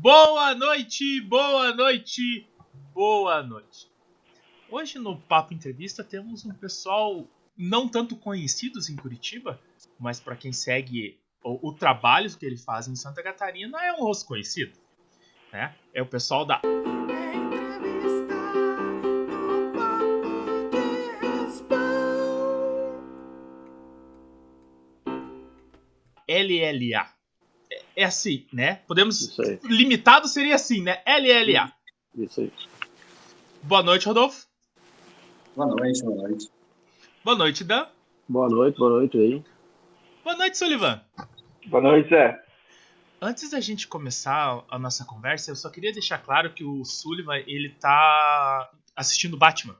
Boa noite, boa noite, boa noite. Hoje no Papo Entrevista temos um pessoal não tanto conhecidos em Curitiba, mas para quem segue o, o, trabalho que ele faz em Santa Catarina é um rosto conhecido. Né? É o pessoal da. LLA. É, assim, né? Podemos. Limitado seria assim, né? LLA. Isso aí. Boa noite, Rodolfo. Boa noite, boa noite. Boa noite, Dan. Boa noite, boa noite aí. Boa noite, Sullivan. Boa noite, Zé. Antes da gente começar a nossa conversa, eu só queria deixar claro que o Sullivan, ele tá assistindo Batman.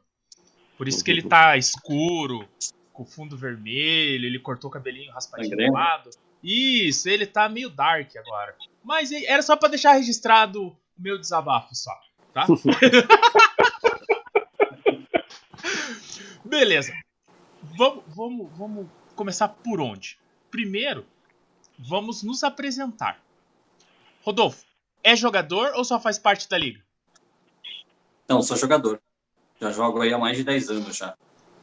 Por isso que ele tá escuro, com fundo vermelho, ele cortou o cabelinho raspadinho do lado. Isso, ele tá meio dark agora. Mas era só para deixar registrado o meu desabafo só, tá? Beleza. Vamos, vamos, vamos começar por onde? Primeiro, vamos nos apresentar. Rodolfo, é jogador ou só faz parte da liga? Não, sou jogador. Já jogo aí há mais de 10 anos já.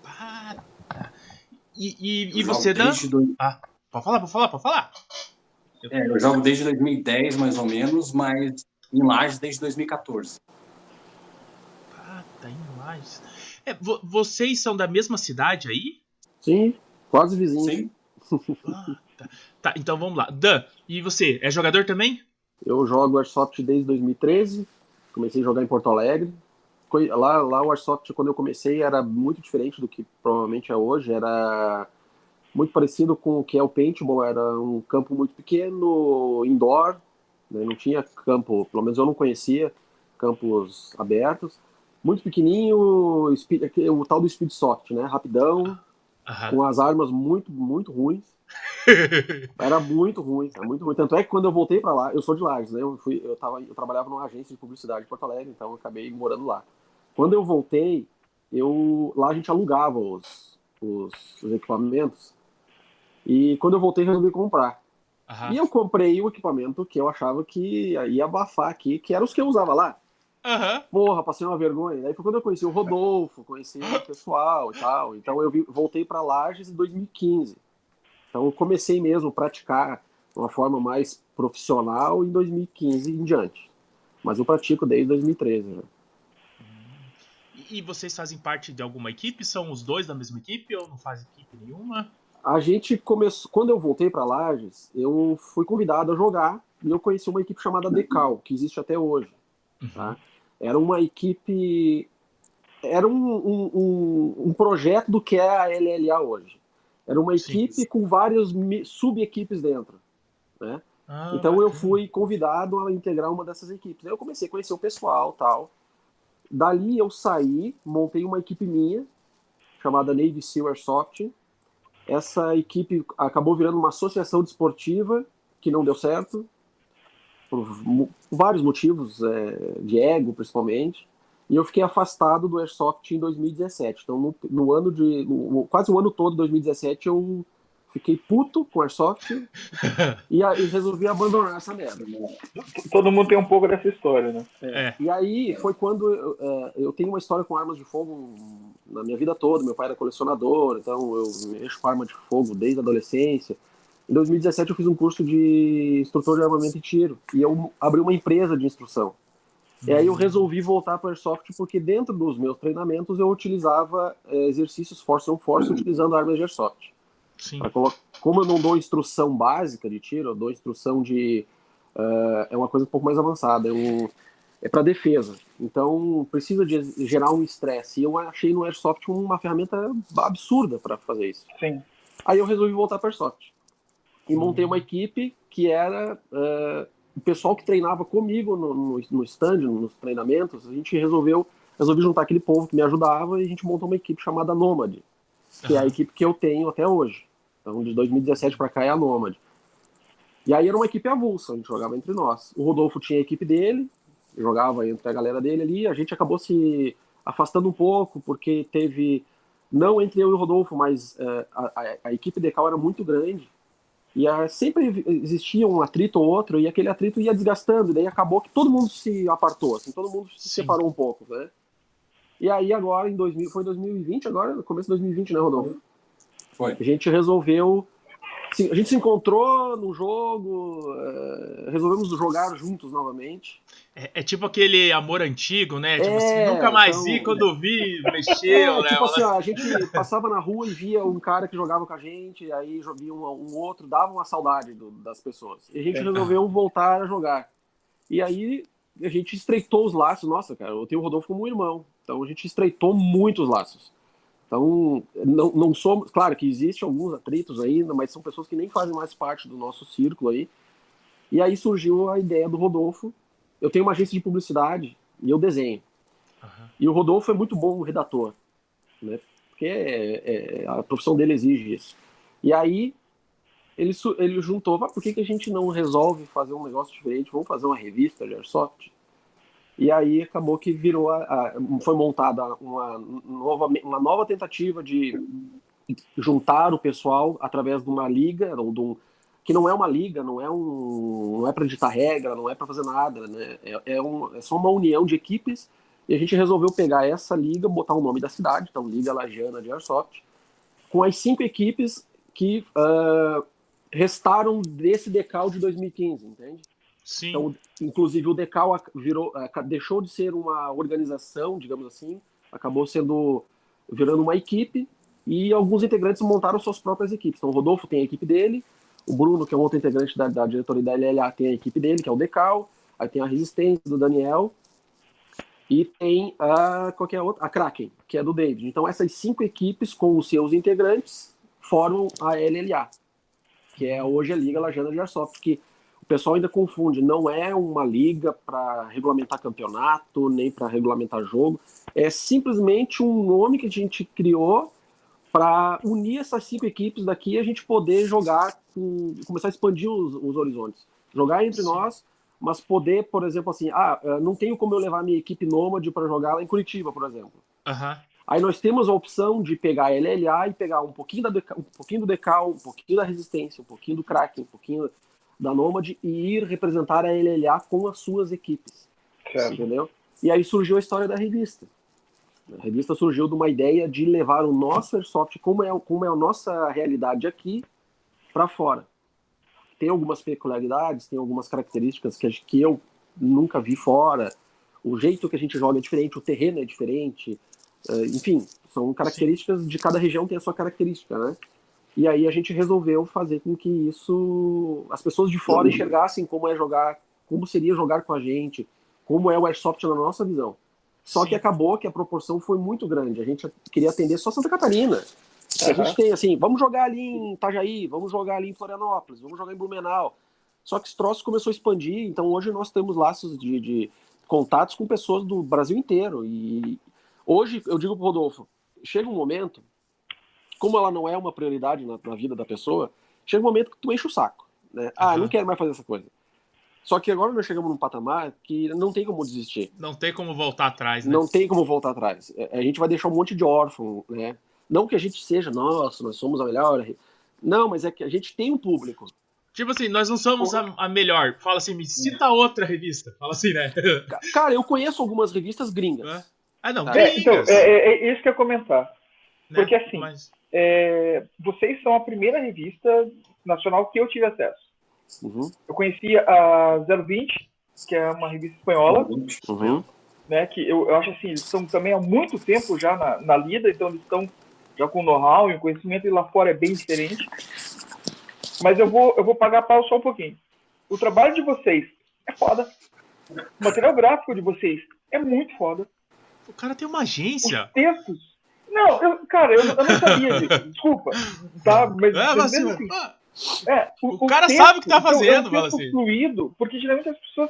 Ah, tá. E, e, e você, Dan? Do... Ah, pode falar, pode falar, pode falar. Eu... É, eu jogo desde 2010, mais ou menos, mas em Lages desde 2014. Ah, tá em Lages. É, vocês são da mesma cidade aí? Sim, quase vizinhos. Sim. Ah, tá. tá. então vamos lá. Dan, e você, é jogador também? Eu jogo Airsoft desde 2013. Comecei a jogar em Porto Alegre. Lá, lá o Airsoft, quando eu comecei, era muito diferente do que provavelmente é hoje. Era muito parecido com o que é o paintball. Era um campo muito pequeno, indoor. Né? Não tinha campo, pelo menos eu não conhecia campos abertos muito pequenininho, o tal do speed soft, né? Rapidão, com as armas muito, muito ruins. era muito ruim, era muito ruim. Tanto é que quando eu voltei para lá, eu sou de Lages, né? Eu, fui, eu, tava, eu trabalhava numa agência de publicidade em Porto Alegre, então eu acabei morando lá. Quando eu voltei, eu lá a gente alugava os, os, os equipamentos. E quando eu voltei, resolvi comprar. E eu comprei o equipamento que eu achava que ia abafar aqui, que eram os que eu usava lá. Uhum. Porra, passei uma vergonha. Daí foi quando eu conheci o Rodolfo, conheci o pessoal e tal. Então eu vi, voltei para Lages em 2015. Então eu comecei mesmo a praticar de uma forma mais profissional em 2015 em diante. Mas eu pratico desde 2013. Né? E vocês fazem parte de alguma equipe? São os dois da mesma equipe ou não fazem equipe nenhuma? A gente começou. Quando eu voltei para Lages, eu fui convidado a jogar e eu conheci uma equipe chamada Decal, que existe até hoje. Tá? Uhum. Era uma equipe. Era um, um, um, um projeto do que é a LLA hoje. Era uma equipe sim, sim. com várias sub-equipes dentro. Né? Ah, então eu fui convidado a integrar uma dessas equipes. Aí eu comecei a conhecer o pessoal tal. Dali eu saí, montei uma equipe minha, chamada Navy Seal Airsoft. Essa equipe acabou virando uma associação desportiva que não deu certo por vários motivos, é, de ego principalmente, e eu fiquei afastado do Airsoft em 2017. Então, no, no ano de. No, quase o ano todo, 2017, eu fiquei puto com Airsoft e, e resolvi abandonar essa merda. Né? Todo mundo tem um pouco dessa história, né? É. É. E aí foi quando eu, é, eu tenho uma história com armas de fogo na minha vida toda. Meu pai era colecionador, então eu mexo com arma de fogo desde a adolescência. Em 2017 eu fiz um curso de instrutor de armamento e tiro e eu abri uma empresa de instrução. Uhum. E aí eu uhum. resolvi voltar para o Airsoft porque dentro dos meus treinamentos eu utilizava é, exercícios force on force uhum. utilizando armas de Airsoft. Sim. Como eu não dou instrução básica de tiro, eu dou instrução de... Uh, é uma coisa um pouco mais avançada, é, um, é para defesa. Então precisa de gerar um estresse. E eu achei no Airsoft uma ferramenta absurda para fazer isso. Sim. Aí eu resolvi voltar para Airsoft e montei uma equipe que era uh, o pessoal que treinava comigo no, no, no stand, nos treinamentos. A gente resolveu resolvi juntar aquele povo que me ajudava e a gente montou uma equipe chamada Nomad, que uhum. é a equipe que eu tenho até hoje. Então, de 2017 para cá é a Nomad. E aí era uma equipe avulsa, a gente jogava entre nós. O Rodolfo tinha a equipe dele, jogava entre a galera dele ali, a gente acabou se afastando um pouco, porque teve, não entre eu e o Rodolfo, mas uh, a, a, equipe Decal era muito grande, E uh, sempre existia um atrito ou outro, e aquele atrito ia desgastando, e daí acabou que todo mundo se apartou, assim, todo mundo se Sim. separou um pouco, né? E aí agora, em 2000, foi 2020 agora, começo de 2020, né, Rodolfo? Foi. A gente resolveu a gente se encontrou no jogo, é, resolvemos jogar juntos novamente. É, é, tipo aquele amor antigo, né? Tipo assim, é, assim, nunca mais então, vi, quando vi, mexeu, é, né? Tipo assim, ó, a gente passava na rua e via um cara que jogava com a gente, aí via um, um outro, dava uma saudade do, das pessoas. E a gente resolveu voltar a jogar. E aí a gente estreitou os laços. Nossa, cara, eu tenho o Rodolfo como um irmão. Então a gente estreitou muitos laços. Então, não, não somos. Claro que existem alguns atritos aí, mas são pessoas que nem fazem mais parte do nosso círculo aí. E aí surgiu a ideia do Rodolfo. Eu tenho uma agência de publicidade e eu desenho. Uhum. E o Rodolfo é muito bom redator, né? Porque é, é, a profissão dele exige isso. E aí ele, ele juntou, ah, por que, que a gente não resolve fazer um negócio diferente? Vamos fazer uma revista de Airsoft? E aí acabou que virou a, a, foi montada uma nova, uma nova tentativa de juntar o pessoal através de uma liga, ou de um, que não é uma liga, não é um, não é para ditar regra, não é para fazer nada, né? É, é, um, é só uma união de equipes e a gente resolveu pegar essa liga, botar o nome da cidade, então Liga Lagiana de Airsoft, com as cinco equipes que uh, restaram desse decal de 2015, entende? Sim. Então, inclusive o Decal virou, deixou de ser uma organização, digamos assim, acabou sendo virando uma equipe e alguns integrantes montaram suas próprias equipes. Então, o Rodolfo tem a equipe dele, o Bruno, que é um outro integrante da, da diretoria da LLA, tem a equipe dele, que é o Decal, aí tem a Resistência do Daniel e tem a qualquer outra, a Kraken, que é do David. Então, essas cinco equipes com os seus integrantes formam a LLA, que é hoje a Liga Lajana de Airsoft, que o pessoal ainda confunde, não é uma liga para regulamentar campeonato, nem para regulamentar jogo, é simplesmente um nome que a gente criou para unir essas cinco equipes daqui e a gente poder jogar, com, começar a expandir os, os horizontes. Jogar entre Sim. nós, mas poder, por exemplo, assim, ah, não tenho como eu levar minha equipe nômade para jogar lá em Curitiba, por exemplo. Uhum. Aí nós temos a opção de pegar a LLA e pegar um pouquinho, da, um pouquinho do Decal, um pouquinho da Resistência, um pouquinho do Kraken, um pouquinho da Nomad e ir representar a LLA com as suas equipes. Entendeu? E aí surgiu a história da revista. A revista surgiu de uma ideia de levar o nosso Airsoft, como é, como é a nossa realidade aqui, para fora. Tem algumas peculiaridades, tem algumas características que, que eu nunca vi fora. O jeito que a gente joga é diferente, o terreno é diferente. Eh, enfim, são características de cada região tem a sua característica, né? E aí a gente resolveu fazer com que isso as pessoas de fora enxergassem como é jogar, como seria jogar com a gente, como é o Airsoft na nossa visão. Só Sim. que acabou que a proporção foi muito grande. A gente queria atender só Santa Catarina. Uhum. A gente tem assim, vamos jogar ali em Itajaí, vamos jogar ali em Florianópolis, vamos jogar em Blumenau. Só que esse troço começou a expandir, então hoje nós temos laços de, de contatos com pessoas do Brasil inteiro. E hoje eu digo pro Rodolfo, chega um momento como ela não é uma prioridade na, na, vida da pessoa, chega um momento que tu enche o saco. Né? Ah, uhum. não quero mais fazer essa coisa. Só que agora nós chegamos num patamar que não tem como desistir. Não tem como voltar atrás, né? Não tem como voltar atrás. É, a gente vai deixar um monte de órfão, né? Não que a gente seja, nossa, nós somos a melhor. Não, mas é que a gente tem um público. Tipo assim, nós não somos a, a melhor. Fala assim, me cita outra revista. Fala assim, né? Cara, eu conheço algumas revistas gringas. É? Ah, não, tá? é, Então, é, é, é, isso que eu ia comentar. Né? Porque assim, mas é, vocês são a primeira revista nacional que eu tive acesso. Uhum. Eu conhecia a 020, que é uma revista espanhola, uhum. né, que eu, eu, acho assim, eles estão também há muito tempo já na, na lida, então eles estão já com know-how e o conhecimento, e lá fora é bem diferente. Mas eu vou, eu vou pagar pau só um pouquinho. O trabalho de vocês é foda. O material gráfico de vocês é muito foda. O cara tem uma agência. Os textos não, eu, cara, eu, eu, não sabia disso. Desculpa. Tá, mas, é, mas assim, assim, é, o, o, cara texto, sabe o que tá fazendo, então, é um assim. fluido, porque geralmente as pessoas.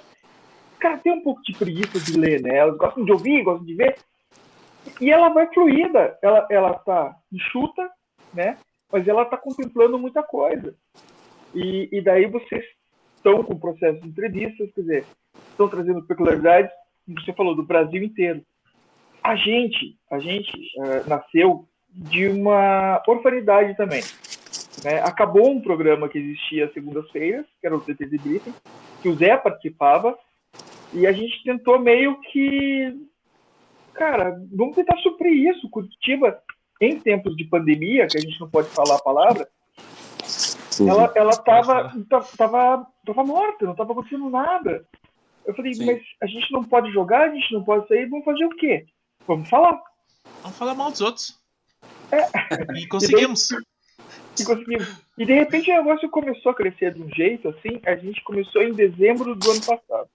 Cara, tem um pouco de preguiça de ler, né? Elas gostam de ouvir, gostam de ver. E ela vai fluida. Ela, ela tá enxuta, né? Mas ela tá contemplando muita coisa. E, e daí vocês estão com o processo de entrevistas, quer dizer, estão trazendo peculiaridades, como você falou, do Brasil inteiro a gente, a gente uh, nasceu de uma orfanidade também. Né? Acabou um programa que existia segundas-feiras, que era o TT Briefing, que o Zé participava, e a gente tentou meio que. Cara, vamos tentar suprir isso. Curitiba, em tempos de pandemia, que a gente não pode falar a palavra, ela, ela tava, tava, tava morta, não tava acontecendo nada. Eu falei, Sim. mas a gente não pode jogar, a gente não pode sair, vamos fazer o quê? Vamos falar. Vamos falar mal dos outros. É. E conseguimos. E, daí, e conseguimos. E de repente o negócio começou a crescer de um jeito assim, a gente começou em dezembro do ano passado.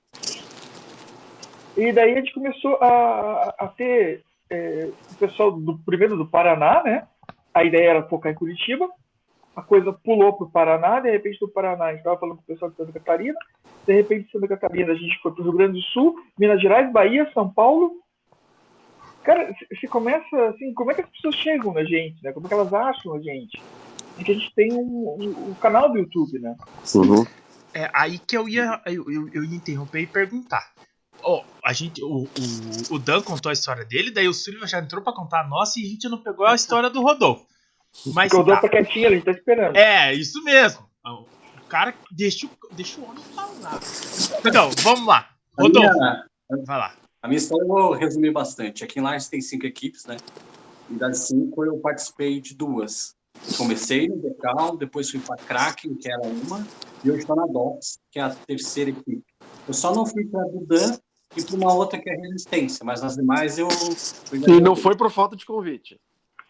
E daí a gente começou a, a ter é, o pessoal do primeiro do Paraná, né? A ideia era focar em Curitiba. A coisa pulou para o Paraná, de repente do Paraná a gente estava falando com o pessoal de Santa Catarina, de repente de Santa Catarina a gente foi para o Rio Grande do Sul, Minas Gerais, Bahia, São Paulo. Cara, se começa assim, como é que as pessoas chegam na gente, né? Como é que elas acham a gente? E que a gente tem um, um, um canal do YouTube, né? Uhum. É aí que eu ia, eu, eu, eu ia interromper e perguntar. Oh, a gente, o, o, o, Dan contou a história dele, daí o Silvio já entrou pra contar a nossa e a gente não pegou a história do Rodolfo. Mas, o Rodolfo tá. é quietinho, a gente tá esperando. É, isso mesmo. O cara deixa, deixa o homem falar. Então, vamos lá. Rodolfo, minha, vai lá. A minha história eu vou resumir bastante. Aqui em Lages tem cinco equipes, né? E das cinco eu participei de duas. Comecei no Decal, depois fui para Kraken, que era uma, e hoje estou na DOCS, que é a terceira equipe. Eu só não fui para a Dudan e para uma outra que é Resistência, mas nas demais eu. E não foi por falta de convite.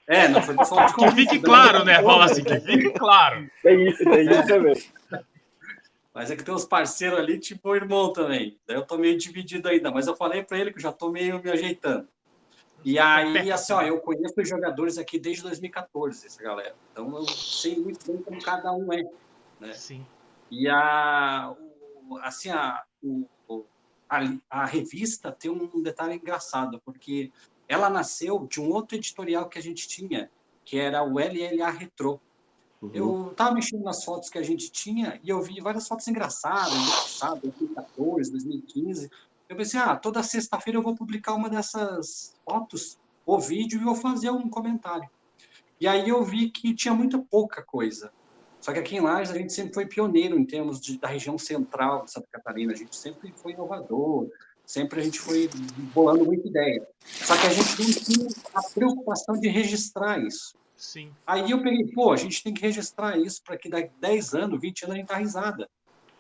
É, não foi por falta de convite. Que fique claro, né? Fala assim, que fique claro. É isso, é isso também. Mas é que tem uns parceiros ali, tipo o irmão também. Daí eu tô meio dividido ainda, mas eu falei para ele que eu já tô meio me ajeitando. E aí, assim, ó, eu conheço os jogadores aqui desde 2014, essa galera. Então eu sei muito bem como cada um é. Né? Sim. E a, assim, a, a, a revista tem um detalhe engraçado, porque ela nasceu de um outro editorial que a gente tinha, que era o LLA Retro. Uhum. Eu estava mexendo nas fotos que a gente tinha e eu vi várias fotos engraçadas, sabe, 2014, 2015. Eu pensei, ah, toda sexta-feira eu vou publicar uma dessas fotos, ou vídeo, e vou fazer um comentário. E aí eu vi que tinha muita pouca coisa. Só que aqui em Lages a gente sempre foi pioneiro em termos de, da região central de Santa Catarina. A gente sempre foi inovador, sempre a gente foi bolando muita ideia. Só que a gente não tinha a preocupação de registrar isso. Sim. Aí eu peguei, pô, a gente tem que registrar isso para que daqui 10 anos, 20 anos a gente tá risada.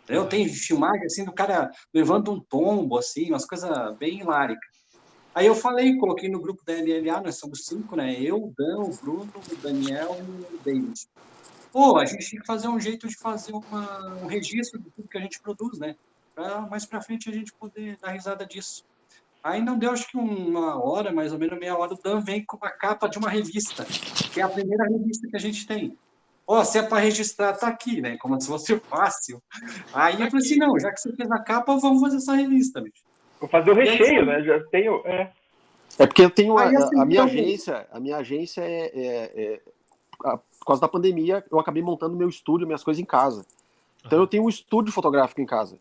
Eu tenho filmagem assim do cara levando um tombo, assim, umas coisas bem hiláricas. Aí eu falei, coloquei no grupo da LLA, nós somos cinco, né? Eu, o Dan, o Bruno, o Daniel e o David pô, a gente tem que fazer um jeito de fazer uma, um registro de tudo que a gente produz, né? Para mais para frente a gente poder dar risada disso. Aí não deu, acho que uma hora, mais ou menos meia hora, o Dan vem com a capa de uma revista, que é a primeira revista que a gente tem. Ó, oh, se é para registrar, tá aqui, né? Como se fosse fácil. Aí eu falei assim, não, já que você fez a capa, vamos fazer essa revista, bicho. Vou fazer o recheio, aí, né? Já tenho. É. é porque eu tenho a, assim, a, minha então, agência, a minha agência é, é, é a, por causa da pandemia, eu acabei montando meu estúdio, minhas coisas em casa. Então uhum. eu tenho um estúdio fotográfico em casa.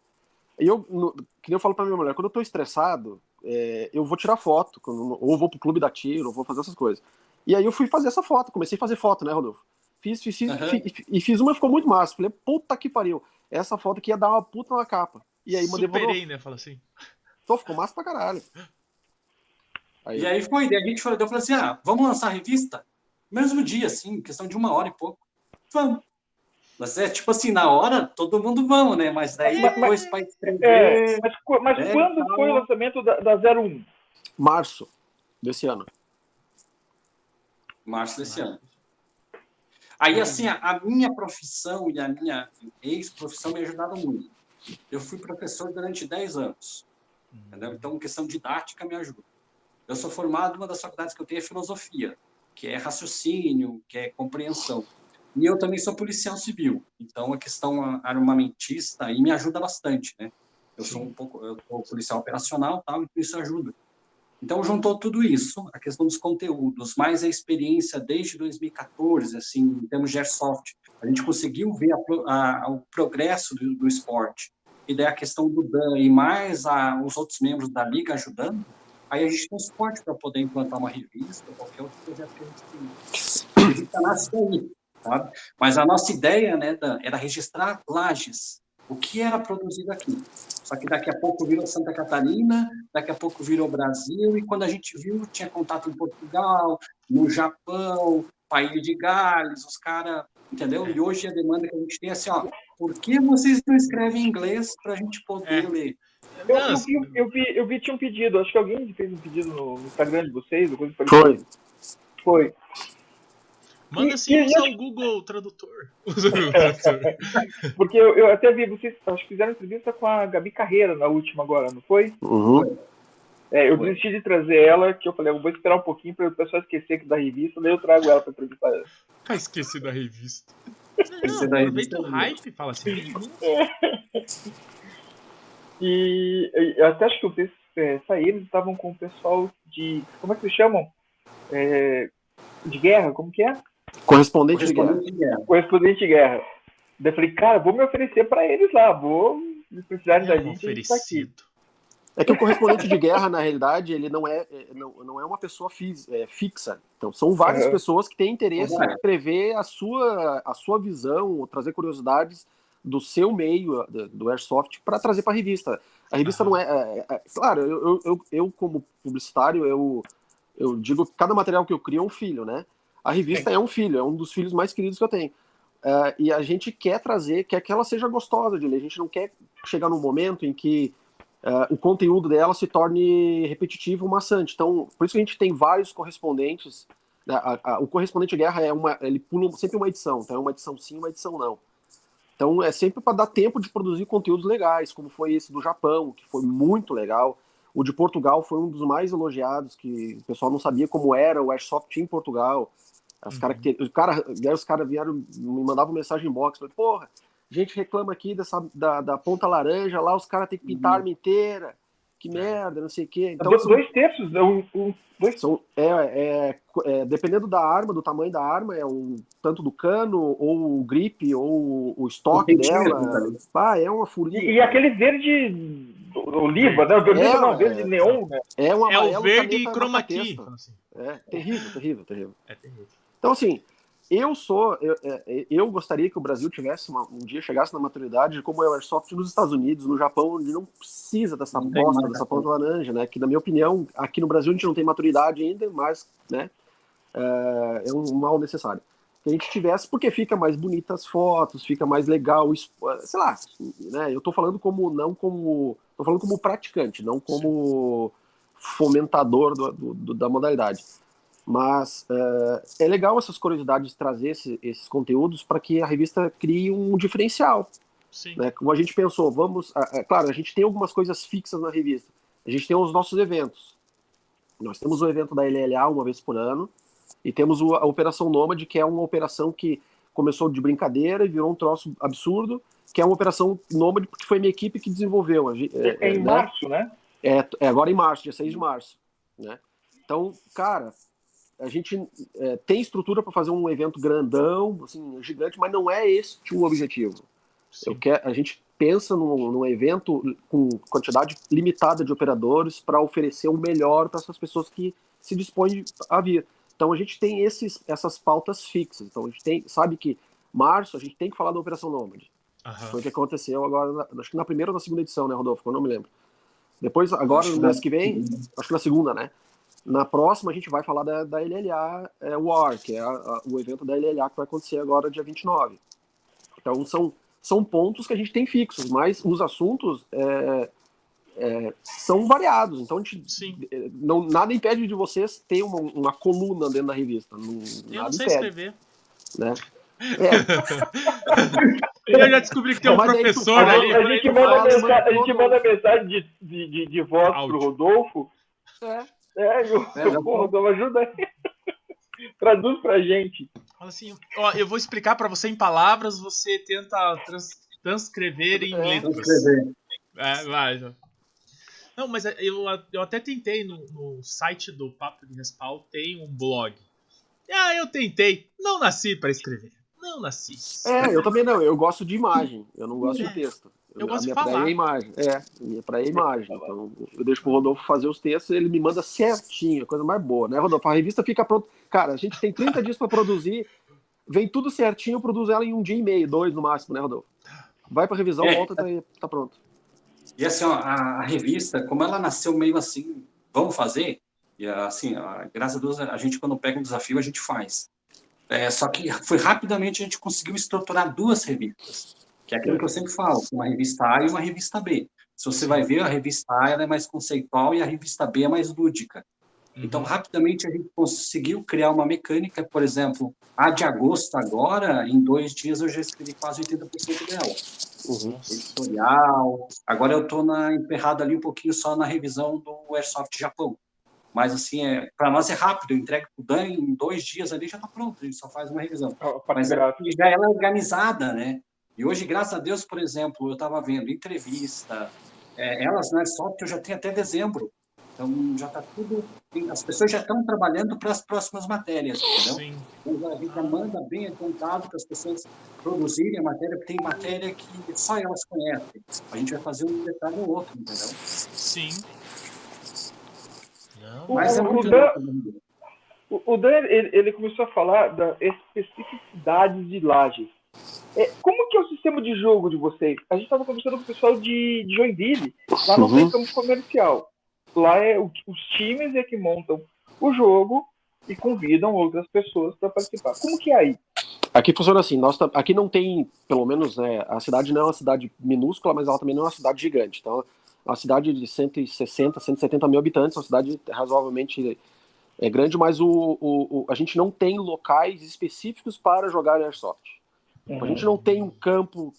E eu, no, que nem eu falo pra minha mulher, quando eu tô estressado, é, eu vou tirar foto, quando, ou vou pro clube da tiro, ou vou fazer essas coisas. E aí eu fui fazer essa foto, comecei a fazer foto, né, Rodolfo? Fiz, fiz, fiz, uhum. fiz e fiz uma e ficou muito massa. Falei, puta que pariu. Essa foto aqui ia dar uma puta na capa. E aí mandei Superei, né? Fala assim. Então ficou massa pra caralho. Aí, e aí foi, a gente falou, eu falei assim: ah, vamos lançar a revista? mesmo dia, assim, questão de uma hora e pouco. Vamos. Mas é tipo assim, na hora, todo mundo vamos, né? Mas daí depois para escrever. É, mas, mas é, quando tá... foi o lançamento da, da 01? Março desse ano. Março desse ano. Aí, assim, a, a minha profissão e a minha ex-profissão me ajudaram muito. Eu fui professor durante 10 anos. Entendeu? Então, questão didática me ajuda. Eu sou formado, uma das faculdades que eu tenho é filosofia que é raciocínio, que é compreensão. E eu também sou policial civil, então a questão armamentista aí me ajuda bastante, né? Eu sou um pouco, eu sou policial operacional, tal, então isso ajuda. Então juntou tudo isso, a questão dos conteúdos, mais a experiência desde 2014, assim, em termos de airsoft, a gente conseguiu ver a, a, o progresso do, do, esporte. E daí a questão do Dan e mais a, os outros membros da liga ajudando, Aí a gente tem suporte para poder implantar uma revista, qualquer outro projeto que a gente tem. A nasce aí. Sabe? Mas a nossa ideia né, era registrar lajes, o que era produzido aqui. Só que daqui a pouco virou Santa Catarina, daqui a pouco virou Brasil, e quando a gente viu, tinha contato em Portugal, no Japão, País de Gales, os caras, entendeu? E hoje a demanda que a gente tem é assim, ó, por que vocês não escrevem em inglês para a gente poder é. ler? Eu, eu, vi, eu, vi, eu vi, tinha um pedido, acho que alguém fez um pedido no Instagram de vocês, coisa Foi. Foi. Manda sim usar o Google Tradutor. Porque eu, eu, até vi, vocês acho que fizeram entrevista com a Gabi Carreira na última agora, não foi? Uhum. É, eu desisti de trazer ela, que eu falei, eu vou esperar um pouquinho para o pessoal esquecer da revista, daí eu trago ela para entrevistar ela. Ah, esqueci da revista. Não, da aproveita o hype, fala assim. e, e até acho que vocês é, saíram, estavam com o pessoal de. Como é que eles chamam? É, de guerra, como que é? Correspondente, Correspondente de, guerra. de guerra. Correspondente de guerra. Daí eu falei, cara, vou me oferecer para eles lá, vou se precisarem é da gente. Oferecido. É que o correspondente de guerra, na realidade, ele não é, é não, não é uma pessoa é, fixa. Então, são várias uhum. pessoas que têm interesse uhum. em prever a sua, a sua visão, trazer curiosidades do seu meio, do Airsoft, para trazer para a revista. A revista uhum. não é, é, é. claro, eu, eu, eu, como publicitário, eu, eu digo que cada material que eu crio é um filho, né? A revista é, é um filho, é um dos filhos mais queridos que eu tenho. Uh, e a gente quer trazer, quer que ela seja gostosa de ler. A gente não quer chegar num momento em que uh, o conteúdo dela se torne repetitivo, maçante. Então, por isso que a gente tem vários correspondentes. Né? A, a, o correspondente de guerra é uma, ele pula sempre uma edição, então é uma edição sim, uma edição não. Então é sempre para dar tempo de produzir conteúdos legais, como foi esse do Japão, que foi muito legal. O de Portugal foi um dos mais elogiados, que o pessoal não sabia como era o Airsoft em Portugal. As uhum. Cara, os caras vieram, me mandavam mensagem em box, falei, porra, gente reclama aqui dessa, da, da ponta laranja, lá os caras têm que pintar uhum. a arma inteira. Que é. merda, não sei o quê. Então, dois, dois terços, um, um, dois... São, é, é, é, dependendo da arma, do tamanho da arma, é um tanto do cano, ou o grip, ou o estoque dela. Ah, é uma furinha. E, e aquele verde oliva, né? O verde é, não, verde é, neon, né? É, uma é o verde chroma key. É terrível, terrível, terrível. É terrível. Então, assim, eu sou, eu, é, é, eu, gostaria que o Brasil tivesse uma, um dia chegasse na maturidade como é o Airsoft nos Estados Unidos, no Japão, onde não precisa dessa bosta, dessa ponta laranja, né? Que na minha opinião, aqui no Brasil a gente não tem maturidade ainda, mas, né? É, é um mal necessário. Que a gente tivesse, porque fica mais bonita as fotos, fica mais legal, sei lá, né? Eu tô falando como não como, tô falando como praticante, não como fomentador do, do, da modalidade. Mas uh, é legal essas curiosidades trazer esse, esses conteúdos para que a revista crie um diferencial. Sim. Né? Como a gente pensou, vamos. Uh, claro, a gente tem algumas coisas fixas na revista. A gente tem os nossos eventos. Nós temos o evento da LLA uma vez por ano e temos a Operação Nômade, que é uma operação que começou de brincadeira e virou um troço absurdo, que é uma operação Nômade, porque foi minha equipe que desenvolveu. É, é, é em né? março, né? É, é agora em março, dia 6 de março. Né? Então, cara, a gente é, tem estrutura para fazer um evento grandão, assim, gigante, mas não é este o objetivo. Eu quero, a gente pensa num, num evento com quantidade limitada de operadores para oferecer o melhor para essas pessoas que se dispõem a vir. Então a gente tem esses, essas pautas fixas. Então a gente tem, sabe que março a gente tem que falar da Operação Nômade. Uhum. Foi o que aconteceu agora, acho que na primeira ou na segunda edição, né, Rodolfo? Eu não me lembro. Depois, agora, no mês que vem, acho que na segunda, né? Na próxima, a gente vai falar da, da LLA é, War, que é a, a, o evento da LLA que vai acontecer agora dia 29. Então, são, são pontos que a gente tem fixos, mas os assuntos é, é, são variados. Então, a gente, é, não, nada impede de vocês ter uma, uma coluna dentro da revista. Não, Eu não sei impede, escrever. Né? É. Eu já descobri que tem um professor ali. A gente, manda, mensagem, a gente manda mensagem de, de, de, de voz Áudio. pro Rodolfo. É. É, meu, é, porra, ajuda aí. Traduz pra gente. Fala assim, ó, eu vou explicar para você em palavras, você tenta trans, transcrever em é, letras. Transcrever. É, vai. Não, mas eu, eu até tentei no, no site do Papo de Respawn, tem um blog. Ah, eu tentei. Não nasci para escrever. Não. É, eu também não. Eu gosto de imagem. Eu não gosto é. de texto. Eu gosto de falar. É imagem. É, minha praia é imagem. Então, eu deixo pro Rodolfo fazer os textos ele me manda certinho, coisa mais boa, né, Rodolfo? A revista fica pronta. Cara, a gente tem 30 dias para produzir. vem tudo certinho, eu produzo ela em um dia e meio, dois no máximo, né, Rodolfo? Vai pra revisão, é, volta, tá, tá pronto. E assim, ó, a, a, revista, como ela nasceu meio assim, vamos fazer, e assim, graças a Deus, a gente quando pega um desafio, a gente faz. É, só que foi rapidamente a gente conseguiu estruturar duas revistas, que é aquilo que eu sempre falo, uma revista A e uma revista B. Se você vai ver, a revista A é mais conceitual e a revista B é mais lúdica. Uhum. Então, rapidamente, a gente conseguiu criar uma mecânica, por exemplo, a de agosto agora, em dois dias eu já escrevi quase 80% dela. Uhum. Editorial. Agora eu estou emperrado ali um pouquinho só na revisão do Airsoft Japão. Mas, assim, é, para nós é rápido. Eu entrego o Dan em dois dias ali já está pronto. A gente só faz uma revisão. Mas é, já ela é organizada, né? E hoje, graças a Deus, por exemplo, eu estava vendo entrevista, é, elas na Airsoft eu já tenho até dezembro. Então já está tudo. As pessoas já estão trabalhando para as próximas matérias, entendeu? Sim. Então a gente já manda bem adiantado para as pessoas produzirem a matéria, porque tem matéria que só elas conhecem. A gente vai fazer um detalhe ou outro, entendeu? Sim. Não. Mas é muito o, Dan, o, o Dan ele, ele, começou a falar das especificidades de lajes. É, como que é o sistema de jogo de vocês? A gente estava conversando com o pessoal de, de Joinville, lá no uhum. campo comercial. Lá é o, os times é que montam o jogo e convidam outras pessoas para participar. Como que é aí? Aqui funciona assim, nós, aqui não tem, pelo menos, né, a cidade não é uma cidade minúscula, mas ela também não é uma cidade gigante. Então, uma cidade de 160, 170 mil habitantes, uma cidade razoavelmente é grande, mas o, o, o, a gente não tem locais específicos para jogar Airsoft. Uhum. A gente não tem um campo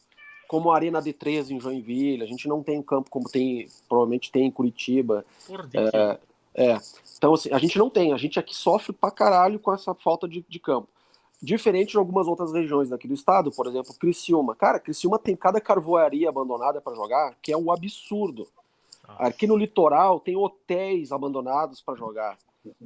como a Arena D13 em Joinville, a gente não tem um campo como tem, provavelmente tem em Curitiba. É, é, Então, assim, a gente não tem, a gente aqui sofre pra caralho com essa falta de, de campo. Diferente de algumas outras regiões daqui do estado, por exemplo, Criciúma. Cara, Criciúma tem cada carvoaria abandonada para jogar, que é um absurdo. Nossa. Aqui no litoral tem hotéis abandonados para jogar.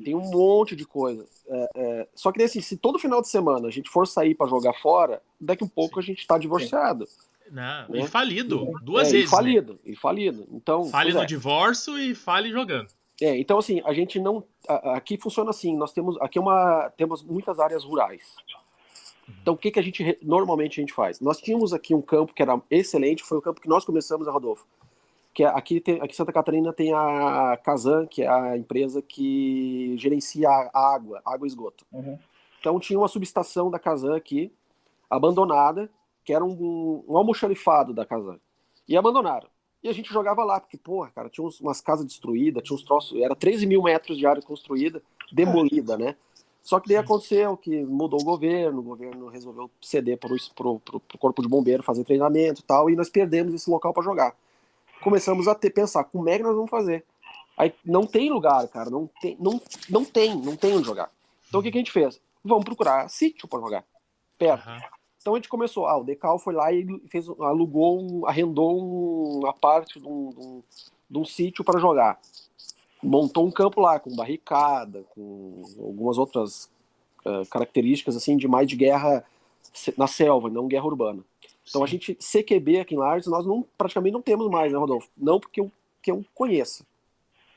Tem um monte de coisa. É, é... Só que assim, se todo final de semana a gente for sair para jogar fora, daqui a um pouco Sim. a gente está divorciado. Não, né? E falido, duas é, vezes. E falido, né? e falido. Então, fale no é. divórcio e fale jogando. É, então assim, a gente não. Aqui funciona assim, nós temos. Aqui é uma, temos muitas áreas rurais. Então o que, que a gente normalmente a gente faz? Nós tínhamos aqui um campo que era excelente, foi o campo que nós começamos, a Rodolfo. Que é, aqui, tem, aqui em Santa Catarina tem a Casan, que é a empresa que gerencia a água, água e esgoto. Uhum. Então tinha uma subestação da Casan aqui, abandonada, que era um, um almoxarifado da casa. E abandonaram. E a gente jogava lá, porque, porra, cara, tinha uns, umas casas destruídas, tinha uns troços, era 13 mil metros de área construída, demolida, né? Só que daí aconteceu que mudou o governo, o governo resolveu ceder para o corpo de bombeiro fazer treinamento e tal, e nós perdemos esse local para jogar. Começamos a ter, pensar, como é que nós vamos fazer? Aí não tem lugar, cara, não tem, não, não tem, não tem onde jogar. Então o que, que a gente fez? Vamos procurar sítio para jogar, perto. Uhum. Então a gente começou, ah, o Decal foi lá e fez, alugou, um, arrendou uma parte de um, de um, de um sítio para jogar. Montou um campo lá com barricada, com algumas outras uh, características assim de mais de guerra na selva, não guerra urbana. Então Sim. a gente CQB aqui em Lares nós não praticamente não temos mais, né, Rodolfo? Não porque eu, que eu conheça.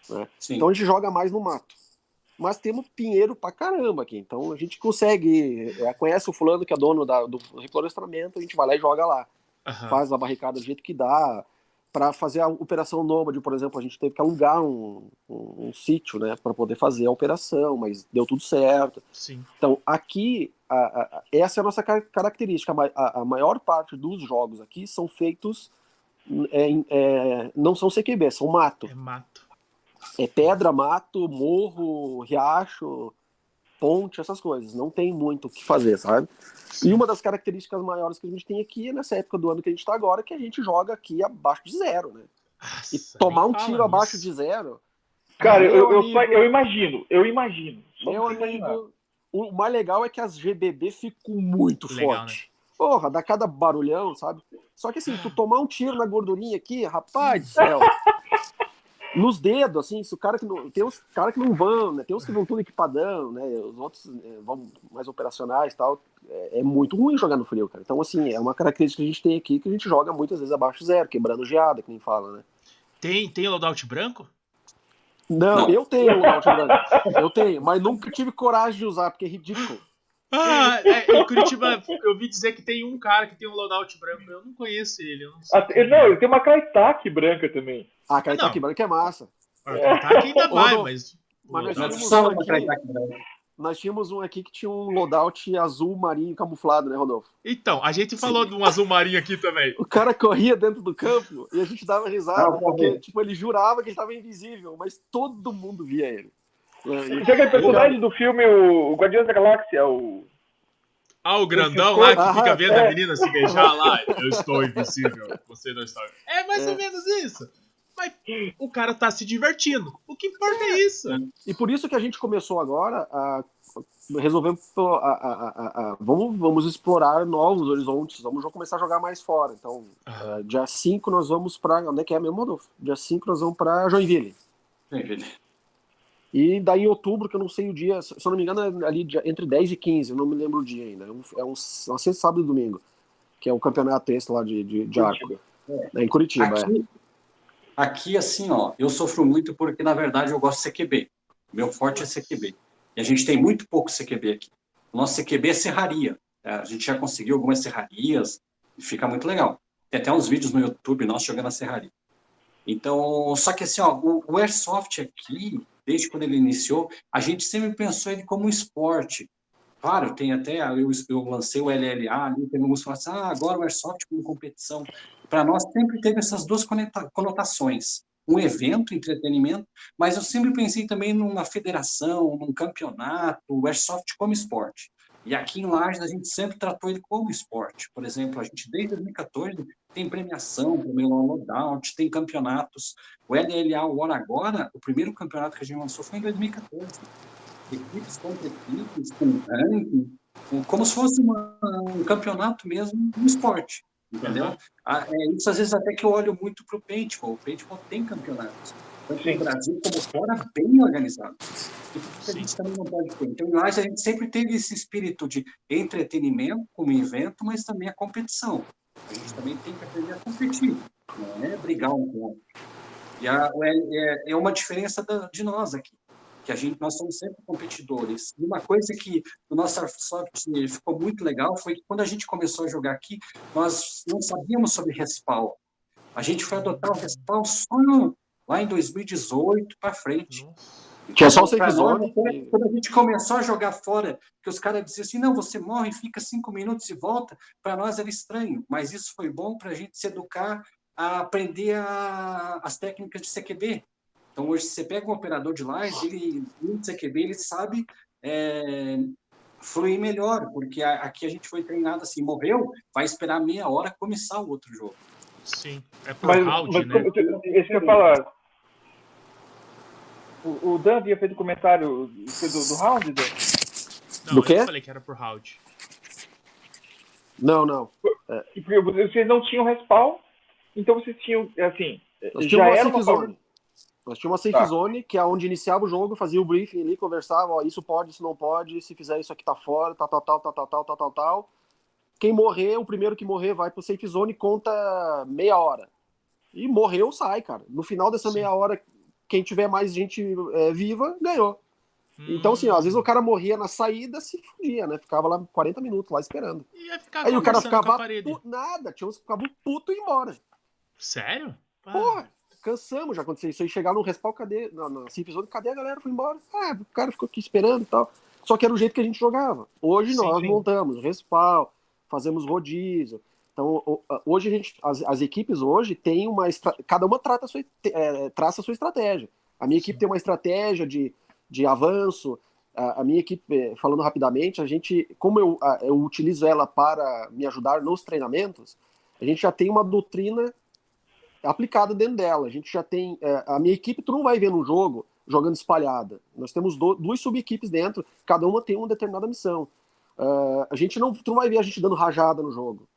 Né? Então a gente joga mais no mato mas temos pinheiro pra caramba aqui. Então a gente consegue, é, conhece o fulano que é dono da, do reflorestamento, a gente vai lá e joga lá. Uhum. Faz a barricada do jeito que dá. Para fazer a operação Nômade, por exemplo, a gente teve que alugar um, um, um sítio, né, para poder fazer a operação, mas deu tudo certo. Sim. Então, aqui, a, a, essa é a nossa característica. A, a, maior parte dos jogos aqui são feitos, é, é, não são CQB, são mato. É mato é pedra, mato, morro, riacho, ponte, essas coisas. Não tem muito o que fazer, sabe? E uma das características maiores que a gente tem aqui é nessa época do ano que a gente está agora, que a gente joga aqui abaixo de zero, né? Nossa, e tomar um tiro abaixo de zero. Cara, eu, eu, amigo, eu, imagino, eu imagino. Meu amigo, o mais legal é que as GBB ficam muito legal, forte. Né? Porra, dá cada barulhão, sabe? Só que assim, tu tomar um tiro na gordurinha aqui, rapaz do céu. Nos dedos, assim, se o cara que não. Tem uns caras que não vão, né? Tem uns que vão tudo equipadão, né? Os outros é, vão mais operacionais e tal. É, é, muito ruim jogar no frio, cara. Então, assim, é uma característica que a gente tem aqui que a gente joga muitas vezes abaixo zero, quebrando geada, que nem fala, né? Tem, tem loadout branco? Não, não. eu tenho loadout branco. Eu tenho, mas nunca tive coragem de usar, porque é ridículo. Ah, é, em Curitiba eu ouvi dizer que tem um cara que tem um loadout branco. Eu não conheço ele. Eu não, sei ah, não, ele tem uma Kaitaki branca também. Ah, Kaitaki branca é massa. A Kaitaki ainda vai, mas. Mas nós tínhamos, um aqui, nós tínhamos um aqui que tinha um loadout azul marinho camuflado, né, Rodolfo? Então, a gente falou Sim. de um azul marinho aqui também. O cara corria dentro do campo e a gente dava risada, ah, porque tipo, ele jurava que ele estava invisível, mas todo mundo via ele. É, Tinha aquele personagem do filme, o Guardiões da Galáxia, o. Ah, o grandão lá que fica vendo é. a menina se beijar lá. Eu estou invisível, você não está. É mais é. ou menos isso. Mas o cara tá se divertindo. O que importa é isso. E por isso que a gente começou agora a resolver a, a, a, vamos, vamos explorar novos horizontes, vamos começar a jogar mais fora. Então, uh, dia 5 nós vamos para onde é que é mesmo, Rodolfo? Dia 5 nós vamos para Joinville. Joinville. E daí em outubro, que eu não sei o dia, se eu não me engano, é ali entre 10 e 15, eu não me lembro o dia ainda. É um, é um, uma sexta, sábado e domingo, que é o campeonato esse lá de, de, de arco. É. é. em Curitiba, aqui, é. Aqui, assim, ó, eu sofro muito porque, na verdade, eu gosto de CQB. Meu forte é CQB. E a gente tem muito pouco CQB aqui. O nosso CQB é serraria. É, a gente já conseguiu algumas serrarias, e fica muito legal. Tem até uns vídeos no YouTube nós jogando a serraria. Então, só que assim, ó, o, o Airsoft aqui, desde quando ele iniciou, a gente sempre pensou ele como um esporte. Claro, tem até, eu, eu lancei o LLA ali, tem alguns que falam assim, ah, agora o Airsoft como competição. Para nós sempre teve essas duas conotações. Um evento, entretenimento, mas eu sempre pensei também numa federação, num campeonato, o Airsoft como esporte. E aqui em Lages a gente sempre tratou ele como esporte. Por exemplo, a gente desde 2014 tem premiação para o Loadout, tem campeonatos. O LLA War agora, o primeiro campeonato que a gente lançou foi em 2014. Equipes contra equipes, com ranking, como se fosse uma, um campeonato mesmo no esporte, entendeu? Uhum. Ah, é, isso às vezes até que eu olho muito para o Paintball. O Paintball tem campeonatos, tanto no Brasil como fora, bem organizado. E a gente também não pode ter. Então, a gente sempre teve esse espírito de entretenimento como evento, mas também a competição. A gente também tem que aprender a competir, não é brigar um com o outro. E a, é, é uma diferença da, de nós aqui, que a gente, nós somos sempre competidores. E uma coisa que o nosso Airsoft ficou muito legal foi que quando a gente começou a jogar aqui, nós não sabíamos sobre respawn. A gente foi adotar o respawn só no, lá em 2018 para frente. Nossa. Tinha só o safe zone. Quando a gente começou a jogar fora, que os caras diziam assim, não, você morre, fica cinco minutos e volta, para nós era estranho, mas isso foi bom para a gente se educar a aprender a, as técnicas de CQB. Então, hoje, se você pega um operador de live, ele, no CQB, ele sabe é, fluir melhor, porque a, aqui a gente foi treinado assim, morreu, vai esperar meia hora começar o outro jogo. Sim, é por mas, round, mas, né? Esse que eu falar, o, o Dan havia feito comentário do, do round, Dan? Não, do quê? eu falei que era por round. Não, não. É. Vocês não tinham respawn, então vocês tinham, assim, Nós já era uma zone. Nós tínhamos uma safe tá. zone, que é onde iniciava o jogo, fazia o briefing ali, conversava, ó, isso pode, isso não pode, se fizer isso aqui tá fora, tal, tal, tal, tal, tal, tal, tal, tal, tal. Quem morrer, o primeiro que morrer vai pro safe zone e conta meia hora. E morreu, sai, cara. No final dessa Sim. meia hora quem tiver mais gente é, viva, ganhou. Hum. Então, assim, ó, às vezes o cara morria na saída, se fudia, né? Ficava lá 40 minutos lá esperando. Aí o cara ficava nada, tinha uns que ficavam puto e embora. Sério? Pô, cansamos já aconteceu isso aí. Chegar no respawn, cadê? Na, na Zone, cadê a galera? Foi embora. Ah, o cara ficou aqui esperando e tal. Só que era o jeito que a gente jogava. Hoje sim, nós sim. montamos respawn, fazemos rodízio. Então, hoje a gente, as, as equipes hoje têm uma. Cada uma trata sua, é, traça a sua estratégia. A minha equipe tem uma estratégia de, de avanço. A, a, minha equipe, é, falando rapidamente, a gente, como eu, eu utilizo ela para me ajudar nos treinamentos, a gente já tem uma doutrina aplicada dentro dela. A gente já tem. É, a minha equipe, tu não vai ver no jogo jogando espalhada. Nós temos do, duas sub-equipes dentro, cada uma tem uma determinada missão. Uh, a gente não, tu não vai ver a gente dando rajada no jogo.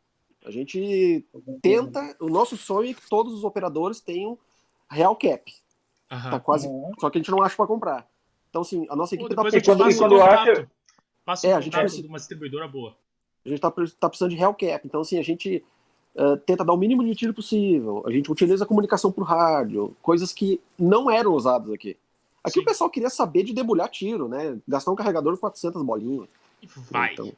A gente tenta, o nosso sonho é que todos os operadores tenham real cap. Uhum. Tá quase, uhum. só que a gente não acha para comprar. Então, assim, a nossa equipe Pô, tá precisando de quando acha... Passa é, a gente precisa de uma distribuidora boa. A gente tá, tá precisando de real cap. Então, assim, a gente uh, tenta dar o mínimo de tiro possível. A gente utiliza a comunicação por rádio, coisas que não eram usadas aqui. Aqui Sim. o pessoal queria saber de debulhar tiro, né? Gastar um carregador com 400 bolinhas. Vai. Então,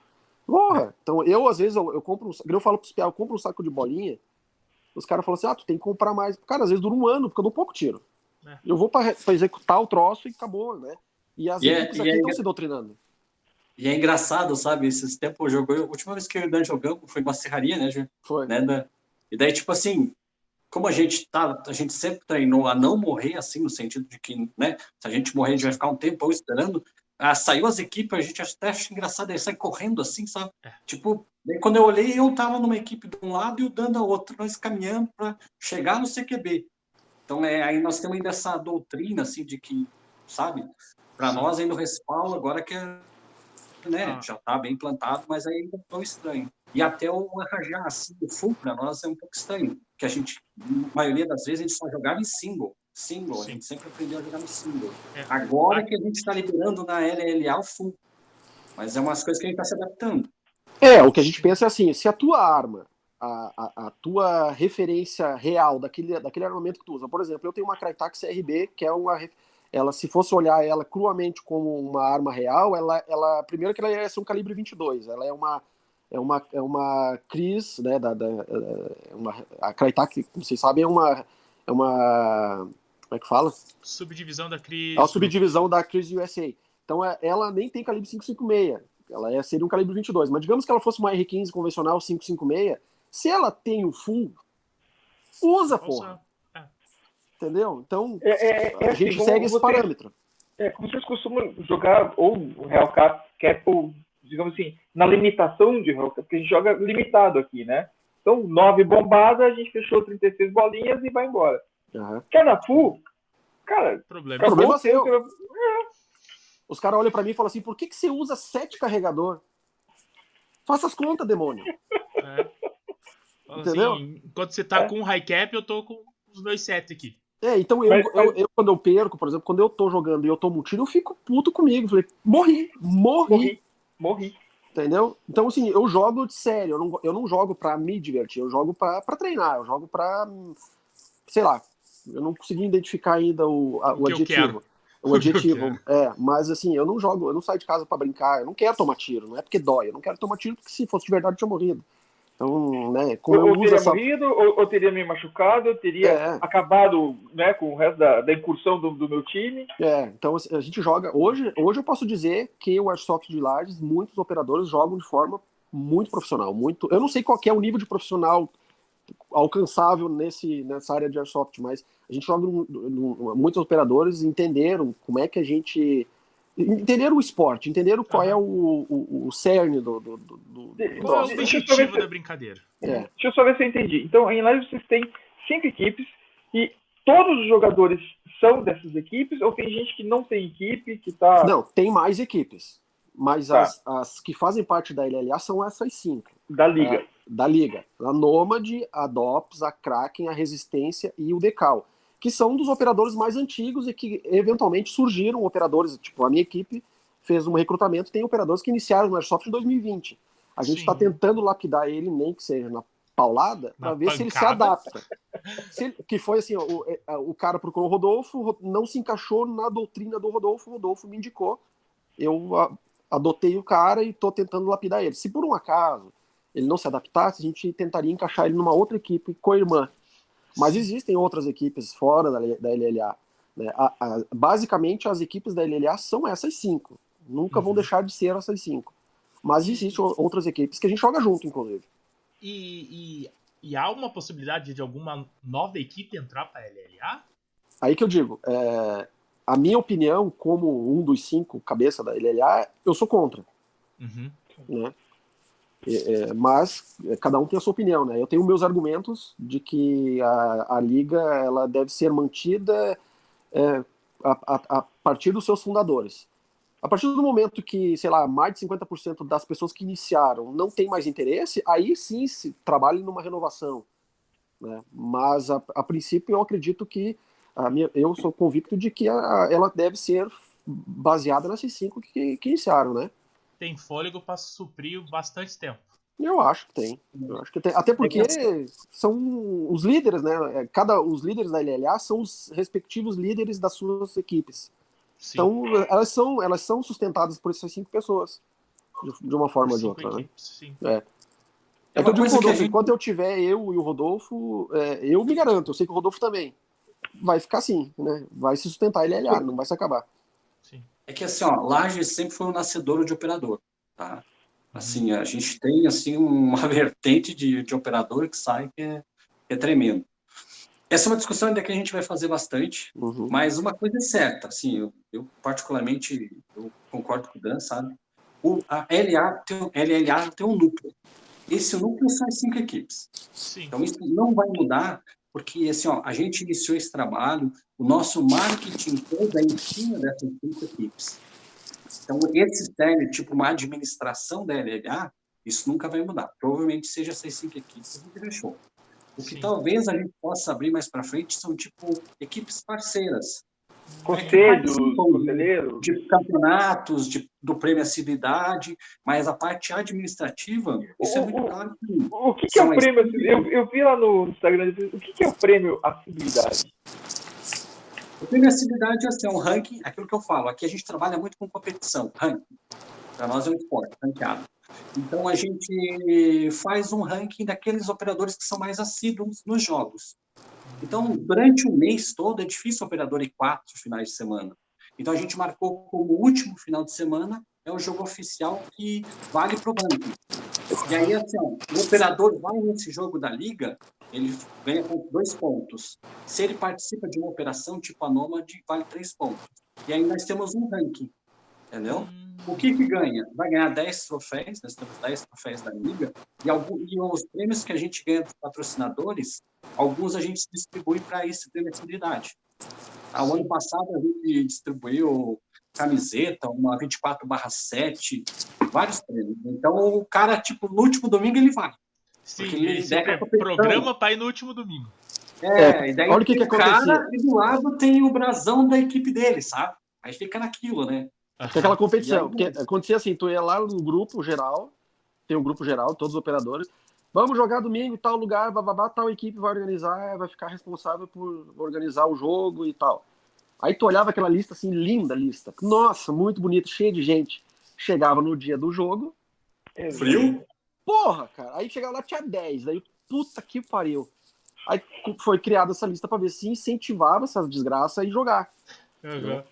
porra, então eu às vezes eu, eu compro, eu falo pros piá, eu compro um saco de bolinha, os caras falam assim, ah, tu tem que comprar mais. Cara, às vezes dura um ano, porque eu dou pouco tiro. É. Eu vou para executar o troço e acabou, né? E as yeah, equipes aqui estão é, se doutrinando. E é engraçado, sabe? Esses tempos eu joguei. A última vez que eu e o Dan jogamos foi uma serraria, né, Ju? Foi. Né, Dan? E daí, tipo assim, como a gente tá, a gente sempre treinou a não morrer, assim, no sentido de que, né, se a gente morrer, a gente vai ficar um tempo esperando. Ah, saiu as equipes, a gente até acha engraçado, ele sai correndo assim, sabe? É. Tipo, daí quando eu olhei, eu tava numa equipe de um lado e o Dan da outra, nós caminhando para chegar no CQB. Então, é, aí nós temos ainda essa doutrina, assim, de que, sabe, para nós ainda o respawn agora que é né? Ah. Já está bem plantado, mas ainda é tão estranho. E até o arranjar assim, o full para nós é um pouco estranho, que a gente, na maioria das vezes, a gente só jogava em single. Single, Sim. a gente sempre aprendeu a jogar no single. É. Agora que a gente está liberando na LLA o full. Mas é umas coisas que a gente está se adaptando. É, o que a gente pensa é assim, se a tua arma, a, a, a, tua referência real daquele, daquele armamento que tu usa, por exemplo, eu tenho uma Crytek CRB, que é uma ela se fosse olhar ela cruamente como uma arma real, ela, ela primeiro que ela ia ser um calibre 22, ela é uma é uma é uma Cris, né, da, da é uma, a Crytek, como vocês sabem, é uma é uma como é que fala? Subdivisão da Cris. É a subdivisão da Cris USA. Então é, ela nem tem calibre 556, ela é, seria um calibre 22, mas digamos que ela fosse uma R15 convencional 556, se ela tem o full, usa, porra. Entendeu? Então, é, é, é a gente assim, segue esse parâmetro. É, como vocês costumam jogar ou o Real Cap, Cap ou, digamos assim, na limitação de Real Cap, porque a gente joga limitado aqui, né? Então, nove bombadas, a gente fechou 36 bolinhas e vai embora. Uhum. Cada full, cara, problema, problema seu. É. Os caras olham para mim e falam assim: por que, que você usa sete carregador? Faça as contas, demônio. É. Entendeu? Assim, enquanto você tá é. com um high cap, eu tô com os dois sete aqui. É, então eu, mas, mas... Eu, eu, quando eu perco, por exemplo, quando eu tô jogando e eu tomo um tiro, eu fico puto comigo. Falei, morri, morri. Morri, morri. Entendeu? Então, assim, eu jogo de sério, eu não, eu não jogo pra me divertir, eu jogo pra, pra treinar, eu jogo pra. Sei lá, eu não consegui identificar ainda o, a, o, o adjetivo. O adjetivo, é, mas assim, eu não jogo, eu não saio de casa para brincar, eu não quero tomar tiro, não é porque dói, eu não quero tomar tiro porque se fosse de verdade eu tinha morrido. Então, né, como eu, eu teria essa... morrido, ou, ou, teria me machucado, eu teria é. acabado né, com o resto da, da incursão do, do, meu time. É, então a gente joga. Hoje, hoje eu posso dizer que o Airsoft de Lages, muitos operadores jogam de forma muito profissional. muito Eu não sei qual é o nível de profissional alcançável nesse, nessa área de Airsoft, mas a gente joga. No, no, muitos operadores entenderam como é que a gente entender o esporte, entender qual é o, o, o cerne do, do, do, do Qual é o objetivo da brincadeira. É. Deixa eu só ver se eu entendi. Então, em live vocês têm cinco equipes e todos os jogadores são dessas equipes ou tem gente que não tem equipe, que tá... Não, tem mais equipes. Mas tá. as, as que fazem parte da LLA são essas cinco. Da Liga. É, da Liga. A Nomad, a DOPS, a Kraken, a Resistência e o Decal que são dos operadores mais antigos e que eventualmente surgiram operadores, tipo, a minha equipe fez um recrutamento, tem operadores que iniciaram no Airsoft em 2020. A gente está tentando lapidar ele, nem que seja na paulada, para ver pancada. se ele se adapta. Se ele, que foi assim, o, é, o cara procurou o Rodolfo, não se encaixou na doutrina do Rodolfo, o Rodolfo me indicou, eu a, adotei o cara e estou tentando lapidar ele. Se por um acaso ele não se adaptasse, a gente tentaria encaixar ele numa outra equipe co-irmã, mas existem outras equipes fora da, da LLA. Né? A, a, basicamente, as equipes da LLA são essas cinco. Nunca uhum. vão deixar de ser essas cinco. Mas existem outras equipes que a gente joga junto, inclusive. E, e, e há uma possibilidade de alguma nova equipe entrar para a LLA? Aí que eu digo, é, a minha opinião, como um dos cinco cabeça da LLA, eu sou contra. Uhum. Né? É, é, mas é, cada um tem a sua opinião, né? Eu tenho meus argumentos de que a, a liga ela deve ser mantida é, a, a, a, partir dos seus fundadores. A partir do momento que, sei lá, mais de 50% das pessoas que iniciaram não tem mais interesse, aí sim se trabalhe numa renovação. Né? Mas a, princípio eu acredito que a minha, eu sou convicto de que ela deve ser baseada nessas cinco que, que iniciaram, né? Tem fôlego para suprir bastante tempo. Eu acho que tem. Eu acho que tem. Até porque são os líderes, né? É, cada, os líderes da LLA são os respectivos líderes das suas equipes. Sim. Então, elas são, elas são sustentadas por essas cinco pessoas. de, uma forma ou de outra. Né? Sim. É. É que eu digo Rodolfo, gente... enquanto eu tiver eu e o Rodolfo, é, eu me garanto, eu sei que o Rodolfo também vai ficar assim, né? Vai se sustentar ele é aliado, não vai se acabar. É que assim, ó, Laje sempre foi um nascedor de operador, tá? Assim, a gente tem assim uma vertente de, de operador que sai que é, que é tremendo. Essa é uma discussão ainda que a gente vai fazer bastante, uhum. mas uma coisa é certa, assim, eu, eu, particularmente eu concordo com o Dan, sabe? O, a LA tem, LLA tem um núcleo. Esse núcleo são as cinco equipes. Sim. Então isso não vai mudar, porque assim, ó, a gente iniciou esse trabalho, o nosso marketing todo é em cima dessas cinco equipes. Então, esse sério, tipo uma administração da LLA, isso nunca vai mudar. Provavelmente seja essas cinco equipes que fechou. O que Sim. talvez a gente possa abrir mais para frente são, tipo, equipes parceiras. Conselhos, conselheiros. De campeonatos, de, do prêmio Assiduidade, mas a parte administrativa, isso é o, é muito claro. O, o que, que é o prêmio eu, eu vi lá no Instagram, o que, que é o prêmio Assiduidade? O prêmio Assiduidade é, assim, um ranking, aquilo que eu falo, aqui a gente trabalha muito com competição, ranking. Para nós é um esporte, ranqueado. Então, a gente faz um ranking daqueles operadores que são mais assíduos nos jogos. Então, durante o mês todo, é difícil operador ir quatro finais de semana. Então, a gente marcou como último final de semana é o jogo oficial que vale para o ranking. E aí, assim, o operador vai nesse jogo da liga, ele ganha dois pontos. Se ele participa de uma operação tipo a Nomad, vale três pontos. E aí nós temos um ranking, entendeu? O que que ganha? Vai ganhar 10 troféus, nós temos 10 troféus da Liga, e, algum, e os prêmios que a gente ganha dos patrocinadores, alguns a gente distribui para esse prêmio de atividade. Ao ano passado, a gente distribuiu camiseta, uma 24 7, vários prêmios. Então, o cara, tipo, no último domingo ele vai. Sim, ele é programa para ir no último domingo. É, é e daí olha o que, que aconteceu. cara e do lado tem o brasão da equipe dele, sabe? Aí fica naquilo, né? Porque aquela competição. Porque acontecia assim, tu ia lá no grupo geral, tem um grupo geral, todos os operadores. Vamos jogar domingo em tal lugar, bababá, tal equipe vai organizar, vai ficar responsável por organizar o jogo e tal. Aí tu olhava aquela lista assim, linda lista. Nossa, muito bonito, cheia de gente. Chegava no dia do jogo. Frio? Porra, cara. Aí chegava lá, tinha 10. Daí, puta que pariu. Aí foi criada essa lista para ver se incentivava essas desgraças e jogar. Uhum.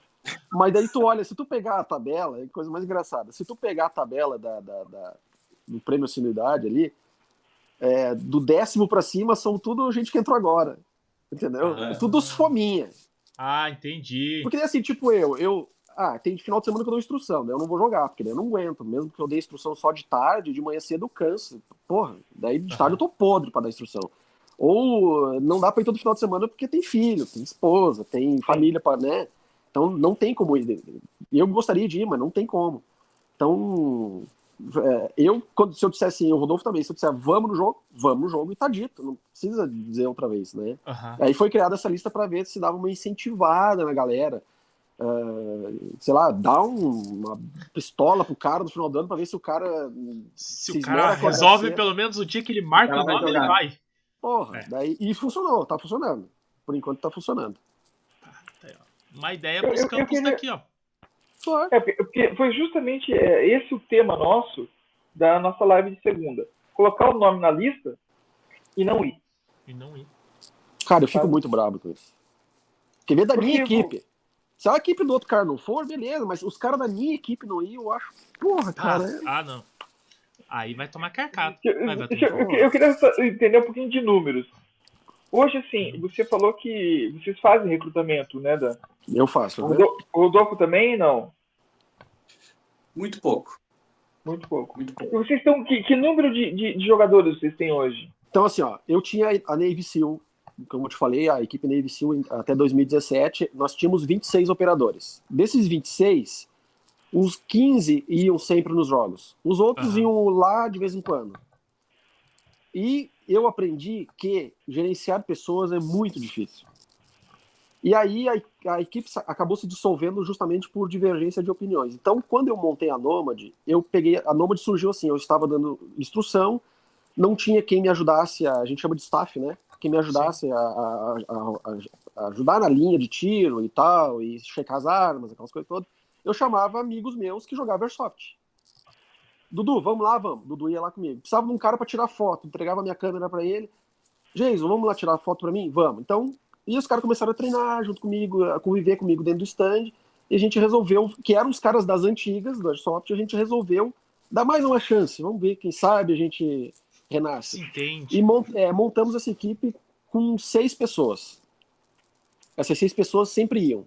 Mas daí tu olha, se tu pegar a tabela, é coisa mais engraçada, se tu pegar a tabela da, da, da do prêmio Assiduidade ali, é, do décimo para cima são tudo gente que entrou agora. Entendeu? Ah, é. Tudo os fominha. Ah, entendi. Porque assim, tipo eu, eu. Ah, tem final de semana que eu dou instrução, daí eu não vou jogar, porque daí eu não aguento. Mesmo que eu dê instrução só de tarde, de manhã cedo eu canso. Porra, daí de tarde eu tô podre para dar instrução. Ou não dá pra ir todo final de semana porque tem filho, tem esposa, tem família para, né? Então não tem como ir. Eu gostaria de ir, mas não tem como. Então, é, eu, quando, se eu dissesse assim, o Rodolfo também, se eu disser vamos no jogo, vamos no jogo e tá dito, não precisa dizer outra vez, né? Uhum. Aí foi criada essa lista para ver se dava uma incentivada na galera. Uh, sei lá, dá um, uma pistola pro cara no final do ano pra ver se o cara. Se, se o cara resolve pelo menos o dia que ele marca o, o nome, ele vai. Porra, é. daí, e funcionou, tá funcionando. Por enquanto tá funcionando. Uma ideia para os campos queria... daqui, ó. É, porque foi justamente é, esse o tema nosso da nossa live de segunda. Colocar o nome na lista e não ir. E não ir. Cara, eu fico muito bravo com isso. Quer ver da porque minha equipe. Se a equipe do outro cara não for, beleza, mas os caras da minha equipe não ir, eu acho. Porra, cara. Ah, ah não. Aí vai tomar carcado. Eu, eu, eu, queria entender um pouquinho de números. Hoje, assim, você falou que vocês fazem recrutamento, né, Dan? Eu faço. Né? O Rodolfo também, não? Muito pouco. Muito pouco. Muito pouco. E vocês estão. Que, que número de, de, de, jogadores vocês têm hoje? Então, assim, ó, eu tinha a Navy SEAL, como eu te falei, a equipe Navy SEAL até 2017, nós tínhamos 26 operadores. Desses 26, uns 15 iam sempre nos jogos. Os outros uhum. iam lá de vez em quando. E eu aprendi que gerenciar pessoas é muito difícil. E aí a, a, equipe acabou se dissolvendo justamente por divergência de opiniões. Então, quando eu montei a Nômade, eu peguei. A Nômade surgiu assim: eu estava dando instrução, não tinha quem me ajudasse, a, a gente chama de staff, né? Quem me ajudasse a, a, ajudar na linha de tiro e tal, e checar as armas, aquelas coisas todas. Eu chamava amigos meus que jogavam Airsoft. Dudu, vamos lá, vamos. Dudu ia lá comigo. Precisava de um cara para tirar foto. Entregava minha câmera para ele. Jason, vamos lá tirar foto para mim? Vamos. Então, e os caras começaram a treinar junto comigo, a conviver comigo dentro do stand. E a gente resolveu, que eram os caras das antigas do Airsoft, a gente resolveu dar mais uma chance. Vamos ver, quem sabe a gente renasce. Entende. E mont, é, montamos essa equipe com seis pessoas. Essas seis pessoas sempre iam.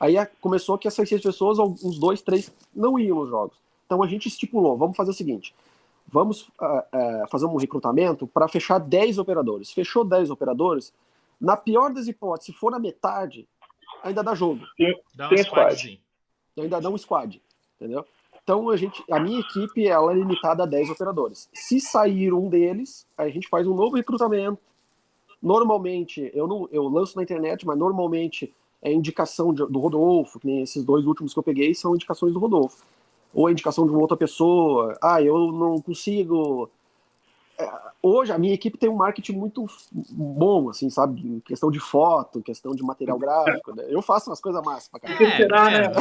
Aí começou que essas seis pessoas, uns dois, três, não iam nos jogos. Então a gente estipulou, vamos fazer o seguinte, vamos uh, uh, fazer um recrutamento para fechar 10 operadores. Fechou 10 operadores, na pior das hipóteses, se for na metade, ainda dá jogo. Dá um squad. Ainda dá um squad, entendeu? Então a gente, a minha equipe ela é limitada a 10 operadores. Se sair um deles, a gente faz um novo recrutamento. Normalmente, eu não eu lanço na internet, mas normalmente é indicação de, do Rodolfo, que nem esses dois últimos que eu peguei são indicações do Rodolfo. Ou a indicação de uma outra pessoa. Ah, eu não consigo. É, hoje a minha equipe tem um marketing muito bom, assim, sabe? Em questão de foto, questão de material gráfico. Né? Eu faço umas coisas massas pra caramba. É, será, né?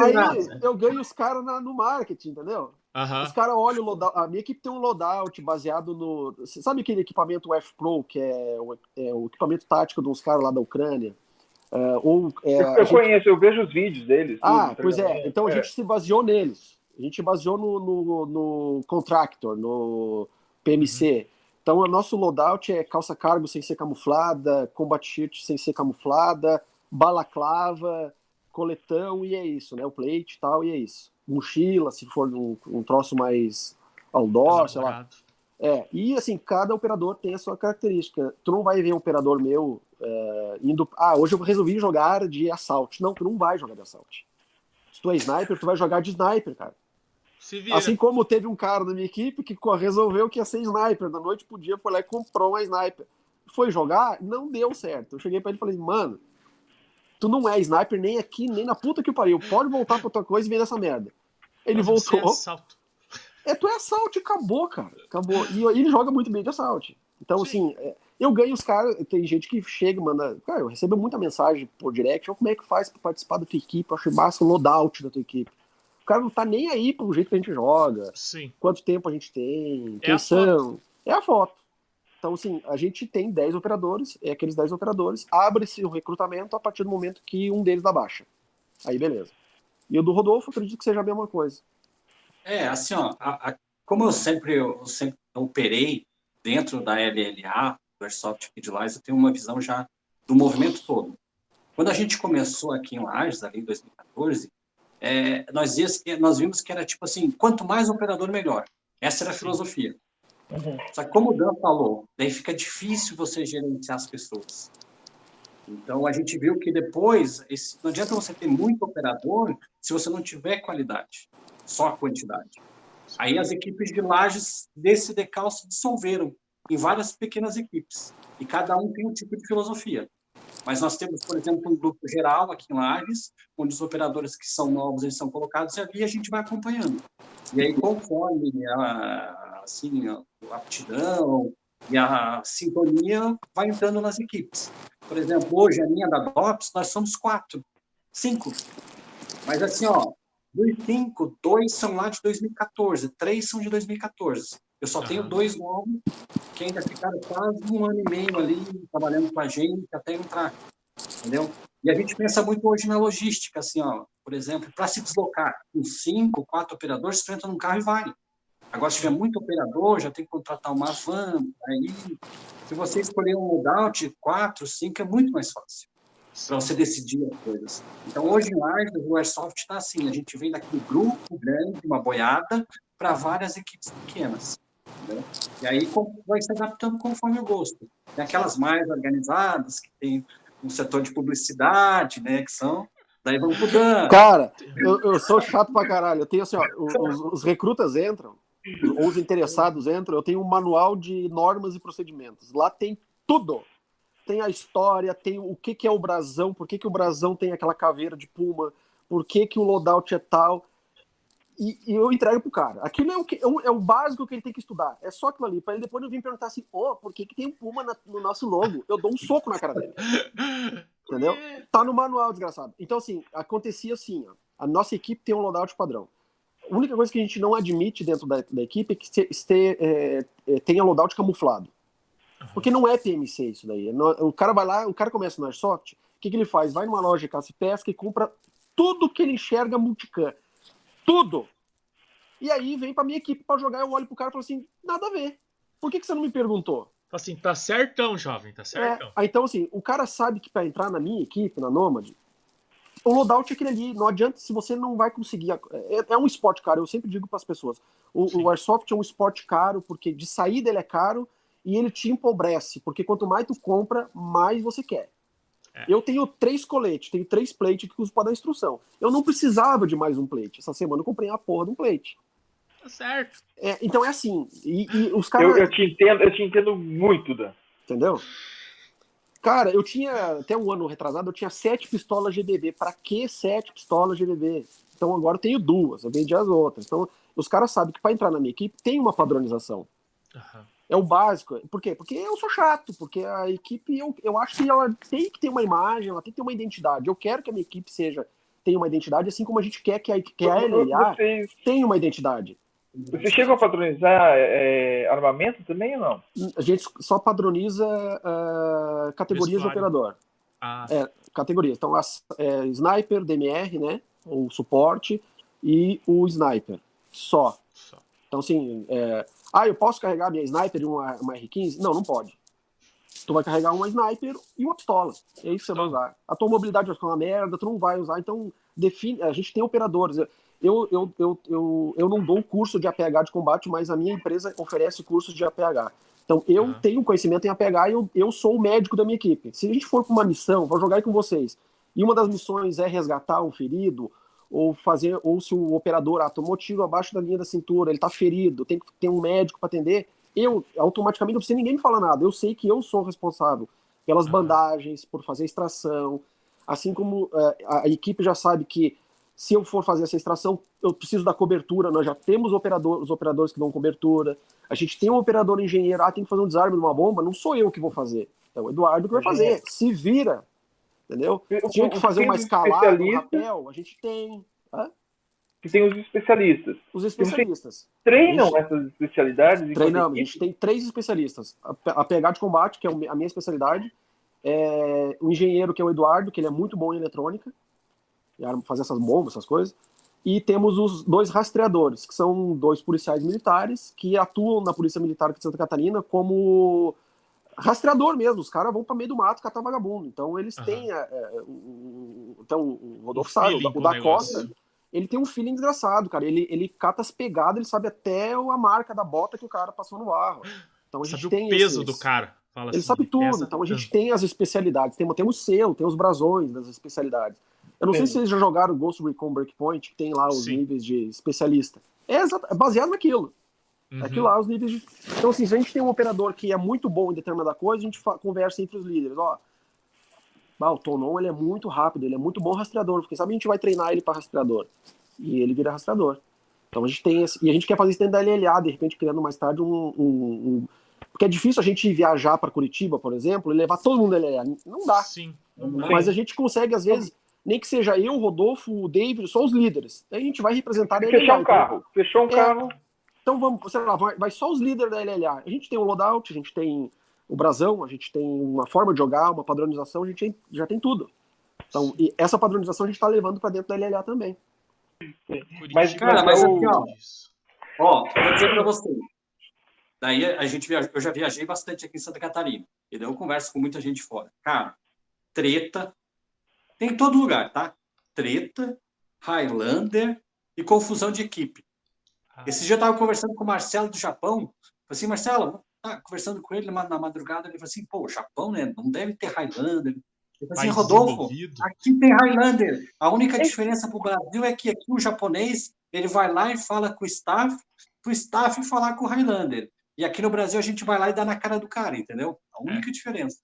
Aí eu ganho os caras no marketing, entendeu? Uhum. Os caras olham o loadout. A minha equipe tem um loadout baseado no. Sabe aquele equipamento F-Pro, que é o, é o equipamento tático dos caras lá da Ucrânia? Uh, ou, é, eu, eu gente... conheço, eu vejo os vídeos deles. Ah, tudo, pois é. Então a é. gente se baseou neles. A gente baseou no, no, no Contractor, no PMC. Uhum. Então o nosso loadout é calça cargo sem ser camuflada, combat shirt sem ser camuflada, balaclava, coletão e é isso, né? O plate e tal, e é isso. Mochila, se for um, um troço mais outdoor, sei lá. É, e assim, cada operador tem a sua característica. Tu não vai ver um operador meu é, indo. Ah, hoje eu resolvi jogar de assalto. Não, tu não vai jogar de assalto. Se tu é sniper, tu vai jogar de sniper, cara. Assim como teve um cara da minha equipe que resolveu que ia ser sniper. Da noite pro dia foi lá e comprou uma sniper. Foi jogar, não deu certo. Eu cheguei pra ele e falei, mano, tu não é sniper nem aqui, nem na puta que pariu. Pode voltar pra tua coisa e vir nessa merda. Ele Mas voltou. É, assalto. é, tu é assalto acabou, cara. Acabou. E ele joga muito bem de assalto. Então, Sim. assim, é, eu ganho os caras. Tem gente que chega e manda. Cara, eu recebo muita mensagem por direct. Como é que faz pra participar da tua equipe? Eu acho massa o loadout da tua equipe. O cara não tá nem aí pro jeito que a gente joga. Sim. Quanto tempo a gente tem. É quem são. É a foto. Então, assim, a gente tem 10 operadores, é aqueles 10 operadores, abre-se o recrutamento a partir do momento que um deles dá baixa. Aí, beleza. E o do Rodolfo, acredito que seja a mesma coisa. É, assim, ó, a, a, como eu sempre, eu sempre operei dentro da LLA, do Airsoft Kid Lies, eu tenho uma visão já do movimento todo. Quando a gente começou aqui em Lages, ali em 2014, é, nós, nós vimos que era tipo assim, quanto mais operador, melhor. Essa era a filosofia. Uhum. Só que como o Dan falou, daí fica difícil você gerenciar as pessoas. Então a gente viu que depois, esse, não adianta você ter muito operador se você não tiver qualidade, só quantidade. Aí as equipes de lajes desse decal se dissolveram em várias pequenas equipes. E cada um tem um tipo de filosofia. Mas nós temos, por exemplo, um grupo geral aqui em Lages, onde os operadores que são novos eles são colocados ali e a gente vai acompanhando. E aí, conforme a, assim, a aptidão e a sintonia vai entrando nas equipes. Por exemplo, hoje a linha da DOPS, nós somos quatro, cinco. Mas assim, ó, dos cinco, dois são lá de 2014, três são de 2014. Eu só tenho dois novos que ainda ficaram quase um ano e meio ali trabalhando com a gente até entrar, entendeu? E a gente pensa muito hoje na logística, assim, ó, por exemplo, para se deslocar com cinco, quatro operadores, você entra num carro e vai. Agora, se tiver muito operador, já tem que contratar uma van. Aí, se você escolher um loadout, quatro, cinco, é muito mais fácil para você decidir as coisas. Então, hoje em Live, o Airsoft está assim: a gente vem daquele grupo grande, uma boiada, para várias equipes pequenas. Entendeu? E aí vai se adaptando conforme o gosto. Tem aquelas mais organizadas, que tem um setor de publicidade, né, que são Daí vamos mudando. Cara, eu, eu, sou chato pra caralho. Eu tenho assim, ó, os, os recrutas entram, ou os interessados entram, eu tenho um manual de normas e procedimentos. Lá tem tudo. Tem a história, tem o que, que é o brasão, por que, que o brasão tem aquela caveira de puma, por que, que o loadout é tal. E, e eu entrego pro cara. Aquilo é o, que, é, o, é o básico que ele tem que estudar. É só aquilo ali. Para ele depois eu vir perguntar assim: ô, oh, por que, que tem um puma na, no nosso logo? Eu dou um soco na cara dele. Entendeu? Tá no manual, desgraçado. Então, assim, acontecia assim: ó, a nossa equipe tem um loadout padrão. a única coisa que a gente não admite dentro da, da equipe é que se, é, é, tenha loadout camuflado. Porque não é PMC isso daí. O cara vai lá, o cara começa no Airsoft, o que, que ele faz? Vai numa loja de caça e pesca e compra tudo que ele enxerga multicam. Tudo! E aí vem pra minha equipe para jogar, eu olho pro cara e falo assim, nada a ver. Por que, que você não me perguntou? Assim, tá certão, jovem, tá certão. É, então, assim, o cara sabe que para entrar na minha equipe, na Nomad, o loadout é aquele ali. Não adianta se você não vai conseguir. É, é um esporte caro, eu sempre digo para as pessoas. O, o, Airsoft é um esporte caro, porque de saída ele é caro e ele te empobrece, porque quanto mais tu compra, mais você quer. É. Eu tenho três coletes, tenho três plates que uso para dar instrução. Eu não precisava de mais um plate. Essa semana eu comprei a porra de um plate. Tá certo. É, então é assim. E, e os caras. Eu, eu, te entendo, eu te entendo muito, Dan. Entendeu? Cara, eu tinha, até um ano retrasado, eu tinha sete pistolas GBB. Pra que sete pistolas GBB? Então agora eu tenho duas, eu vendi as outras. Então os caras sabem que para entrar na minha equipe tem uma padronização. Uhum. É o básico. Por quê? Porque eu sou chato, porque a equipe, eu, eu acho que ela tem que ter uma imagem, ela tem que ter uma identidade. Eu quero que a minha equipe seja tenha uma identidade, assim como a gente quer que a, que a LLA tenha uma identidade. Você chegou a padronizar é, armamento também ou não? A gente só padroniza uh, categorias de operador. Ah. É, categorias. Então, as, é, sniper, DMR, né? O suporte e o sniper. Só. só. Então, assim, é, ah, eu posso carregar minha sniper e uma, uma R15? Não, não pode. Tu vai carregar uma sniper e uma pistola. É isso que você vai usar. A tua mobilidade vai ficar uma merda, tu não vai usar. Então, define. A gente tem operadores. Eu, eu, eu, eu, eu não dou curso de APH de combate, mas a minha empresa oferece cursos de APH. Então, eu uhum. tenho conhecimento em APH e eu, eu sou o médico da minha equipe. Se a gente for para uma missão, vou jogar aí com vocês, e uma das missões é resgatar um ferido, ou fazer, ou se o operador ah, tomou tiro abaixo da linha da cintura, ele está ferido, tem que ter um médico para atender, eu automaticamente não precisa ninguém me falar nada. Eu sei que eu sou responsável pelas bandagens, por fazer extração, assim como a, a equipe já sabe que se eu for fazer essa extração, eu preciso da cobertura. Nós já temos operador, os operadores que dão cobertura. A gente tem um operador engenheiro, ah, tem que fazer um desarme de uma bomba. Não sou eu que vou fazer. É o Eduardo que vai fazer. Se vira. Entendeu? Tinha que fazer uma escalada, um rapel, a gente tem. Hã? Que tem os especialistas. Os especialistas. Treinam gente, essas especialidades? Treinamos. A gente tem três especialistas. A PH de combate, que é a minha especialidade. É, o engenheiro, que é o Eduardo, que ele é muito bom em eletrônica fazer essas bombas, essas coisas. E temos os dois rastreadores, que são dois policiais militares que atuam na Polícia Militar de Santa Catarina como rastreador mesmo. Os caras vão para meio do mato catar vagabundo. Então eles uhum. têm. É, é, o, então, o Rodolfo o sabe, o, o da Costa, ele tem um feeling desgraçado, cara. Ele, ele cata as pegadas, ele sabe até a marca da bota que o cara passou no barro. Então a gente sabe tem o peso do cara. Fala ele assim, sabe tudo. Então a gente tem as especialidades. Tem, temos selo, tem os brasões das especialidades. Eu não sei se vocês já jogaram Ghost Recon Breakpoint, que tem lá os Sim. níveis de especialista. É, é baseado naquilo. Uhum. Aquilo lá, os níveis de... Então, assim, se a gente tem um operador que é muito bom em determinada coisa, a gente conversa entre os líderes. Ó, ah, o Tonon, ele é muito rápido, ele é muito bom rastreador. Porque sabe, a gente vai treinar ele para rastreador. E ele vira rastreador. Então a gente tem esse... E a gente quer fazer isso dentro da LLA, de repente criando mais tarde um... um, um... Porque é difícil a gente viajar para Curitiba, por exemplo, e levar todo mundo da LLA. Não dá. Sim. Mas a gente consegue, às vezes nem que seja eu, Rodolfo, o David, só os líderes. Aí a gente vai representar a LLA. Fechar um carro. Então, Fechou um é, carro. Então vamos, sei lá, vai, vai, só os líderes da LLA. A gente tem o loadout, a gente tem o brasão, a gente tem uma forma de jogar, uma padronização, a gente já tem tudo. Então, e essa padronização a gente está levando para dentro da LLA também. Mas, cara, mas aqui, ó. Ó, vou dizer para você. Daí a gente viaja, eu já viajei bastante aqui em Santa Catarina. E daí eu converso com muita gente fora. Cara, treta tem em todo lugar, tá? Treta, Highlander e confusão de equipe. Ah. Esse dia eu estava conversando com o Marcelo do Japão. Falei assim, Marcelo, tá conversando com ele na madrugada, ele falou assim, pô, Japão, né? Não deve ter Highlander. Eu falei assim, Rodolfo, aqui tem Highlander. A única diferença para o Brasil é que aqui o japonês, ele vai lá e fala com o staff, para o staff falar com o Highlander. E aqui no Brasil a gente vai lá e dá na cara do cara, entendeu? A única é. diferença.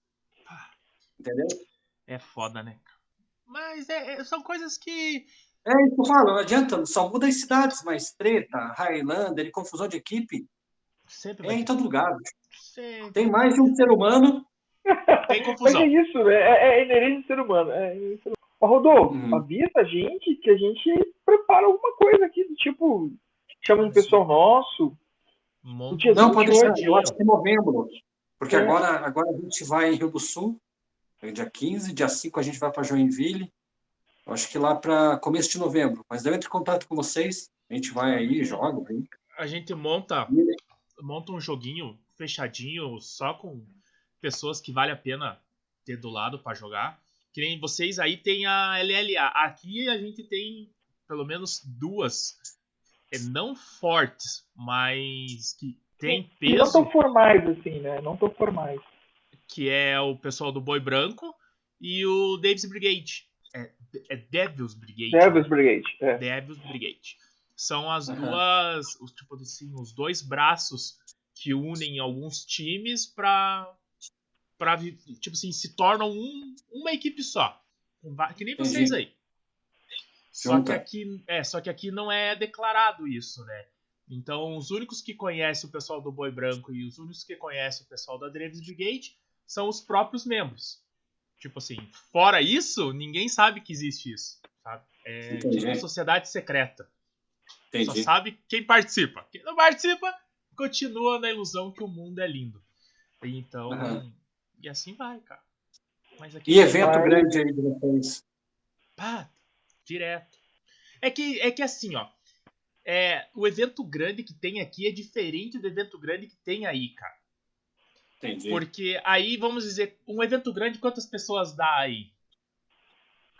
Entendeu? É foda, né? Mas é, é, são coisas que. É isso que eu falo, não adianta, só muda as cidades, mas treta, Highlander e confusão de equipe Sempre é em todo lugar. Sempre. Tem mais de um ser humano. Tem confusão. Mas é isso, né? é, é inerente do ser humano. É, Rodolfo, hum. avisa a gente que a gente prepara alguma coisa aqui, do tipo, chama um pessoal nosso. Monta... Não, pode ser, eu acho que é novembro. Porque é. agora, agora a gente vai em Rio do Sul, dia 15, dia 5 a gente vai para Joinville. Eu acho que lá para começo de novembro. Mas eu entro em contato com vocês, a gente vai aí, joga. A gente monta, monta um joguinho fechadinho, só com pessoas que vale a pena ter do lado para jogar. Que nem vocês aí tem a LLA. Aqui a gente tem pelo menos duas, é, não fortes, mas que tem peso. não tão formais assim, né? Não tão formais. Que é o pessoal do Boi Branco e o Davis Brigade. É, é Devils Brigade. Devils Brigade. É. Devils Brigade. São as uhum. duas, os, tipo assim, os dois braços que unem alguns times para para tipo assim, se tornam um, uma equipe só. Que nem vocês aí. Só que, aqui, é, só que aqui não é declarado isso, né? Então, os únicos que conhecem o pessoal do Boi Branco e os únicos que conhecem o pessoal da Dreves Brigade são os próprios membros. Tipo assim, fora isso, ninguém sabe que existe isso. Sabe? É tipo uma sociedade secreta. Entendi. Só sabe quem participa. Quem não participa, continua na ilusão que o mundo é lindo. Então, uhum. e assim vai, cara. e evento vai... grande aí de vocês? Pá, direto. É que, é que assim, ó. É, o evento grande que tem aqui é diferente do evento grande que tem aí, cara. Entendi. Porque aí, vamos dizer, um evento grande, quantas pessoas dá aí?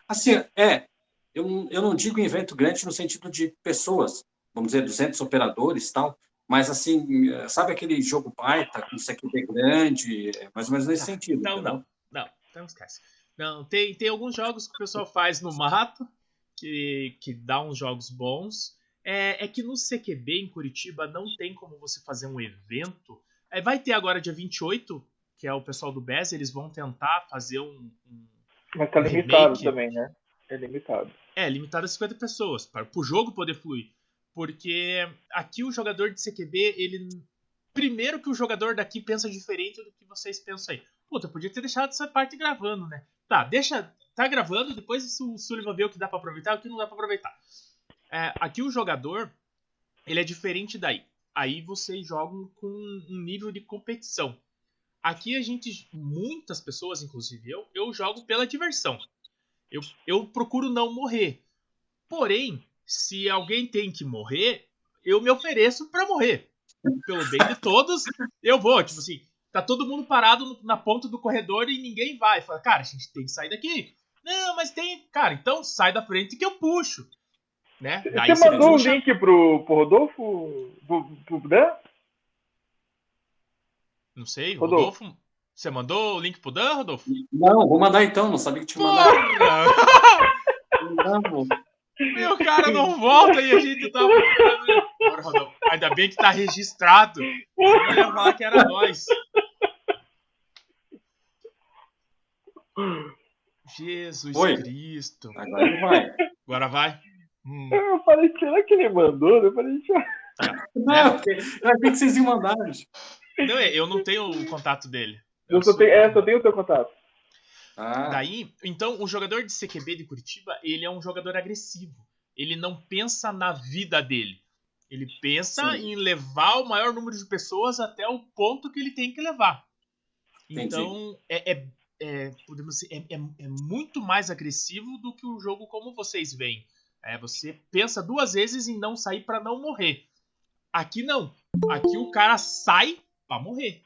Assim, é. Eu, eu não digo evento grande no sentido de pessoas, vamos dizer, 200 operadores e tal. Mas, assim, sabe aquele jogo baita, com CQB grande, é mais ou menos nesse sentido. Não, não, não, não esquece. Não, tem, tem alguns jogos que o pessoal faz no mato, que, que dá uns jogos bons. É, é que no CQB em Curitiba não tem como você fazer um evento. Vai ter agora dia 28, que é o pessoal do BES, eles vão tentar fazer um. um Mas tá limitado remake. também, né? É limitado. É, limitado a 50 pessoas, para o jogo poder fluir. Porque aqui o jogador de CQB, ele. Primeiro que o jogador daqui pensa diferente do que vocês pensam aí. Puta, podia ter deixado essa parte gravando, né? Tá, deixa. Tá gravando, depois o Sullivan vê o que dá para aproveitar e o que não dá para aproveitar. É, aqui o jogador, ele é diferente daí. Aí vocês jogam com um nível de competição. Aqui a gente, muitas pessoas, inclusive eu, eu jogo pela diversão. Eu, eu procuro não morrer. Porém, se alguém tem que morrer, eu me ofereço para morrer. Pelo bem de todos, eu vou. Tipo assim, tá todo mundo parado na ponta do corredor e ninguém vai. Fala, cara, a gente tem que sair daqui. Não, mas tem. Cara, então sai da frente que eu puxo. Né? Daí você mandou o puxa... link pro, pro Rodolfo? Pro, pro Dan? Não sei, Rodolfo. Rodolfo. Você mandou o link pro Dan, Rodolfo? Não, vou mandar então, não sabia que tinha mandado. não, meu cara não volta e a gente tá. Rodolfo, ainda bem que tá registrado. Eu ia falar que era nós. Jesus Oi. Cristo. Agora vai. Agora vai. Hum. Eu falei, será que ele mandou? Eu falei, não, é. eu achei que vocês iam mandar. Não, eu não tenho o contato dele. Eu, eu só, tenho, é, só tenho o teu contato. Ah. Daí, então, o jogador de CQB de Curitiba, ele é um jogador agressivo. Ele não pensa na vida dele. Ele pensa Sim. em levar o maior número de pessoas até o ponto que ele tem que levar. Entendi. Então, é, é, é, podemos dizer, é, é, é, muito mais agressivo do que o jogo como vocês veem. É, você pensa duas vezes em não sair para não morrer. Aqui não. Aqui o cara sai para morrer.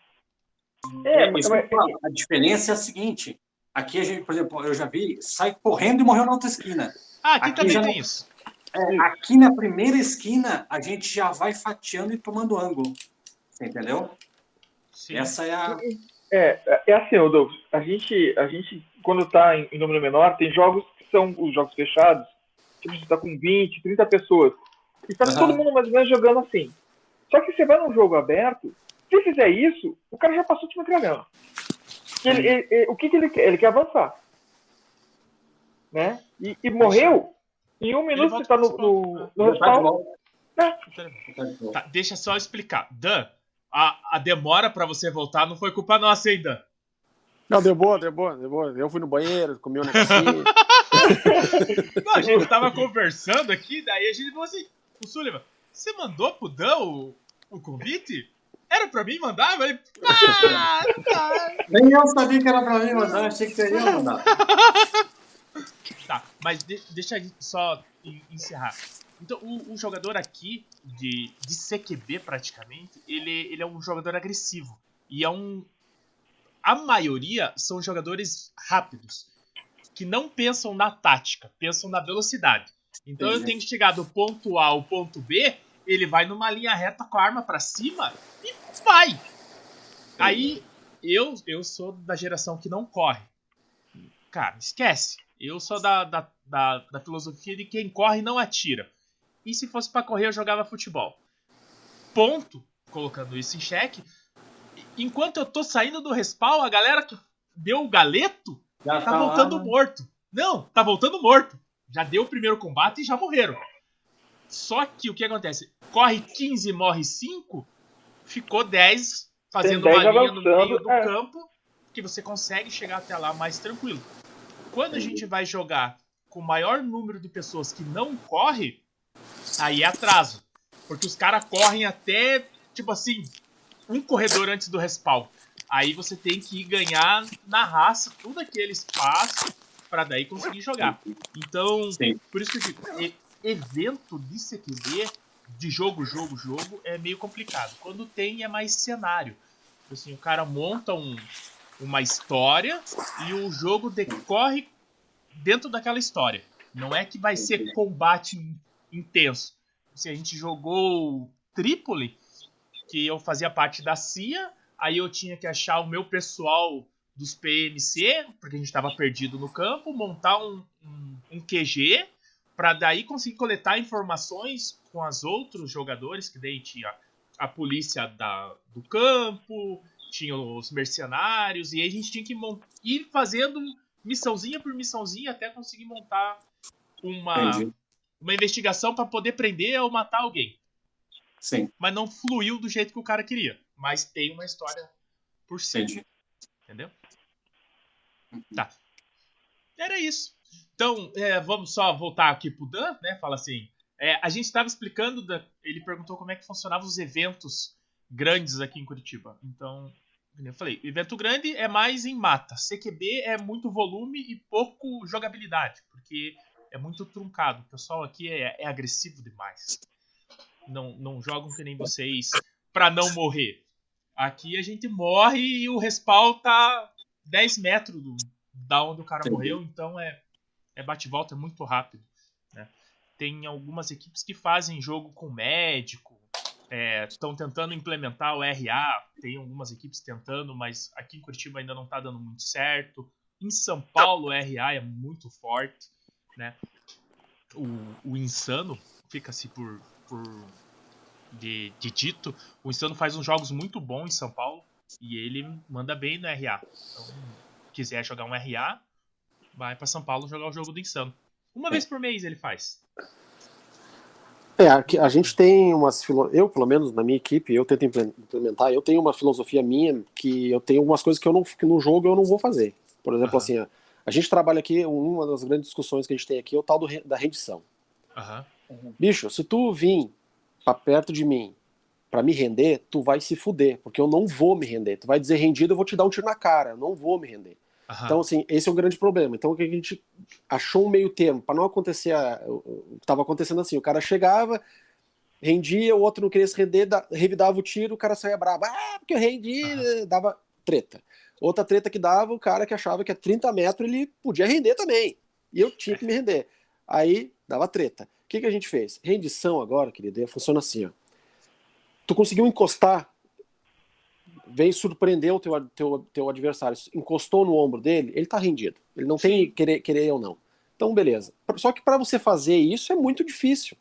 É, mas, mas, a diferença é a seguinte: Aqui a gente, por exemplo, eu já vi, sai correndo e morreu na outra esquina. Ah, aqui, aqui também tem isso. É, aqui na primeira esquina, a gente já vai fatiando e tomando ângulo. Entendeu? Sim. Essa é a. É, é assim, Rodolfo, a gente, a gente, quando está em, em, número menor, tem jogos que são os jogos fechados, tipo, você está com 20, 30 pessoas. E tá uhum. todo mundo mais ou menos jogando assim. Só que você vai num jogo aberto, se fizer isso, o cara já passou te metralhando. Ele, ele, ele, o que, que ele quer? Ele quer avançar. Né? E, e morreu, em um minuto você está no, no, no respawn. É. Tá, deixa só explicar. Dan, a, a demora para você voltar não foi culpa nossa ainda. Não, deu boa, deu boa, deu boa. Eu fui no banheiro, comi um negocinho. Não, a gente tava conversando aqui, daí a gente falou assim, o Sullivan, você mandou pro Dan o, o convite? Era pra mim mandar? Eu falei, ah, tá. Nem eu sabia que era pra mim mandar, achei que seria mandar. tá, mas de, deixa a gente só encerrar. Então, o, o, jogador aqui, de, de CQB praticamente, ele, ele é um jogador agressivo. E é um. A maioria são jogadores rápidos, que não pensam na tática, pensam na velocidade. Então eu tenho que chegar do ponto A ao ponto B, ele vai numa linha reta com a arma para cima e vai. Aí eu eu sou da geração que não corre. Cara, esquece. Eu sou da, da, da, da filosofia de quem corre não atira. E se fosse para correr, eu jogava futebol. Ponto. Colocando isso em xeque. Enquanto eu tô saindo do respawn, a galera que deu o galeto já tá, tá voltando lá, né? morto. Não, tá voltando morto. Já deu o primeiro combate e já morreram. Só que o que acontece? Corre 15 morre 5, ficou 10 fazendo uma linha no meio do é. campo que você consegue chegar até lá mais tranquilo. Quando a gente vai jogar com o maior número de pessoas que não corre, aí é atraso. Porque os caras correm até, tipo assim, um corredor antes do respawn. Aí você tem que ganhar na raça todo aquele espaço para daí conseguir jogar. Então, Sim. por isso que eu digo, evento de CQB, de jogo, jogo, jogo, é meio complicado. Quando tem, é mais cenário. Assim, o cara monta um, uma história e o jogo decorre dentro daquela história. Não é que vai ser combate intenso. Se a gente jogou Trípoli, que eu fazia parte da CIA, aí eu tinha que achar o meu pessoal dos PMC, porque a gente estava perdido no campo, montar um, um, um QG para daí conseguir coletar informações com os outros jogadores, que daí tinha a polícia da, do campo, tinha os mercenários, e aí a gente tinha que ir fazendo missãozinha por missãozinha até conseguir montar uma, uma investigação para poder prender ou matar alguém. Sim. Mas não fluiu do jeito que o cara queria. Mas tem uma história por cima. Entendeu? Tá. Era isso. Então, é, vamos só voltar aqui pro Dan, né? Fala assim. É, a gente estava explicando, ele perguntou como é que funcionavam os eventos grandes aqui em Curitiba. Então, eu falei, evento grande é mais em mata. CQB é muito volume e pouco jogabilidade, porque é muito truncado. O pessoal aqui é, é agressivo demais. Não, não jogam que nem vocês para não morrer. Aqui a gente morre e o respawn tá 10 metros do, da onde o cara Entendi. morreu, então é, é bate-volta, é muito rápido. Né? Tem algumas equipes que fazem jogo com médico, estão é, tentando implementar o RA, tem algumas equipes tentando, mas aqui em Curitiba ainda não está dando muito certo. Em São Paulo o RA é muito forte, né? O, o Insano fica-se por, por de, de dito, o Insano faz uns jogos muito bons em São Paulo e ele manda bem no RA. Então, quiser jogar um RA, vai para São Paulo jogar o jogo do Insano. Uma é. vez por mês ele faz. É, a, gente tem umas eu pelo menos na minha equipe eu tento implementar, eu tenho uma filosofia minha que eu tenho algumas coisas que eu não que no jogo eu não vou fazer. Por exemplo, uhum. assim, a, a, gente trabalha aqui uma das grandes discussões que a gente tem aqui é o tal do, da rendição. Uhum. Bicho, se tu vir para perto de mim para me render, tu vai se fuder, porque eu não vou me render. Tu vai dizer rendido, eu vou te dar um tiro na cara, eu não vou me render. Uhum. Então, assim, esse é o grande problema. Então, o que a gente achou um meio termo, para não acontecer a, o que estava acontecendo assim, o cara chegava, rendia, o outro não queria se render, da, revidava o tiro, o cara saía bravo, ah, porque eu rendi, uhum. dava treta. Outra treta que dava, o cara que achava que a 30 metros ele podia render também, e eu tinha que me render. Aí, dava treta. O que, que a gente fez? Rendição agora, querido, funciona assim, ó tu conseguiu encostar, veio surpreender o teu, teu, teu adversário, encostou no ombro dele, ele tá rendido. Ele não tem querer, querer ou não. Então, beleza. Só que para você fazer isso é muito difícil.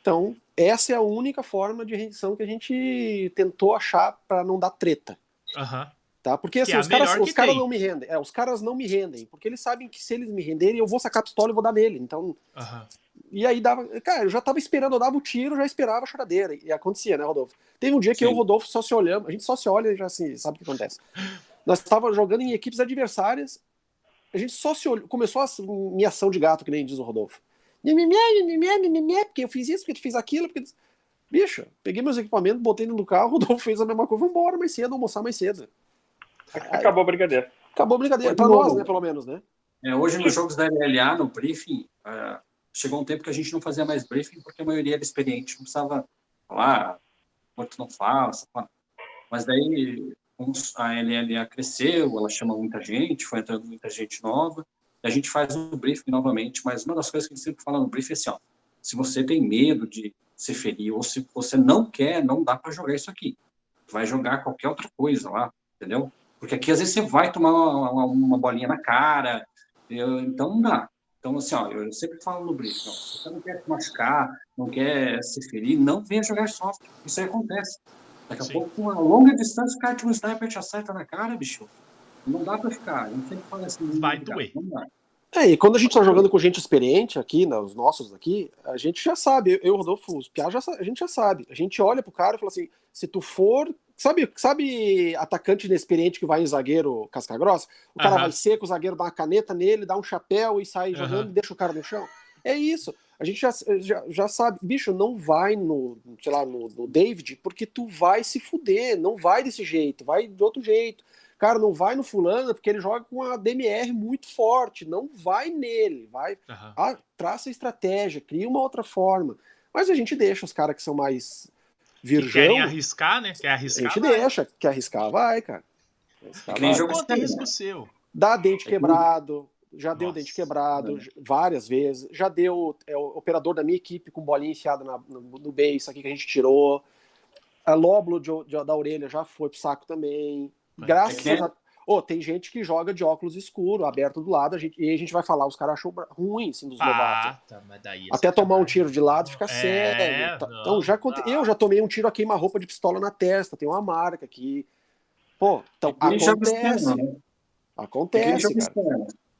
Então, essa é a única forma de rendição que a gente tentou achar para não dar treta. Uhum. Tá? Porque assim, é os caras, os caras não me rendem. É, os caras não me rendem, porque eles sabem que se eles me renderem, eu vou sacar a pistola e vou dar nele. Então, uhum. E aí dava. Cara, eu já tava esperando, eu dava o tiro, já esperava a choradeira. E acontecia, né, Rodolfo? Teve um dia que Sim. eu e o Rodolfo só se olhamos, a gente só se olha e já assim, sabe o que acontece. Nós estávamos jogando em equipes adversárias, A gente só se olhou, começou a minha ação de gato, que nem diz o Rodolfo. Porque eu fiz isso, porque tu fez aquilo, porque. Bicho, peguei meus equipamentos, botei no carro, o Rodolfo fez a mesma coisa, vamos embora mais cedo, almoçar mais cedo. Acabou a brincadeira. Acabou a brincadeira, pra nós, né, pelo menos, né? É, hoje nos jogos da LLA, no briefing, uh, chegou um tempo que a gente não fazia mais briefing porque a maioria era experiente, não precisava falar, quanto não fala, mas daí a LLA cresceu, ela chama muita gente, foi entrando muita gente nova, e a gente faz o briefing novamente, mas uma das coisas que a gente sempre fala no briefing é assim, ó, se você tem medo de se ferir, ou se você não quer, não dá para jogar isso aqui. Vai jogar qualquer outra coisa lá, entendeu? Porque aqui às vezes você vai tomar uma, uma bolinha na cara, eu, então não dá. Então, assim, ó, eu sempre falo no briefing, ó, se você não quer se machucar, não quer se ferir, não venha jogar soft. Isso aí acontece. Daqui a Sim. pouco, com uma longa distância, o cara tira um sniper te acerta na cara, bicho. Não dá pra ficar. A gente sempre fala assim. Vai doer. Não dá. É, e quando a gente tá jogando com gente experiente aqui, né, os nossos aqui, a gente já sabe, eu, Rodolfo, os Piá, já, a gente já sabe. A gente olha pro cara e fala assim, se tu for, sabe, sabe atacante inexperiente que vai em zagueiro casca grossa? O cara vai seco, o zagueiro dá uma caneta nele, dá um chapéu e sai jogando e deixa o cara no chão. É isso. A gente já, já, já sabe, bicho, não vai no, sei lá, no, no David, porque tu vai se fuder, não vai desse jeito, vai de outro jeito. Cara, não vai no fulano porque ele joga com a DMR muito forte. Não vai nele. Vai. Uhum. Traça estratégia, cria uma outra forma. Mas a gente deixa os caras que são mais virgão. Que querem arriscar, né? Quer arriscar. A gente vai. deixa. Quer arriscar, vai, cara. Arriscar, que nem jogo Quanto risco seu. Dá dente é quebrado. Já deu dente quebrado é. várias vezes. Já deu é, o operador da minha equipe com bolinha enfiada na, no, no beijo, aqui que a gente tirou. A lóbulo de, de, da orelha já foi pro saco também. Graças é a. Oh, tem gente que joga de óculos escuro, aberto do lado, a gente, e a gente vai falar, os caras achou ruim, assim, dos ah, novatos. Tá, Até tomar um tiro de lado fica é, sério. Tá, então, já conte... eu já tomei um tiro a queima-roupa de pistola na testa, tem uma marca aqui. Pô, então acontece. Né? Acontece.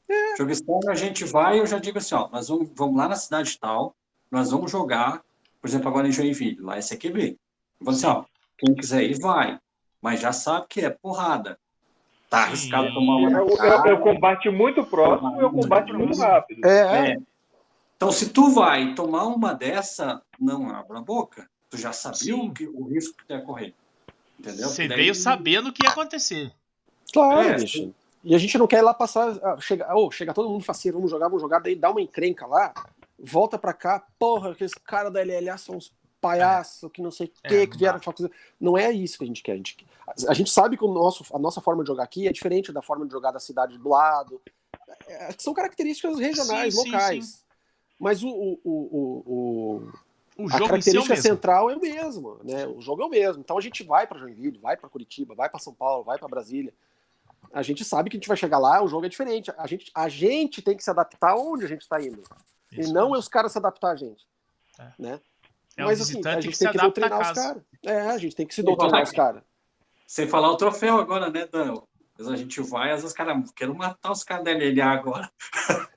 É. Jogo externo a gente vai, eu já digo assim, ó, nós vamos, vamos lá na cidade tal, nós vamos jogar, por exemplo, agora em Joinville, lá é CQB. Eu vou assim, ó, quem quiser ir, vai mas já sabe que é porrada. Tá arriscado Sim. tomar uma. É, é, é o combate muito próximo e o combate muito rápido. É. é. Então, se tu vai tomar uma dessa, não abra a boca. Tu já sabia o, que, o risco que tu ia correr. Entendeu? Você daí... veio sabendo o que ia acontecer. Claro, é, bicho. E a gente não quer ir lá passar. Ah, chega, oh, chega todo mundo faceiro, vamos jogar, vamos jogar, daí dá uma encrenca lá, volta pra cá, porra, aqueles caras da LLA são uns palhaço, é. que não sei o que, é, que vieram fazer. Não é isso que a gente quer. A gente, a gente sabe que o nosso, a nossa forma de jogar aqui é diferente da forma de jogar da cidade do lado. É, são características regionais, sim, locais. Sim, sim. Mas o, o, o, o, a característica central é o mesmo, né? O jogo é o mesmo. Então a gente vai para Joinville, vai para Curitiba, vai para São Paulo, vai para Brasília. A gente sabe que a gente vai chegar lá, o jogo é diferente. A gente, a gente tem que se adaptar onde a gente está indo. Isso e não é os caras se adaptar a gente. É. Né? É Mas assim, a gente tem que doutrinar os caras. É, a gente tem que se doutrinar os caras. Sem falar o troféu agora, né, Dan? A gente vai, às vezes os caras querem matar os caras da LLA agora.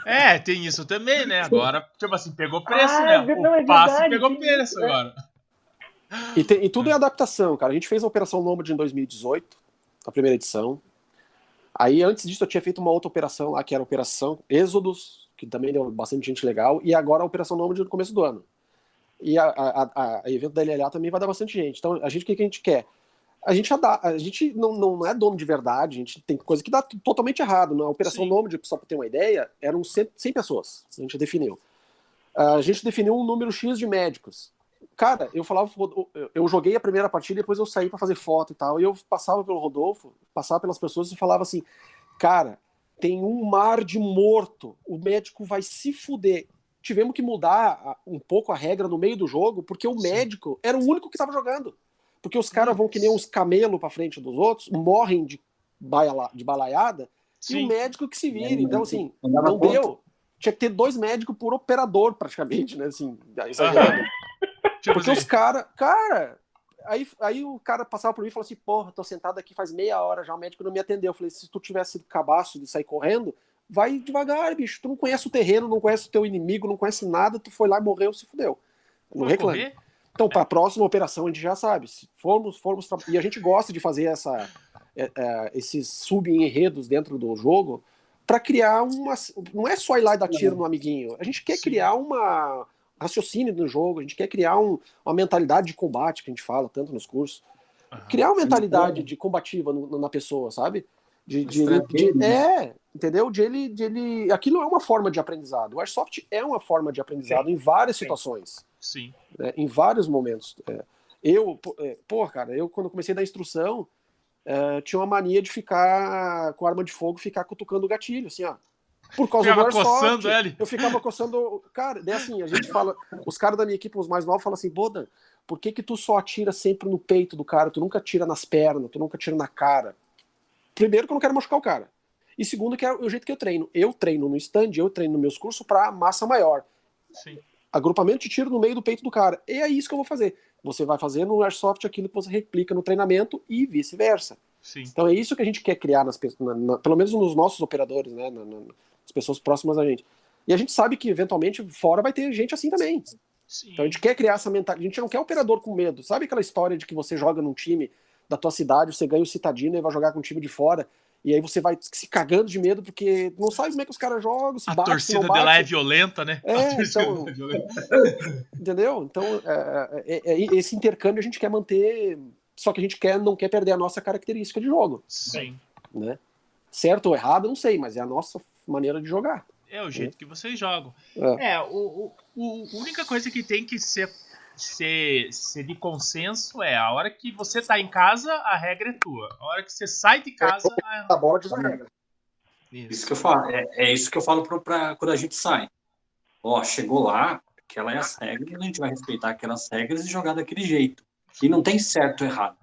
É, tem isso também, né? Agora, tipo assim, pegou preço, ah, né? Não, o é passe pegou preço é. agora. E, tem, e, tudo é adaptação, cara. A gente fez a Operação Nômade em 2018, a primeira edição. Aí, antes disso, eu tinha feito uma outra operação lá, que era a Operação Êxodos, que também deu bastante gente legal, e agora a Operação Nômade no começo do ano. E a, a, a, evento da LLA também vai dar bastante gente. Então, a gente, o que, que a gente quer? A gente, a gente não, não é dono de verdade, a gente tem coisa que dá totalmente errado. Na Operação Sim. Nômade, só para ter uma ideia, eram 100, 100 pessoas, a gente definiu. A gente definiu um número X de médicos. Cara, eu falava, eu joguei a primeira partida, depois eu saí para fazer foto e tal, e eu passava pelo Rodolfo, passava pelas pessoas e falava assim, cara, tem um mar de morto, o médico vai se fuder tivemos que mudar um pouco a regra no meio do jogo, porque o Sim. médico era o único que estava jogando. Porque os caras vão que nem uns camelos para frente dos outros, morrem de, baila, de balaiada, Sim. e o médico que se vira. Então, assim, não deu. Tinha que ter dois médicos por operador, praticamente, né? Assim, exagerando. Tipo porque assim. os caras. Cara, aí, aí o cara passava por mim e falou assim: Porra, tô sentado aqui faz meia hora já, o médico não me atendeu. Eu falei: Se tu tivesse sido cabaço de sair correndo, vai devagar, bicho. Tu não conhece o terreno, não conhece o teu inimigo, não conhece nada, tu foi lá e morreu, se fudeu. Não reclame. Então, para a próxima operação, a gente já sabe. Se formos, formos. E a gente gosta de fazer essa, é, é, esses sub-enredos dentro do jogo, para criar uma. Não é só ir lá e dar tiro no amiguinho. A gente quer Sim. criar uma raciocínio no jogo, a gente quer criar um, uma mentalidade de combate que a gente fala tanto nos cursos. Criar uma mentalidade de combativa no, na pessoa, sabe? De, de, de, de, é, entendeu? De ele, de ele. Aquilo é uma forma de aprendizado. O Airsoft é uma forma de aprendizado Sim. em várias Sim. situações. Sim. Né? Em vários momentos. É. Eu, é, pô, cara, eu quando comecei a dar instrução, é, tinha uma mania de ficar com arma de fogo, ficar cutucando o gatilho, assim, ó. Por causa ficava do Airsoft. Coçando ele. Eu ficava coçando. Cara, daí assim, a gente fala. Os caras da minha equipe, os mais novos, falam assim, Boda, por que, que tu só atira sempre no peito do cara? Tu nunca atira nas pernas, tu nunca atira na cara. Primeiro, que eu não quero machucar o cara. E segundo, que é o jeito que eu treino. Eu treino no stand, eu treino nos meus cursos para massa maior. Sim. Agrupamento de tiro no meio do peito do cara. E é isso que eu vou fazer. Você vai fazer no Airsoft aquilo que você replica no treinamento e vice-versa. Então é isso que a gente quer criar, nas, na, na, pelo menos nos nossos operadores, né, na, nas pessoas próximas a gente. E a gente sabe que eventualmente fora vai ter gente assim também. Sim. Então a gente quer criar essa mentalidade. A gente não quer operador com medo. Sabe aquela história de que você joga num time da tua cidade, você ganha o citadino e vai jogar com um time de fora e aí você vai se cagando de medo porque não sabe como é que os caras jogam, se a bate, torcida se dela é violenta, né? É, então, entendeu? Então, é, é, é, é, esse intercâmbio a gente quer manter, só que a gente quer, não quer perder a nossa característica de jogo. Sim. Né? Certo ou errado, não sei, mas é a nossa maneira de jogar. É o jeito que vocês jogam. É, é o, o, a única coisa que tem que ser ser, ser de consenso é a hora que você tá em casa, a regra é tua. A hora que você sai de casa, a, a bola diz a regra. Isso. isso. que eu falo, é, é isso que eu falo pra, pra, quando a gente sai. Ó, chegou lá, aquelas é as regras, a gente vai respeitar aquelas regras e jogar daquele jeito. E não tem certo ou errado.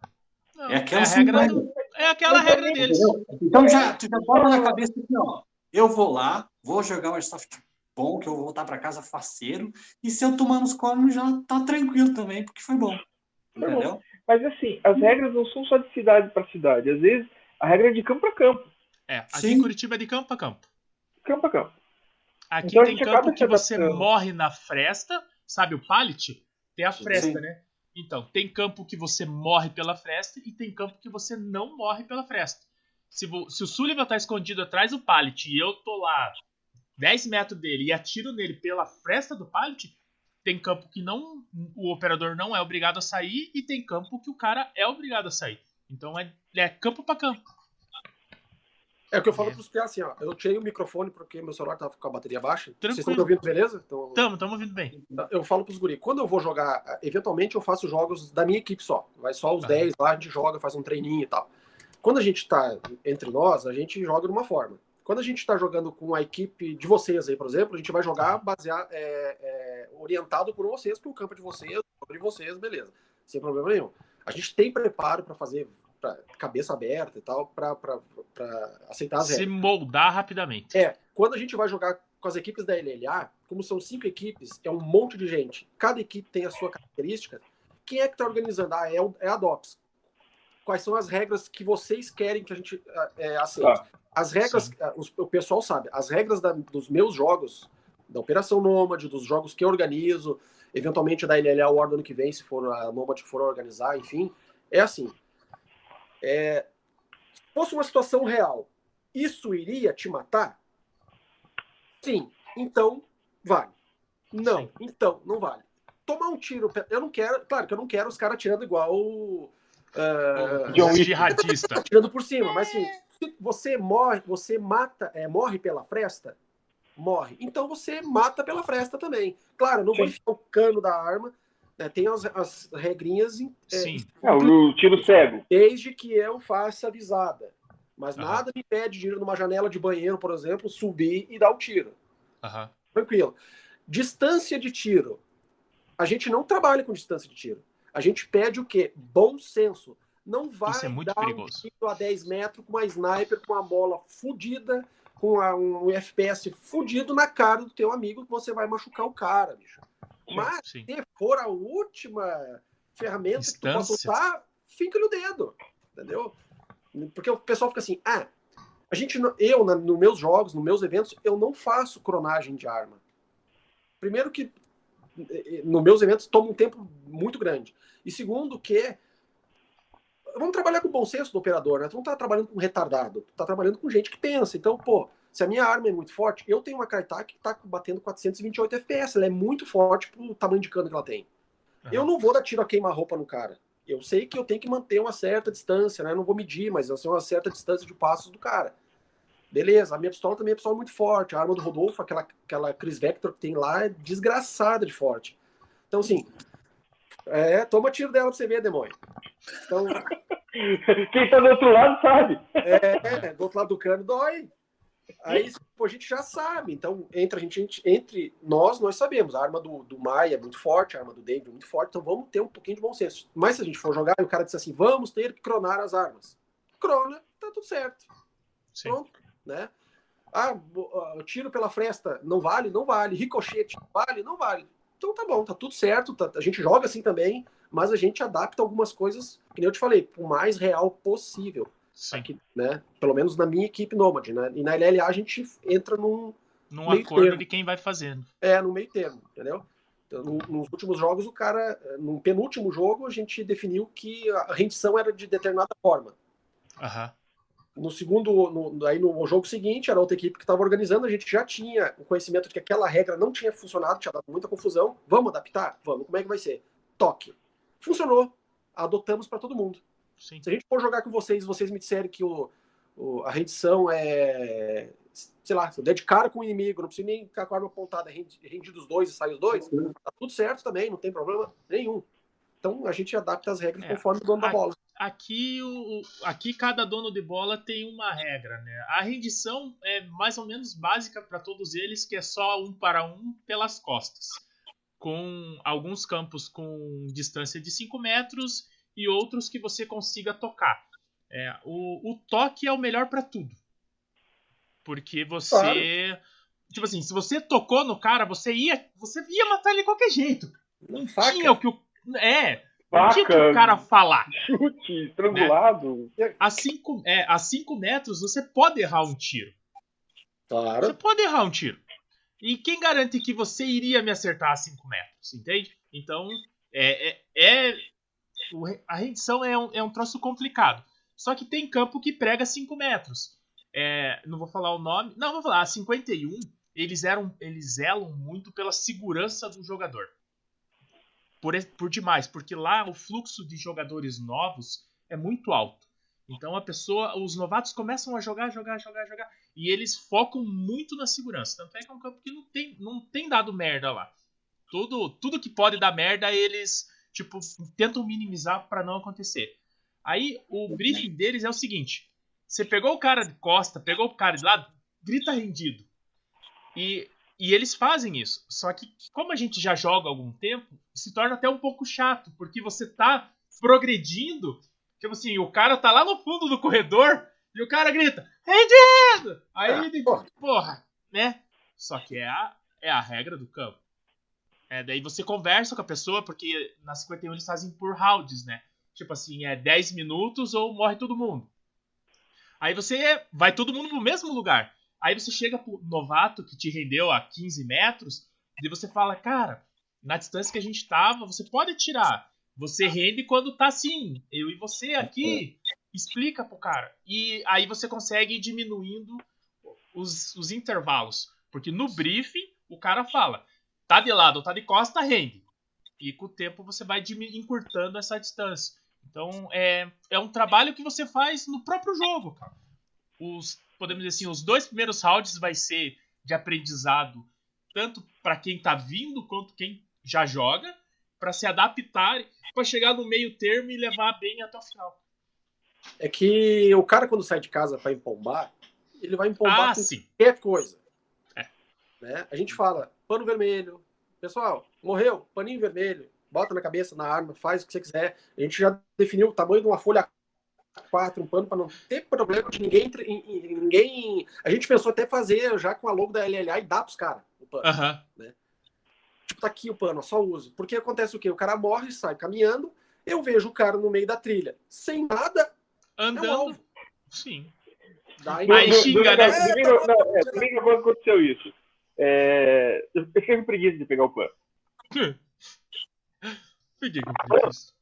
Não, é aquela, é, regra do, é aquela regra deles. Então já, tu já bota na cabeça que, ó, eu vou lá, vou jogar Airsoft bom, que eu vou voltar para casa faceiro. E se eu tomar nos cornos, já tá tranquilo também, porque foi bom. Entendeu? Mas assim, as regras não são só de cidade para cidade. Às vezes, a regra é de campo para campo. É, aqui Sim. em Curitiba é de campo para campo. Campo a campo. Aqui então, tem campo que você morre na fresta, sabe o pallet? Tem a fresta, Sim. né? Então, tem campo que você morre pela fresta e tem campo que você não morre pela fresta. Se, se o Sullivan tá escondido atrás do pallet e eu tô lá 10 metros dele e atiro nele pela fresta do pallet, tem campo que não o operador não é obrigado a sair e tem campo que o cara é obrigado a sair. Então é, é campo para campo. É o que eu falo é. pros piás assim, ó. Eu tirei o microfone porque meu celular tava com a bateria baixa. Tranquilo. Vocês estão me ouvindo, beleza? Então, tamo, tamo ouvindo bem. Eu falo pros guri, quando eu vou jogar, eventualmente eu faço jogos da minha equipe só. Vai só os ah. 10 lá, a gente joga, faz um treininho e tal. Quando a gente tá entre nós, a gente joga de uma forma. Quando a gente está jogando com a equipe de vocês aí, por exemplo, a gente vai jogar baseado, é, é, orientado por vocês, para o campo de vocês, de vocês, beleza, sem problema nenhum. A gente tem preparo para fazer pra, cabeça aberta e tal, para aceitar as Se moldar rapidamente. É, quando a gente vai jogar com as equipes da LLA, como são cinco equipes, é um monte de gente. Cada equipe tem a sua característica. Quem é que está organizando? Ah, é, o, é a DOPS. Quais são as regras que vocês querem que a gente é, aceite? Ah. As regras, os, o pessoal sabe, as regras da, dos meus jogos, da Operação Nômade, dos jogos que eu organizo, eventualmente da LLA World ano que vem, se for a Nômade for organizar, enfim, é assim. É, se fosse uma situação real, isso iria te matar? Sim, então vale. Não, Sim. então não vale. Tomar um tiro, eu não quero, claro que eu não quero os caras tirando igual uh, John jihadista. Atirando por cima, mas assim, você morre, você mata, é, morre pela fresta, morre. Então você mata pela fresta também. Claro, não vou enfiar o cano da arma, né, tem as, as regrinhas. É, Sim. É, o tiro cego. Desde que eu faça avisada. Mas uhum. nada me impede de ir numa janela de banheiro, por exemplo, subir e dar o tiro. Uhum. Tranquilo. Distância de tiro. A gente não trabalha com distância de tiro. A gente pede o quê? Bom senso não vai Isso é muito dar perigoso. um tiro a 10 metros com uma sniper, com uma bola fudida, com a, um FPS fudido na cara do teu amigo que você vai machucar o cara, bicho. Mas sim. se for a última ferramenta Distância. que tu possa usar, fica no dedo, entendeu? Porque o pessoal fica assim, ah, a gente, eu, nos meus jogos, nos meus eventos, eu não faço cronagem de arma. Primeiro que nos meus eventos toma um tempo muito grande. E segundo que vamos trabalhar com o bom senso do operador, né? Tu não tá trabalhando com retardado, tu tá trabalhando com gente que pensa. Então, pô, Se a minha arma é muito forte, eu tenho uma Kaitak que tá batendo 428 FPS. Ela é muito forte pro tamanho de cano que ela tem. Uhum. Eu não vou dar tiro a queima-roupa no cara. Eu sei que eu tenho que manter uma certa distância, né? Eu não vou medir, mas eu sei uma certa distância de passos do cara. Beleza, a minha pistola também é pistola muito forte. A arma do Rodolfo, aquela, aquela Chris Vector que tem lá, é desgraçada de forte. Então, assim, é, toma tiro dela pra você ver, demônio. Então, Quem tá do outro lado sabe. É, do outro lado do cano dói. Aí pô, a gente já sabe. Então, entre a gente, entre nós, nós sabemos. A arma do, do Maia é muito forte, a arma do David é muito forte, então vamos ter um pouquinho de bom senso. Mas se a gente for jogar e o cara disser assim, vamos ter que cronar as armas. Crona, tá tudo certo. Sim. Pronto, né? Ah, tiro pela fresta não vale? Não vale. Ricochete vale? Não vale. Então tá bom, tá tudo certo. Tá, a gente joga assim também mas a gente adapta algumas coisas, que nem eu te falei, o mais real possível. Aqui, né? Pelo menos na minha equipe Nômade, né? E na LLA a gente entra num. Num acordo termo. de quem vai fazendo. É, no meio termo, entendeu? Então, no, nos últimos jogos, o cara. No penúltimo jogo, a gente definiu que a rendição era de determinada forma. Uhum. No segundo, no, aí no jogo seguinte, era outra equipe que estava organizando, a gente já tinha o conhecimento de que aquela regra não tinha funcionado, tinha dado muita confusão. Vamos adaptar? Vamos. Como é que vai ser? Toque funcionou. Adotamos para todo mundo. Sim. Se a gente for jogar com vocês, vocês me disserem que o, o, a rendição é. Sei lá, eu der de cara com o inimigo, não preciso nem ficar com a arma apontada, rendi dos dois e sai os dois, Sim. tá tudo certo também, não tem problema nenhum. Então a gente adapta as regras é, conforme o dono da bola. Aqui, o, aqui cada dono de bola tem uma regra, né? A rendição é mais ou menos básica para todos eles, que é só um para um pelas costas com alguns campos com distância de 5 metros e outros que você consiga tocar. É, o, o toque é o melhor para tudo. Porque você. Claro. Tipo assim, se você tocou no cara, você ia, você ia matar ele de qualquer jeito. Não Faca. tinha o que o. É. Faca, tinha o que o cara falar. Chute, estrangulado. Né? A 5 é, a cinco metros você pode errar um tiro. Claro. Você pode errar um tiro. E quem garante que você iria me acertar a 5 metros, entende? Então, é, é, é a rendição é um, é um troço complicado. Só que tem campo que prega 5 metros. É, não vou falar o nome. Não, vou falar. A 51, eles, eram, eles zelam muito pela segurança do jogador. Por, por demais, porque lá o fluxo de jogadores novos é muito alto. Então a pessoa, os novatos começam a jogar, jogar, jogar, jogar. E eles focam muito na segurança. Tanto é que é um campo que não tem, não tem dado merda lá. Tudo, tudo que pode dar merda, eles tipo tentam minimizar para não acontecer. Aí o briefing deles é o seguinte: você pegou o cara de costa, pegou o cara de lado, grita rendido. E, e eles fazem isso. Só que, como a gente já joga há algum tempo, se torna até um pouco chato, porque você tá progredindo Tipo assim, o cara tá lá no fundo do corredor e o cara grita, rendido! Aí ah, ele, porra. porra, né? Só que é a, é a regra do campo. É, daí você conversa com a pessoa, porque na 51 eles fazem por rounds, né? Tipo assim, é 10 minutos ou morre todo mundo. Aí você vai todo mundo pro mesmo lugar. Aí você chega pro novato que te rendeu a 15 metros, e você fala, cara, na distância que a gente tava, você pode tirar. Você rende quando tá assim. Eu e você aqui. Explica pro cara. E aí você consegue ir diminuindo os, os intervalos. Porque no briefing, o cara fala: tá de lado ou tá de costa, rende. E com o tempo você vai encurtando essa distância. Então é, é um trabalho que você faz no próprio jogo, cara. Os, podemos dizer assim, os dois primeiros rounds vai ser de aprendizado, tanto para quem tá vindo quanto quem já joga para se adaptar, para chegar no meio termo e levar bem até o final. É que o cara, quando sai de casa para empombar, ele vai empombar ah, com sim. qualquer coisa. É. Né? A gente fala, pano vermelho. Pessoal, morreu, paninho vermelho. Bota na cabeça, na arma, faz o que você quiser. A gente já definiu o tamanho de uma folha 4, um pano para não ter problema de ninguém, ninguém. A gente pensou até fazer já com a logo da LLA e dar pros caras o pano. Né? Tipo, tá aqui o pano, só uso. Porque acontece o quê? O cara morre, sai caminhando, eu vejo o cara no meio da trilha, sem nada, andando. É Sim. Daí, Aí xinga, né? Domingo, é, domingo quando aconteceu isso. É, eu fiquei com preguiça de pegar o pano. Fiquei com preguiça.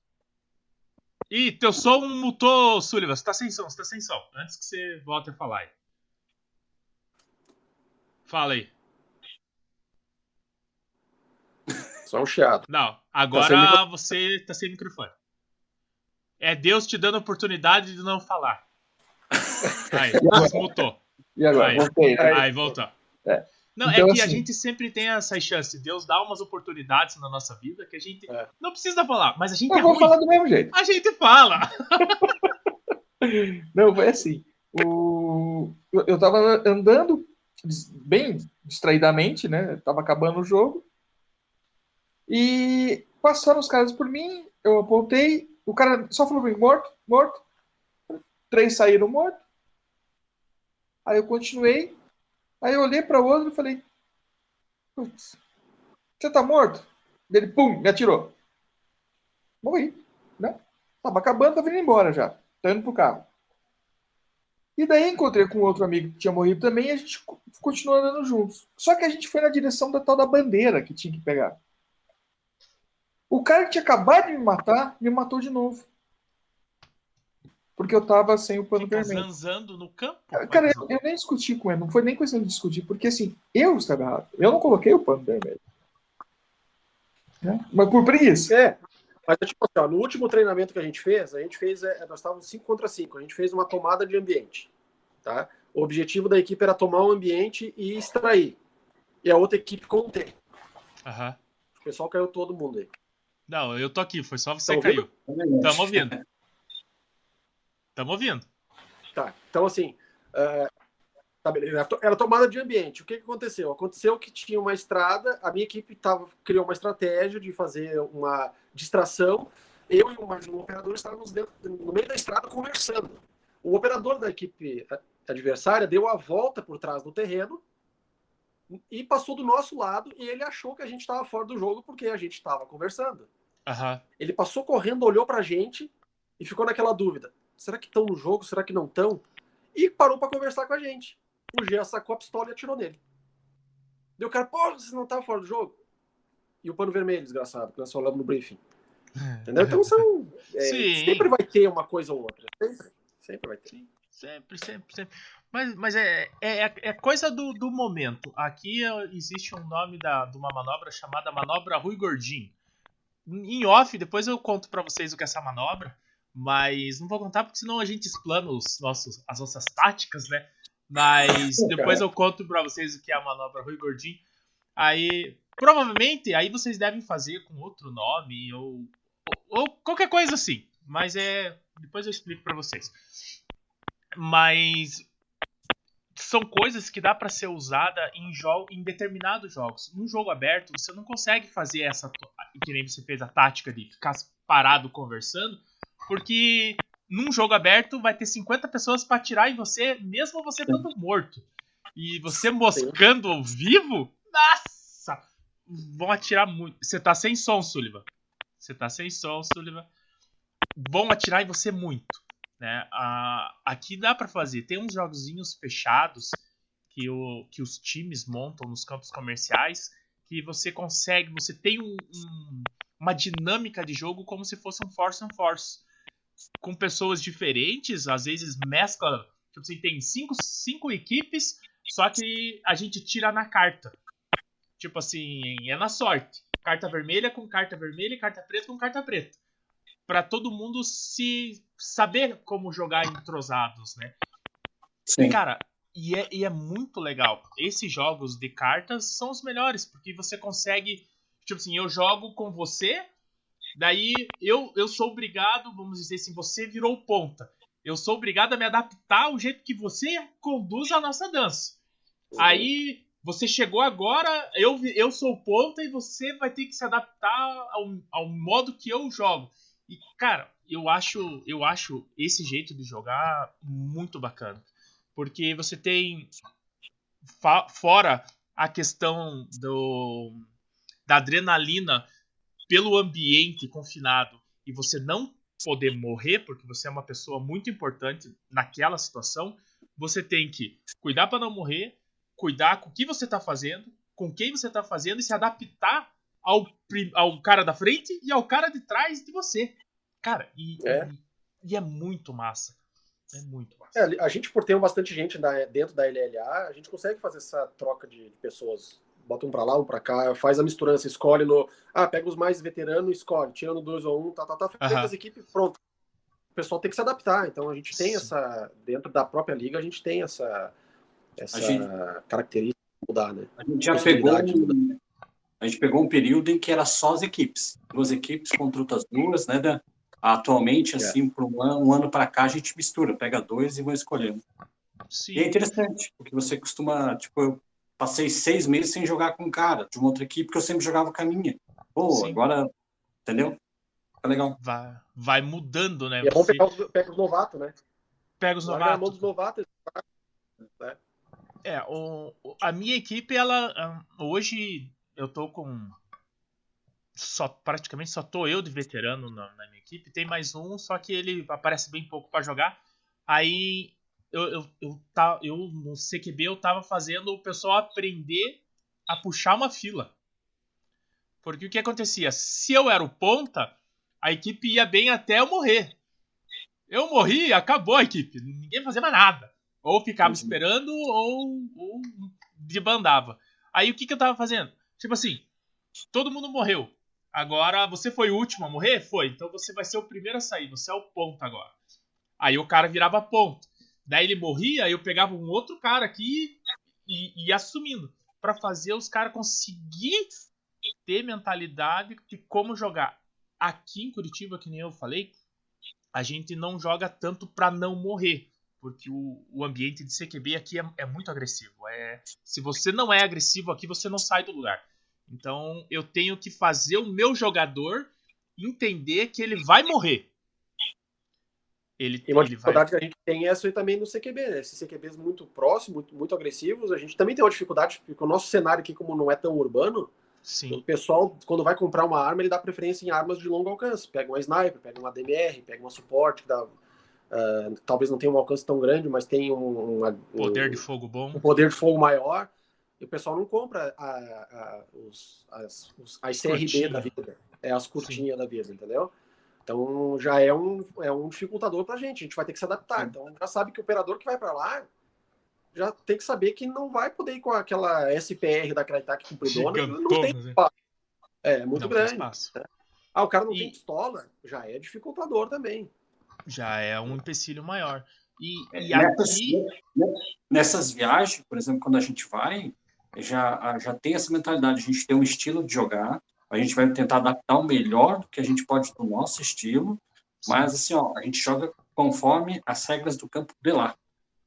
Ih, teu som mutou, Sullivan. Você tá sem som, você tá sem som. Antes que você volte a falar aí. Fala aí. Só um chiado. Não, agora tá você tá sem microfone. É Deus te dando a oportunidade de não falar. Aí, desmutou. E agora? Aí, Voltei. Né? Aí, voltou. É. Não, é então, é que assim, a gente sempre tem essas chances. Deus dá umas oportunidades na nossa vida que a gente é. não precisa falar, mas a gente Eu é vou ruim. falar do mesmo jeito. A gente fala. não, foi assim. O... Eu tava andando bem distraidamente, né? Tava acabando o jogo. E passaram os caras por mim, eu apontei, o cara só falou pra mim, morto, morto. Três saíram mortos. Aí eu continuei. Aí eu olhei para o outro e falei: Putz, você tá morto? Ele, pum, me atirou. Morri, né? Tava acabando, tava indo embora já. Tô indo pro carro. E daí encontrei com outro amigo que tinha morrido também e a gente continuou andando juntos. Só que a gente foi na direção da tal da bandeira que tinha que pegar. O cara que tinha acabado de me matar, me matou de novo. Porque eu tava sem o pano Fica vermelho. zanzando no campo? Cara, eu, eu, nem discuti com ele, não foi nem questão de discutir, porque assim, eu estava errado. Eu não coloquei o pano vermelho. É? Mas por preguiça. É. Mas tipo assim, ó, no último treinamento que a gente fez, a gente fez, é, nós estávamos 5 contra 5, a gente fez uma tomada de ambiente. Tá? O objetivo da equipe era tomar o ambiente e extrair. E a outra equipe conter. Uhum. O pessoal caiu todo mundo aí. Não, eu tô aqui, foi só você que caiu. Tamo ouvindo. Tamo ouvindo. Tá, então assim, uh, tá era tomada de ambiente. O que, que aconteceu? Aconteceu que tinha uma estrada, a minha equipe tava, criou uma estratégia de fazer uma distração. Eu e um operador estávamos dentro, no meio da estrada conversando. O operador da equipe adversária deu a volta por trás do terreno e passou do nosso lado e ele achou que a gente estava fora do jogo porque a gente estava conversando. Uhum. Ele passou correndo, olhou pra gente e ficou naquela dúvida: será que estão no jogo? Será que não estão? E parou para conversar com a gente. O Jean sacou a pistola e atirou nele. Deu cara, pô, você não tá fora do jogo? E o pano vermelho, desgraçado, que nós falamos no briefing. Entendeu? Então são. É, sempre vai ter uma coisa ou outra. Sempre. Sempre vai ter. Sim, sempre, sempre, sempre. Mas, mas é, é, é coisa do, do momento. Aqui existe um nome da, de uma manobra chamada Manobra Rui Gordinho em off, depois eu conto para vocês o que é essa manobra, mas não vou contar porque senão a gente explana os nossos, as nossas táticas, né? Mas depois eu conto para vocês o que é a manobra Rui Gordinho. Aí, provavelmente, aí vocês devem fazer com outro nome ou, ou, qualquer coisa assim. Mas é, depois eu explico para vocês. Mas são coisas que dá para ser usada em, em determinados jogos. Num jogo aberto, você não consegue fazer essa que nem você fez a tática de ficar parado conversando, porque num jogo aberto vai ter 50 pessoas para atirar em você, mesmo você estando morto. E você moscando ao vivo, nossa, vão atirar muito. Você tá sem som, Sullivan. Você tá sem som, Sullivan. Vão atirar em você muito. Né? Ah, aqui dá para fazer. Tem uns jogozinhos fechados que, o, que os times montam nos campos comerciais que você consegue, você tem um, um, uma dinâmica de jogo como se fosse um Force on Force. Com pessoas diferentes, às vezes mescla. Tipo assim, tem cinco, cinco equipes, só que a gente tira na carta. Tipo assim, é na sorte. Carta vermelha com carta vermelha e carta preta com carta preta para todo mundo se saber como jogar entrosados, né? Sim. Cara, e é, e é muito legal. Esses jogos de cartas são os melhores, porque você consegue. Tipo assim, eu jogo com você, daí eu, eu sou obrigado, vamos dizer assim, você virou ponta. Eu sou obrigado a me adaptar ao jeito que você conduz a nossa dança. Aí você chegou agora, eu, eu sou ponta e você vai ter que se adaptar ao, ao modo que eu jogo. E, cara, eu acho, eu acho esse jeito de jogar muito bacana. Porque você tem. Fora a questão do, da adrenalina pelo ambiente confinado e você não poder morrer, porque você é uma pessoa muito importante naquela situação, você tem que cuidar para não morrer, cuidar com o que você está fazendo, com quem você está fazendo e se adaptar ao, ao cara da frente e ao cara de trás de você. Cara, e é, e, e é muito massa. É muito massa. É, a gente, por ter bastante gente dentro da LLA, a gente consegue fazer essa troca de, pessoas. Bota um pra lá, um pra cá, faz a misturança, escolhe no. Ah, pega os mais veteranos, escolhe, tirando dois ou um, tá, tá, tá, feita as equipes, pronto. O pessoal tem que se adaptar. Então a gente tem Sim. essa. Dentro da própria liga, a gente tem essa, essa gente... característica de mudar, né? A gente já pegou. A gente pegou um período em que era só as equipes. Duas equipes contra outras duas, né, Dan? Atualmente, é. assim, por um ano, um ano para cá, a gente mistura, pega dois e vai escolhendo. Sim. E é interessante, porque você costuma, tipo, eu passei seis meses sem jogar com um cara de uma outra equipe, porque eu sempre jogava com a minha. Pô, Sim. agora, entendeu? Tá legal. Vai, vai mudando, né? E é bom pegar os, pega os novatos, né? Pega os novatos. Dos novatos né? É, o, a minha equipe, ela hoje eu tô com só praticamente só tô eu de veterano na, na, minha equipe. Tem mais um, só que ele aparece bem pouco para jogar. Aí eu, eu, eu, tá, eu no CQB eu tava fazendo o pessoal aprender a puxar uma fila. Porque o que acontecia? Se eu era o ponta, a equipe ia bem até eu morrer. Eu morri, acabou a equipe. Ninguém fazia mais nada. Ou ficava uhum. esperando, ou, ou debandava. Aí o que, que eu tava fazendo? Tipo assim, todo mundo morreu. Agora você foi o último a morrer? Foi. Então você vai ser o primeiro a sair. Você é o ponto agora. Aí o cara virava ponto. Daí ele morria, eu pegava um outro cara aqui e ia assumindo. para fazer os caras conseguir ter mentalidade de como jogar. Aqui em Curitiba, que nem eu falei, a gente não joga tanto para não morrer. Porque o, o ambiente de CQB aqui é, é muito agressivo. É, se você não é agressivo aqui, você não sai do lugar. Então eu tenho que fazer o meu jogador entender que ele vai morrer. Ele, e uma ele dificuldade vai... que a gente tem é essa também no CQB, né? Esses CQBs muito próximos, muito, muito, agressivos, a gente também tem uma dificuldade, porque o nosso cenário aqui, como não é tão urbano, Sim. o pessoal, quando vai comprar uma arma, ele dá preferência em armas de longo alcance. Pega uma sniper, pega uma DMR, pega uma suporte, que dá, uh, talvez não tenha um alcance tão grande, mas tem um, um, poder de fogo bom. Um poder de fogo maior. E o pessoal não compra a, a, os, as, os, as CRB da vida, é as curtinhas da vida, entendeu? Então já é um, é um dificultador para a gente, a gente vai ter que se adaptar. Sim. Então já sabe que o operador que vai para lá já tem que saber que não vai poder ir com aquela SPR da Crytek compridona, não tem né? espaço. É, muito não grande. Né? Ah, o cara não e... tem pistola, já é dificultador também. Já é um empecilho maior. E, e nessas, aqui... nessas viagens, por exemplo, quando a gente vai, já, já tem essa mentalidade, a gente tem um estilo de jogar, a gente vai tentar adaptar o melhor do que a gente pode do nosso estilo, mas assim, ó, a gente joga conforme as regras do campo de lá.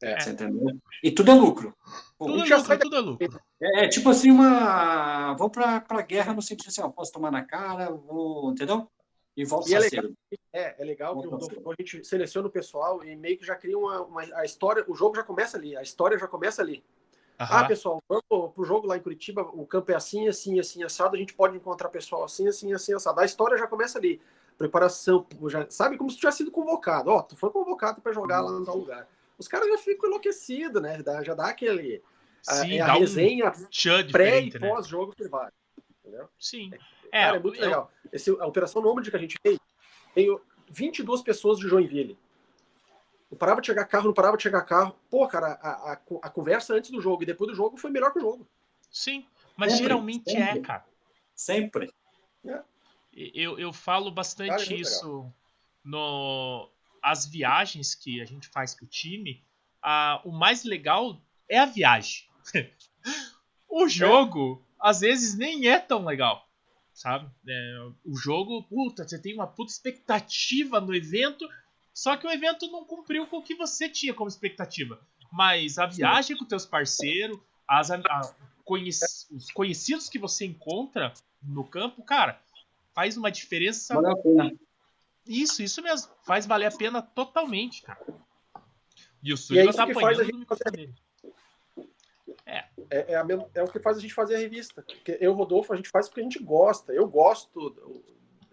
É. Você entendeu? E tudo é lucro. Tudo, é lucro, tudo é lucro. É, é, tipo assim, uma. Vamos pra, pra guerra no sentido assim, ó, posso tomar na cara, vou. Entendeu? E volta e é legal, é, é legal que o, a gente seleciona o pessoal e meio que já cria uma, uma, A história, o jogo já começa ali, a história já começa ali. Ah, pessoal, vamos pro jogo lá em Curitiba, o campo é assim, assim, assim, assado, a gente pode encontrar pessoal assim, assim, assim, assado. A história já começa ali. Preparação, já, sabe? Como se tivesse sido convocado. Ó, tu foi convocado para jogar lá no tal lugar. Os caras já ficam enlouquecidos, né? Já dá aquele. Sim, a, a resenha um pré e né? pós-jogo que vai. Entendeu? Sim. É, cara, é muito eu... legal. Esse, a Operação Nômade que a gente fez, tem 22 pessoas de Joinville. Não parava de chegar carro, não parava de chegar carro. Pô, cara, a, a, a conversa antes do jogo e depois do jogo foi melhor que o jogo. Sim, mas sempre, geralmente é, sempre. é, cara. Sempre. É. Eu, eu falo bastante cara, é isso legal. no as viagens que a gente faz com o time. A, o mais legal é a viagem. o jogo, às vezes, nem é tão legal. Sabe? É, o jogo, puta, você tem uma puta expectativa no evento só que o evento não cumpriu com o que você tinha como expectativa. Mas a viagem com teus parceiros, as, a, conhec, os conhecidos que você encontra no campo, cara, faz uma diferença. Vale a pena. Isso, isso mesmo. Faz valer a pena totalmente, cara. E o Sullivan é tá apanhando no microfone É. É, é, a, é, o que faz a gente fazer a revista. Porque eu, Rodolfo, a gente faz porque a gente gosta. Eu gosto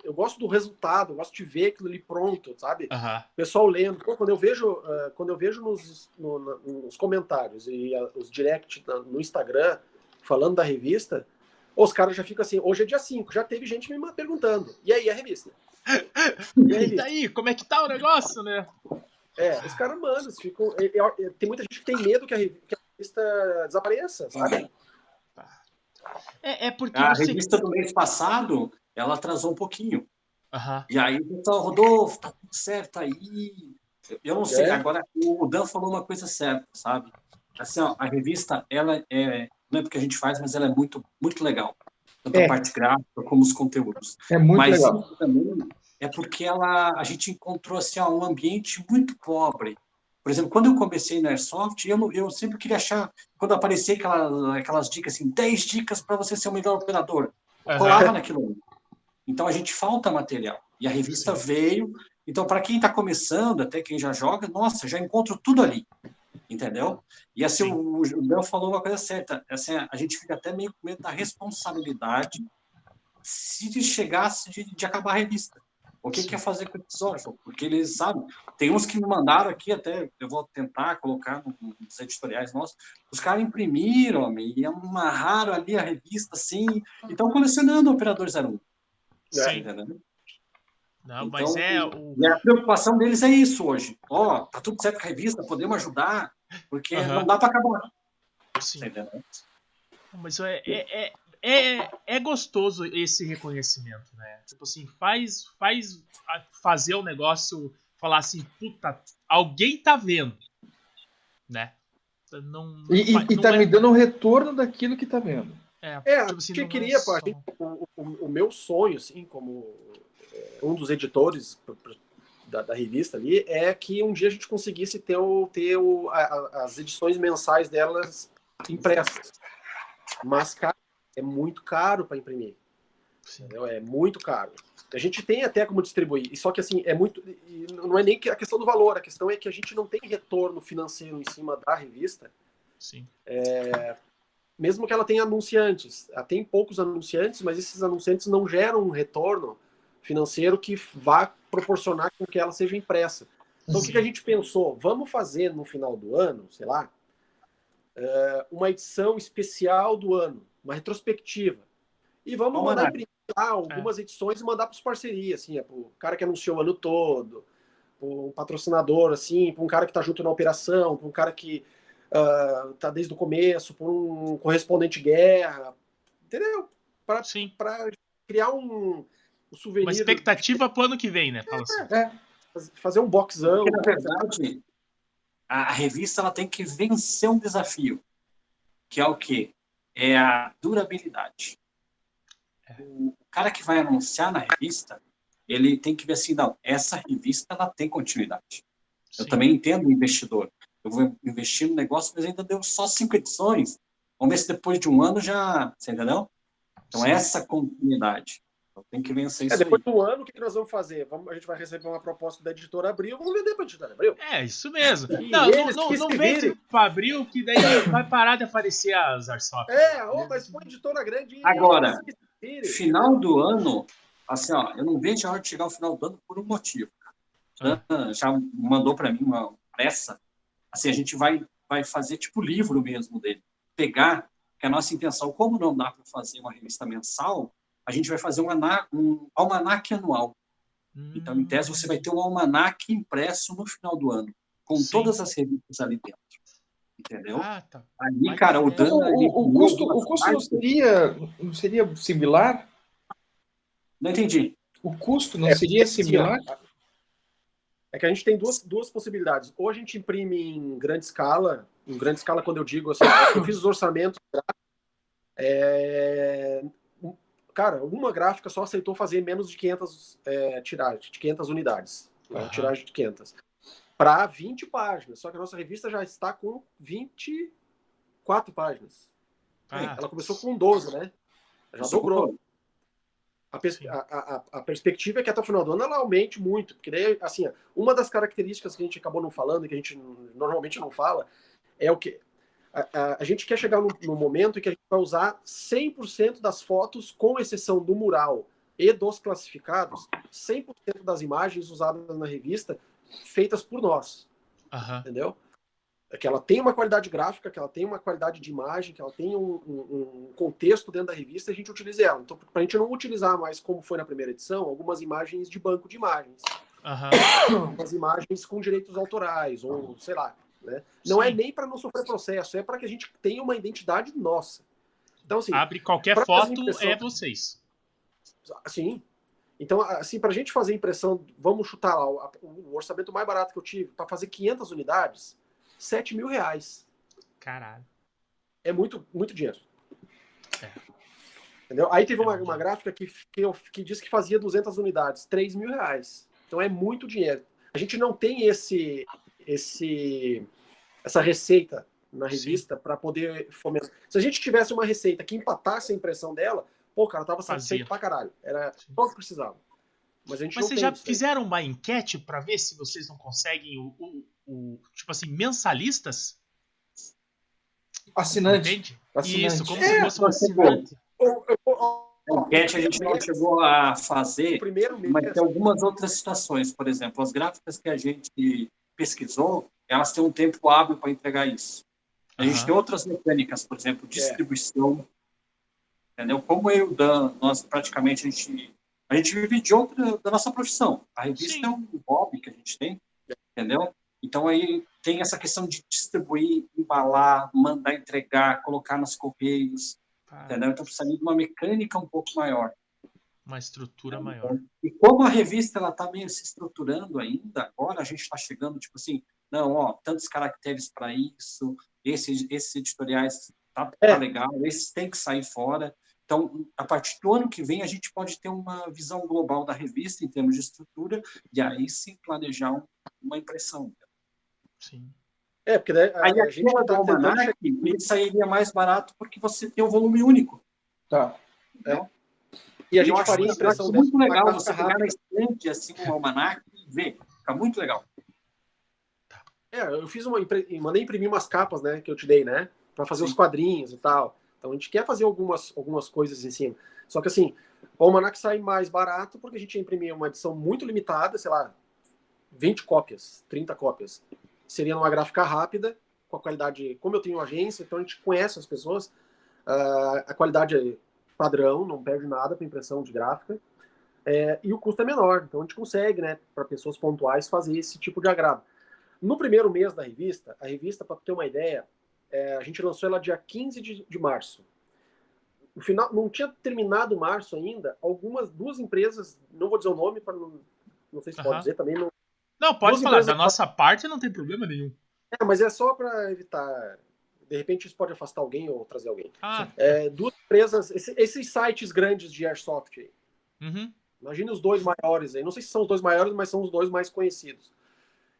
eu gosto do resultado, eu gosto de ver aquilo ali pronto, sabe? Uhum. Pessoal lendo. Pô, quando eu vejo, uh, quando eu vejo nos, no, nos comentários e uh, os direct no Instagram falando da revista, os caras já ficam assim, hoje é dia 5, já teve gente me perguntando. E aí, a revista? E, a revista? e daí, como é que tá o negócio, né? É, os caras mandam, ficam. Tem muita gente que tem medo que a, revista desapareça, sabe? É, é porque. A revista do mês passado, ela atrasou um pouquinho. Uhum. E aí o pessoal, Rodolfo, tá tudo certo aí. Eu não sei, é. agora o Dan falou uma coisa certa, sabe? Assim, ó, a revista, ela é. Não é porque a gente faz, mas ela é muito, muito legal. Tanto é. a parte gráfica como os conteúdos. É muito mas legal. também é porque ela, a gente encontrou assim, ó, um ambiente muito pobre. Por exemplo, quando eu comecei na Airsoft, eu, eu sempre queria achar, quando aparecia aquelas, aquelas dicas assim, 10 dicas para você ser o melhor operador, uhum. colava naquilo. Então a gente falta material. E a revista Sim. veio. Então, para quem está começando, até quem já joga, nossa, já encontro tudo ali. Entendeu? E assim, Sim. o, o Léo falou uma coisa certa. Assim, a gente fica até meio com medo da responsabilidade se chegasse de, de acabar a revista. O que quer fazer com esses órfãos? Porque eles sabem. Tem uns que me mandaram aqui, até eu vou tentar colocar nos editoriais nossos. Os caras imprimiram e amarraram ali a revista assim, e estão colecionando o Operador 01. Sim. Tá Não, então, mas é o... E a preocupação deles é isso hoje. Ó, oh, tá tudo certo com a revista, podemos ajudar, porque uhum. não dá para acabar. Sim. Tá mas é, é, é, é, é gostoso esse reconhecimento, né? Tipo assim, faz, faz fazer o negócio falar assim, puta, alguém tá vendo, né? Não, e, não, e tá é... me dando um retorno daquilo que tá vendo. É, é tipo assim, que queria, é só... o, o, o, meu sonho, assim, como é, um dos editores da, da, revista ali, é que um dia a gente conseguisse ter, o, ter o, a, as edições mensais delas impressas. Mas, cara, é muito caro para imprimir. Entendeu? É muito caro. A gente tem até como distribuir, só que assim, é muito. Não é nem a questão do valor, a questão é que a gente não tem retorno financeiro em cima da revista. Sim. É, mesmo que ela tenha anunciantes. Ela tem poucos anunciantes, mas esses anunciantes não geram um retorno financeiro que vá proporcionar com que ela seja impressa. Então, o que, que a gente pensou? Vamos fazer no final do ano, sei lá, é, uma edição especial do ano uma retrospectiva. E vamos mandar imprimir lá algumas é. edições e mandar para os parcerias, assim, é para o cara que anunciou o ano todo, para um patrocinador, assim, para um cara que está junto na operação, para um cara que está uh, desde o começo, para um correspondente guerra, entendeu? Para criar um, um souvenir. Uma expectativa para o ano que vem, né? Fala assim. é, fazer um boxão. Porque, na verdade, a revista ela tem que vencer um desafio, que é o quê? é a durabilidade. É. O cara que vai anunciar na revista, ele tem que ver assim, não, essa revista ela tem continuidade. Sim. Eu também entendo o investidor. Eu vou investir no negócio, mas ainda deu só cinco edições. Vamos ver se depois de um ano já. Você entendeu? Então, Sim. essa continuidade. Então, tem que vencer é, isso. É, depois aí. do ano, o que, nós vamos fazer? Vamos, a gente vai receber uma proposta da editora Abril, vamos vender para a editora Abril. É, isso mesmo. não, não, não, não vende para Abril, que daí vai parar de aparecer as Arsoft. É, oh, mas foi editora grande. Agora, final do ano, assim, ó, eu não vejo a hora de chegar ao final do ano por um motivo. Ah. Já mandou para mim uma pressa. Assim, a gente vai, vai fazer tipo livro mesmo dele. Pegar, que a nossa intenção, como não dá para fazer uma revista mensal, a gente vai fazer um, um almanac anual. Hum. Então, em tese, você vai ter um almanac impresso no final do ano, com Sim. todas as revistas ali dentro. Entendeu? Ah, tá. Ali, cara, o dano. O, o, o custo, o custo não, seria, não seria similar? Não entendi. O custo não é, seria similar? É que a gente tem duas, duas possibilidades. Ou a gente imprime em grande escala, em grande escala, quando eu digo assim, eu fiz os orçamentos, é, cara, uma gráfica só aceitou fazer menos de 500 é, tiragens, de 500 unidades, uhum. né, tiragem de 500, para 20 páginas. Só que a nossa revista já está com 24 páginas. Ah. Ela começou com 12, né? Já dobrou. A, pers a, a, a, perspectiva é que até o final do ano ela aumente muito, porque daí, assim, uma das características que a gente acabou não falando, que a gente normalmente não fala, é o que a, a, gente quer chegar no, no, momento em que a gente vai usar 100% das fotos, com exceção do mural e dos classificados, 100% das imagens usadas na revista feitas por nós. Uhum. Entendeu? É que ela tem uma qualidade gráfica, que ela tem uma qualidade de imagem, que ela tem um, um, um contexto dentro da revista, a gente utiliza ela. Então, para a gente não utilizar mais, como foi na primeira edição, algumas imagens de banco de imagens. Uhum. As imagens com direitos autorais, ou sei lá. Né? Não é nem para não sofrer processo, é para que a gente tenha uma identidade nossa. Então, assim, Abre qualquer foto, é vocês. Sim. Então, assim, para a gente fazer impressão, vamos chutar lá, o orçamento mais barato que eu tive, para fazer 500 unidades, 7 mil reais. Caralho. É muito, muito dinheiro. É. Entendeu? Aí teve uma, uma gráfica que, que, eu, que disse que fazia 200 unidades, 3 mil reais. Então é muito dinheiro. A gente não tem esse, esse, essa receita na revista para poder fomentar. Se a gente tivesse uma receita que empatasse a impressão dela, pô, cara, tava satisfeito pra caralho. Era só que precisava. Mas, a gente Mas vocês já fizeram uma enquete para ver se vocês não conseguem o, o, o, tipo assim, mensalistas? Assinante. Assinante. Isso, como é, se fosse um assinante. A enquete a gente não chegou a fazer, mas tem algumas outras situações. Por exemplo, as gráficas que a gente pesquisou, elas têm um tempo hábil para entregar isso. A gente uhum. tem outras mecânicas, por exemplo, é. distribuição, é. entendeu? Como eu e o Dan, nós praticamente a gente a gente vive de outra da nossa profissão. A revista Sim. é um hobby que a gente tem, entendeu? Então aí tem essa questão de distribuir, embalar, mandar entregar, colocar nos correios, ah. entendeu? Então precisa de uma mecânica um pouco maior. Uma estrutura maior. E como a revista ela está meio se estruturando ainda, agora a gente está chegando tipo assim, não, ó, tantos caracteres para isso, esses, esses editoriais tá, tá é. legal, esses tem que sair fora. Então, a partir do ano que vem, a gente pode ter uma visão global da revista em termos de estrutura e aí sim planejar uma impressão. Sim. É, porque daí, a, aí, a gente tá Almanac, ele sairia mais barato porque você tem um volume único. Tá. É. E a gente faria impressão muito legal você pegar na estante assim um almanac e ver. Fica muito legal. É, eu fiz uma mandei imprimir umas capas, né, que eu te dei, né, para fazer Sim. os quadrinhos e tal. Então a gente quer fazer algumas algumas coisas em cima. Só que assim, o almanac sai mais barato porque a gente imprimir uma edição muito limitada, sei lá, 20 cópias, 30 cópias. Seria numa gráfica rápida, com a qualidade, como eu tenho agência, então a gente conhece as pessoas, uh, a qualidade é padrão, não perde nada para impressão de gráfica. É, e o custo é menor, então a gente consegue, né, para pessoas pontuais, fazer esse tipo de agrado. No primeiro mês da revista, a revista, para ter uma ideia, é, a gente lançou ela dia 15 de, de março. No final, não tinha terminado março ainda, algumas, duas empresas, não vou dizer o nome, para não, não sei se uhum. pode dizer também. Não, não pode falar, da nossa parte não tem problema nenhum. É, mas é só para evitar. De repente isso pode afastar alguém ou trazer alguém. Ah. É, duas empresas, esse, esses sites grandes de Airsoft aí. Uhum. Imagine os dois maiores aí. Não sei se são os dois maiores, mas são os dois mais conhecidos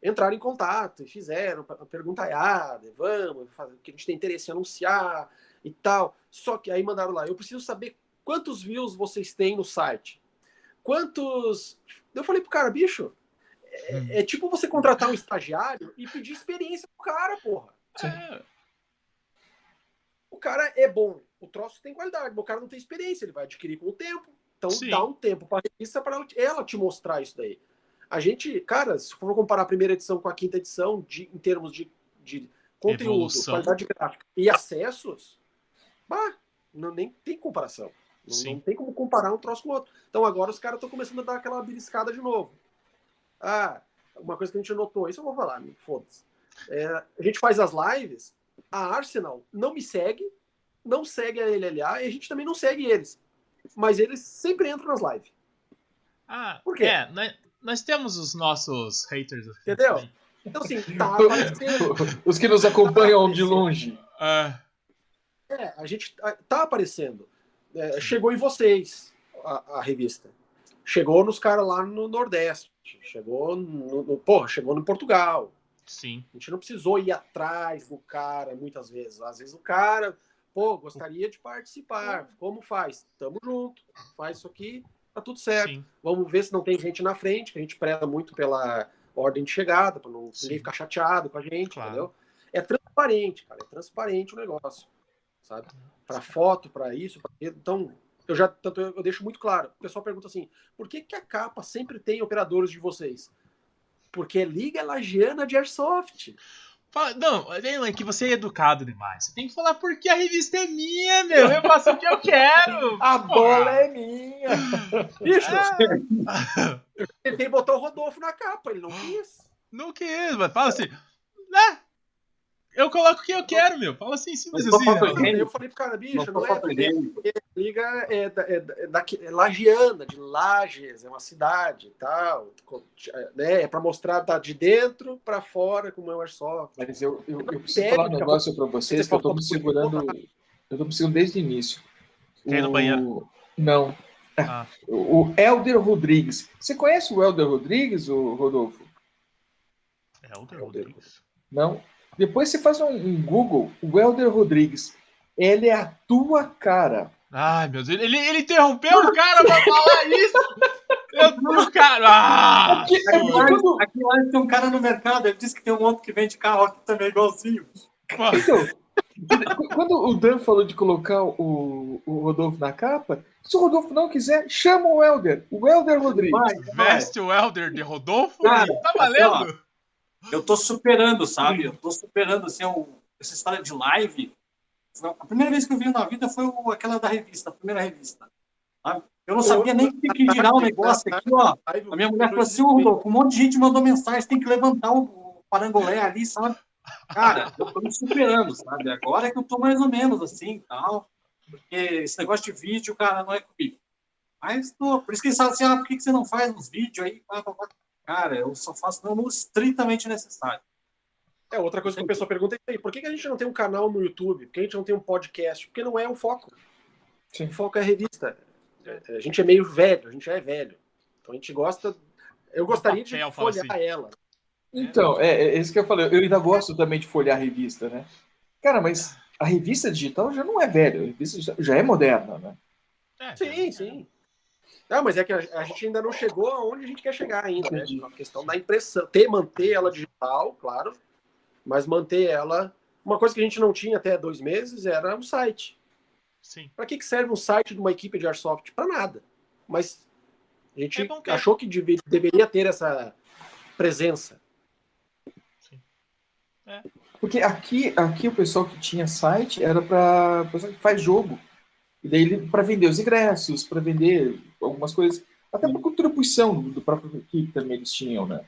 entraram em contato e fizeram a pergunta errada, vamos, que a gente tem interesse em anunciar e tal. Só que aí mandaram lá, eu preciso saber quantos views vocês têm no site. Quantos. Eu falei pro cara, bicho, é, hum. é tipo você contratar um estagiário e pedir experiência pro cara, porra. É. O cara é bom, o troço tem qualidade, mas o cara não tem experiência, ele vai adquirir com o tempo. Então Sim. dá um tempo para revista para ela te mostrar isso daí. A gente, cara, se for comparar a primeira edição com a quinta edição, de, em termos de, de conteúdo, Evolução. qualidade gráfica e acessos, bah, não, nem tem comparação. Não, não, tem como comparar um troço com o outro. Então agora os caras estão começando a dar aquela beliscada de novo. Ah, uma coisa que a gente notou, isso eu vou falar, foda-se. É, a gente faz as lives, a Arsenal não me segue, não segue a LLA e a gente também não segue eles. Mas eles sempre entram nas lives. Ah, Por quê? É, né? nós temos os nossos haters. Entendeu? Então, assim, tá aparecendo. Os que nos acompanham tá de longe. É. é, a gente tá, tá aparecendo. É, chegou em vocês a, a, revista. Chegou nos caras lá no Nordeste. Chegou no, no, Porra, chegou no Portugal. Sim. A gente não precisou ir atrás do cara muitas vezes. Às vezes o cara, pô, gostaria de participar. Como faz? Tamo junto. Faz isso aqui tá tudo certo. Sim. Vamos ver se não tem gente na frente, que a gente preza muito pela ordem de chegada, para não ninguém ficar chateado com a gente, claro. entendeu? É transparente, cara, é transparente o negócio, sabe? Para foto, para isso, pra... então eu já tanto eu deixo muito claro. O pessoal pergunta assim: por que, que a capa sempre tem operadores de vocês? Porque é Liga Lagiana de Airsoft. Não, é que você é educado demais. Você tem que falar porque a revista é minha, meu. Eu faço o que eu quero. A bola é minha. Bicho, é. eu tentei botar o Rodolfo na capa, ele não quis. Não quis, mas fala assim, né? Eu coloco o que eu quero, meu. Fala assim, simples assim. Né? Eu falei pro cara, bicho, não, não é porque liga é, é, da, é, da, é Lagiana, de Lages, é uma cidade e tal. Né? É pra mostrar tá de dentro pra fora como é o Airsoft. Mas eu, eu, eu preciso falar um negócio pra vocês que eu tô me segurando. Eu tô me segurando desde o início. Ir no banheiro? Não. Ah. O Helder Rodrigues. Você conhece o Helder Rodrigues, o Rodolfo? Helder Rodrigues? Não. Depois você faz um, um Google, o Helder Rodrigues. Ele é a tua cara. Ai, meu Deus. Ele, ele interrompeu o cara pra falar isso. Eu cara. Ah, aqui, aqui, quando... aqui lá tem um cara no mercado. Ele disse que tem um outro que vende carro aqui também, igualzinho. Então, quando o Dan falou de colocar o, o Rodolfo na capa, se o Rodolfo não quiser, chama o Helder. O Helder Rodrigues. Vai, Veste o Helder de Rodolfo? Cara, tá valendo? Eu tô superando, sabe? Eu tô superando assim, essa história de live. A primeira vez que eu vi na vida foi aquela da revista, a primeira revista. Sabe? Eu não sabia nem que que girar o negócio aqui, ó. A minha mulher falou assim, oh, um monte de gente mandou mensagem, tem que levantar o parangolé ali, sabe? Cara, eu tô me superando, sabe? Agora é que eu tô mais ou menos assim tal. Porque esse negócio de vídeo, cara, não é comigo. Mas tô, por isso que eles falam assim, ah, por que você não faz uns vídeos aí? Cara, eu só faço no estritamente necessário. É, outra coisa que a pessoa pergunta é por que a gente não tem um canal no YouTube? Por que a gente não tem um podcast? Porque não é o foco. Sim. O foco é a revista. É, a gente é meio velho, a gente já é velho. Então a gente gosta. Eu gostaria de folhear assim. ela. Então, é, é isso que eu falei. Eu ainda gosto também de folhear a revista, né? Cara, mas a revista digital já não é velha, a revista já é moderna, né? É, sim, sim. Não, mas é que a, a, gente ainda não chegou aonde a gente quer chegar ainda, né? A questão da impressão, ter, manter ela digital, claro, mas manter ela. Uma coisa que a gente não tinha até dois meses era o site. Sim. Para que, que serve um site de uma equipe de Airsoft? Para nada. Mas a gente é achou que deve, deveria ter essa presença. Sim. É. Porque aqui, aqui o pessoal que tinha site era para o pessoal que faz jogo. E daí para vender os ingressos, para vender algumas coisas, até por contribuição do próprio equipe também eles tinham, né?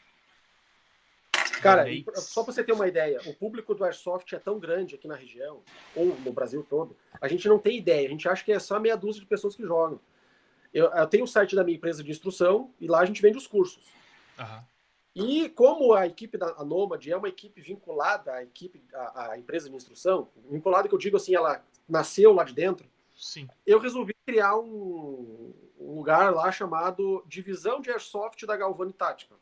Cara, só para você ter uma ideia, o público do Airsoft é tão grande aqui na região, ou no Brasil todo, a gente não tem ideia, a gente acha que é só meia dúzia de pessoas que jogam. Eu, eu tenho o site da minha empresa de instrução e lá a gente vende os cursos. Uhum. E como a equipe da a Nomad é uma equipe vinculada à equipe, à, à empresa de instrução, vinculada que eu digo assim, ela nasceu lá de dentro, Sim. eu resolvi criar um, um lugar lá chamado Divisão de Airsoft da Galvani Tática.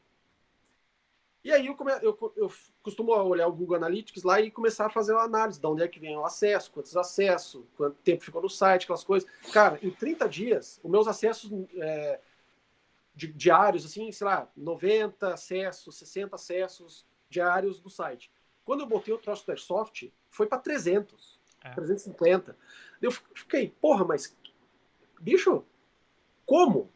E aí eu, come, eu, eu, costumo olhar o Google Analytics lá e começar a fazer uma análise de onde é que vem o acesso, quantos acessos, quanto tempo ficou no site, aquelas coisas. Cara, em 30 dias, os meus acessos é, diários, assim, sei lá, 90 acessos, 60 acessos diários do site. Quando eu botei o troço do Airsoft, foi para 300, é. 350. Eu fiquei, porra, mas, bicho, como?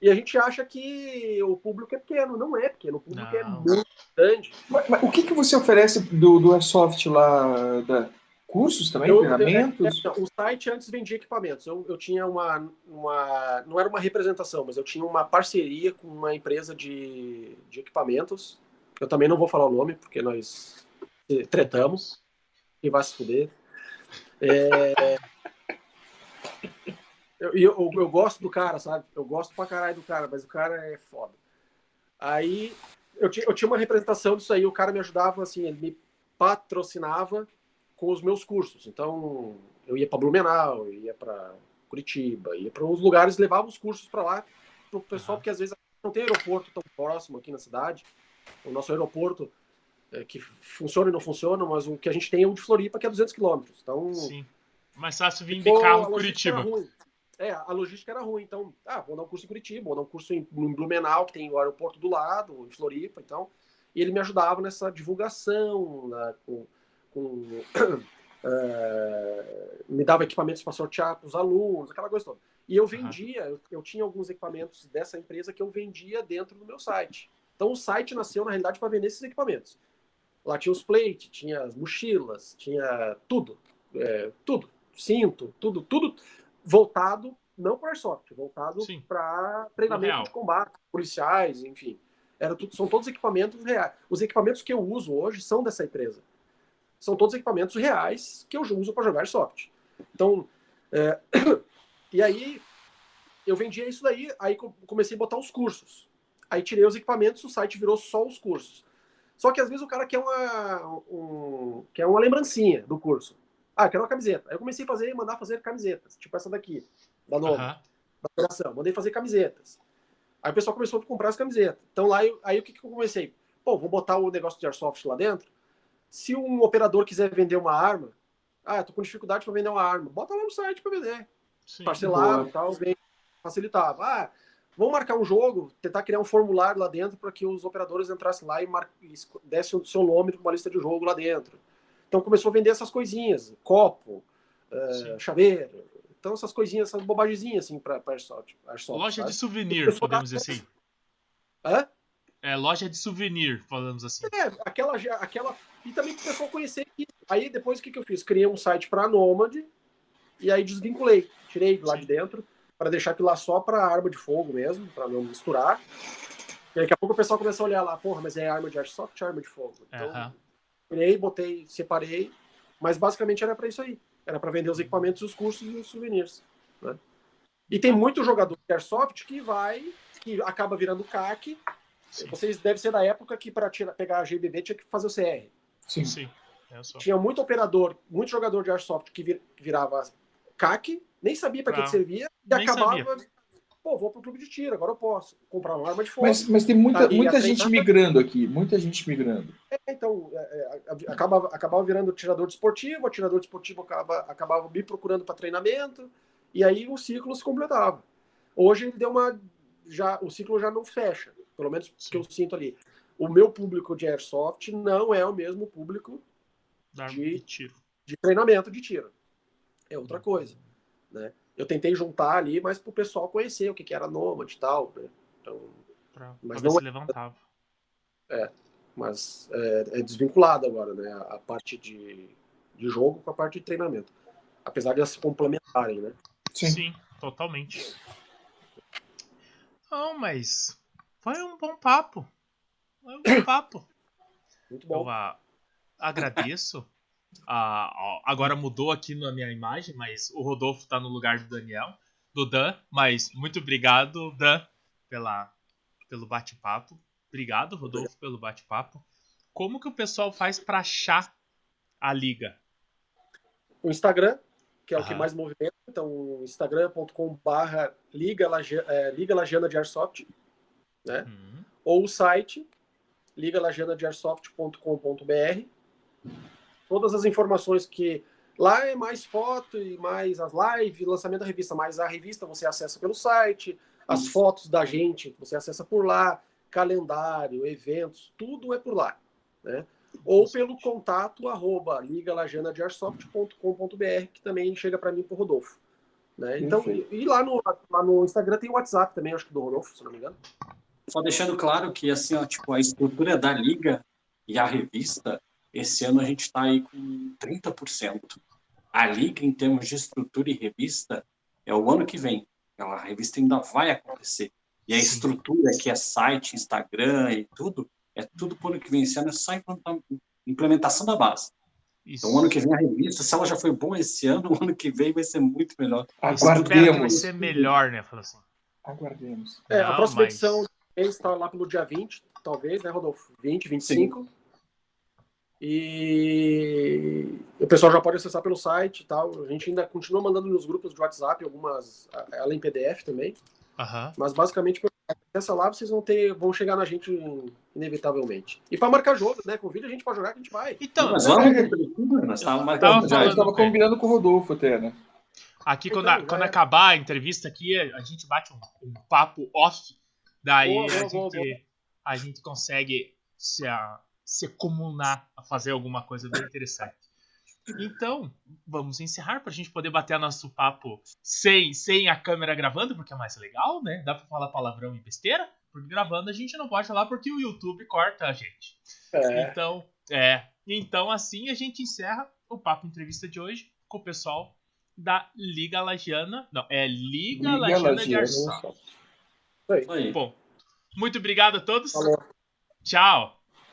E a gente acha que o público é pequeno. Não é pequeno, o público é não. é muito grande. Mas, mas, o que, que você oferece do, do Airsoft lá? Da... Cursos também, eu, treinamentos? Eu, é, o site antes vendia equipamentos. Eu, eu tinha uma, uma. Não era uma representação, mas eu tinha uma parceria com uma empresa de, de equipamentos. Eu também não vou falar o nome, porque nós tretamos. E vai se fuder. É, eu, eu, eu, gosto do cara, sabe? Eu gosto pra caralho do cara, mas o cara é foda. Aí eu, eu tinha uma representação disso aí, o cara me ajudava, assim, ele me patrocinava com os meus cursos. Então, eu ia para Blumenau, eu ia para Curitiba, ia para uns lugares, levava os cursos para lá pro pessoal, porque às vezes não tem aeroporto tão próximo aqui na cidade. O nosso aeroporto é, que funciona e não funciona, mas o que a gente tem é o de Floripa, que é 200 quilômetros. Então, Sim. Mais fácil vir de carro Curitiba. É, a logística era ruim. Então, ah, vou dar um curso em Curitiba, vou dar um curso em, em Blumenau, que tem o aeroporto do lado, em Floripa, então. E ele me ajudava nessa divulgação, né, com, com uh, me dava equipamentos para sortear para os alunos, aquela coisa toda. E eu vendia, uhum. eu, eu, tinha alguns equipamentos dessa empresa que eu vendia dentro do meu site. Então o site nasceu, na realidade, para vender esses equipamentos. Lá tinha os plate, tinha as mochilas, tinha tudo, é, tudo, cinto, tudo, tudo voltado não para airsoft, voltado para treinamento de combate, policiais, enfim. Era tudo, são todos equipamentos reais. Os equipamentos que eu uso hoje são dessa empresa. São todos equipamentos reais que eu uso para jogar airsoft. Então, é, e aí eu vendia isso daí, aí comecei a botar os cursos. Aí tirei os equipamentos, o site virou só os cursos. Só que às vezes o cara quer uma, um, quer uma lembrancinha do curso. Ah, quero uma camiseta. Aí eu comecei a fazer, mandar fazer camisetas, tipo essa daqui, da nova, uhum. da operação. Mandei fazer camisetas. Aí o pessoal começou a comprar as camisetas. Então lá, eu, aí o que, que eu comecei? Pô, vou botar o negócio de airsoft lá dentro. Se um operador quiser vender uma arma, ah, tô com dificuldade para vender uma arma, bota lá no site para vender. Sim, Parcelado e tal, vem, facilitava. Ah, vamos marcar um jogo, tentar criar um formulário lá dentro para que os operadores entrassem lá e, mar... dessem o seu nome para uma lista de jogo lá dentro. Então começou a vender essas coisinhas, copo, uh, chaveiro, então essas coisinhas, essas bobagemzinhas assim para Airsoft, Airsoft. Loja sabe? de souvenir, podemos dizer assim. Hã? É, loja de souvenir, falamos assim. É, aquela, aquela. E também para o pessoal conhecer. Aí depois o que, que eu fiz? Criei um site para a Nomad e aí desvinculei. Tirei lá de dentro para deixar aquilo lá só para arma de fogo mesmo, para não misturar. E daqui a pouco o pessoal começou a olhar lá, porra, mas é arma de airsoft, arma de fogo. Então, uhum. criei, botei, separei, mas basicamente era para isso aí. Era para vender os equipamentos, os cursos e os souvenirs. Né? E tem muito jogador de airsoft que vai, que acaba virando CAC. Sim. Vocês devem ser da época que para pegar a GBB tinha que fazer o CR. Sim, sim. Tinha muito operador, muito jogador de airsoft que virava CAC, nem sabia para que, que, servia, e nem acabava. Sabia. Pô, vou pro clube de tiro, agora eu posso comprar uma arma de fogo. Mas, mas tem muita, tá muita gente migrando aqui, muita gente migrando. É, então, é, é, acabava, acabava virando tirador desportivo, atirador desportivo acaba, acabava me procurando para treinamento, e aí o ciclo se completava. Hoje ele deu uma. Já, o ciclo já não fecha, pelo menos Sim. que eu sinto ali. O meu público de airsoft não é o mesmo público de, de, de treinamento de tiro é outra coisa, né? Eu tentei juntar ali, mas para o pessoal conhecer o que, que era Nomad e tal, né? Então, pra, mas pra não se é, levantava. É, mas é, é, desvinculado agora, né? A, a parte de, de jogo com a parte de treinamento, apesar de elas se complementarem, né? Sim, Sim totalmente. Não, mas foi um bom papo. Foi um bom papo. Muito bom. Eu a, agradeço ah, agora mudou aqui na minha imagem, mas o Rodolfo está no lugar do Daniel, do Dan. Mas muito obrigado, Dan, pela, pelo bate-papo. Obrigado, Rodolfo, pelo bate-papo. Como que o pessoal faz para achar a liga? O Instagram, que é o que mais movimenta. Então, instagram.com.br Liga, é, Liga Lajana de Airsoft. Né? Uhum. Ou o site ligalajanadiairsoft.com.br todas as informações que lá é mais foto e mais as lives, lançamento da revista, mas a revista você acessa pelo site, as fotos da gente você acessa por lá, calendário, eventos, tudo é por lá, né? Ou pelo contato arroba ligalajanadiairsoft.com.br, que também chega para mim por Rodolfo. Né? Então, e, e, lá, no, lá no Instagram tem o WhatsApp também, acho que do Rodolfo, se não me engano. Só deixando claro que assim, ó, tipo, a estrutura da liga e a revista esse ano a gente está aí com 30%. A liga, em termos de estrutura e revista, é o ano que vem. A revista ainda vai acontecer. E a estrutura, que é site, Instagram e tudo, é tudo por ano que vem. Esse ano é só implementação da base. Isso. Então, o ano que vem a revista, se ela já foi boa esse ano, o ano que vem vai ser muito melhor. Aguardemos. Vai ser melhor, né? Fala assim. Aguardemos. É, Não, a próxima mas... edição está lá pelo dia 20, talvez, né, Rodolfo? 20, 25. Sim. E o pessoal já pode acessar pelo site e tal. A gente ainda continua mandando nos grupos de WhatsApp algumas, ela em PDF também. Uhum. Mas basicamente, acessa lá, vocês vão ter, vão chegar na gente inevitavelmente. E para marcar jogo, né? Convida a gente para jogar que a gente vai. Então, mas vamos, nós estávamos já. estava combinando com o Rodolfo até, né? Aqui, então, quando, a, quando é. acabar a entrevista aqui, a gente bate um, um papo off. Daí boa, a, boa, gente, boa, a gente consegue se a, se comunar a fazer alguma coisa bem interessante. Então, vamos encerrar para a gente poder bater nosso papo sem, sem a câmera gravando, porque é mais legal, né? Dá para falar palavrão e besteira, porque gravando a gente não pode falar porque o YouTube corta a gente. É. Então, É. Então, assim a gente encerra o Papo Entrevista de hoje com o pessoal da Liga Lagiana. Não, é Liga, Liga Lagiana, Lagiana de. Bom, muito obrigado a todos. Valeu. Tchau.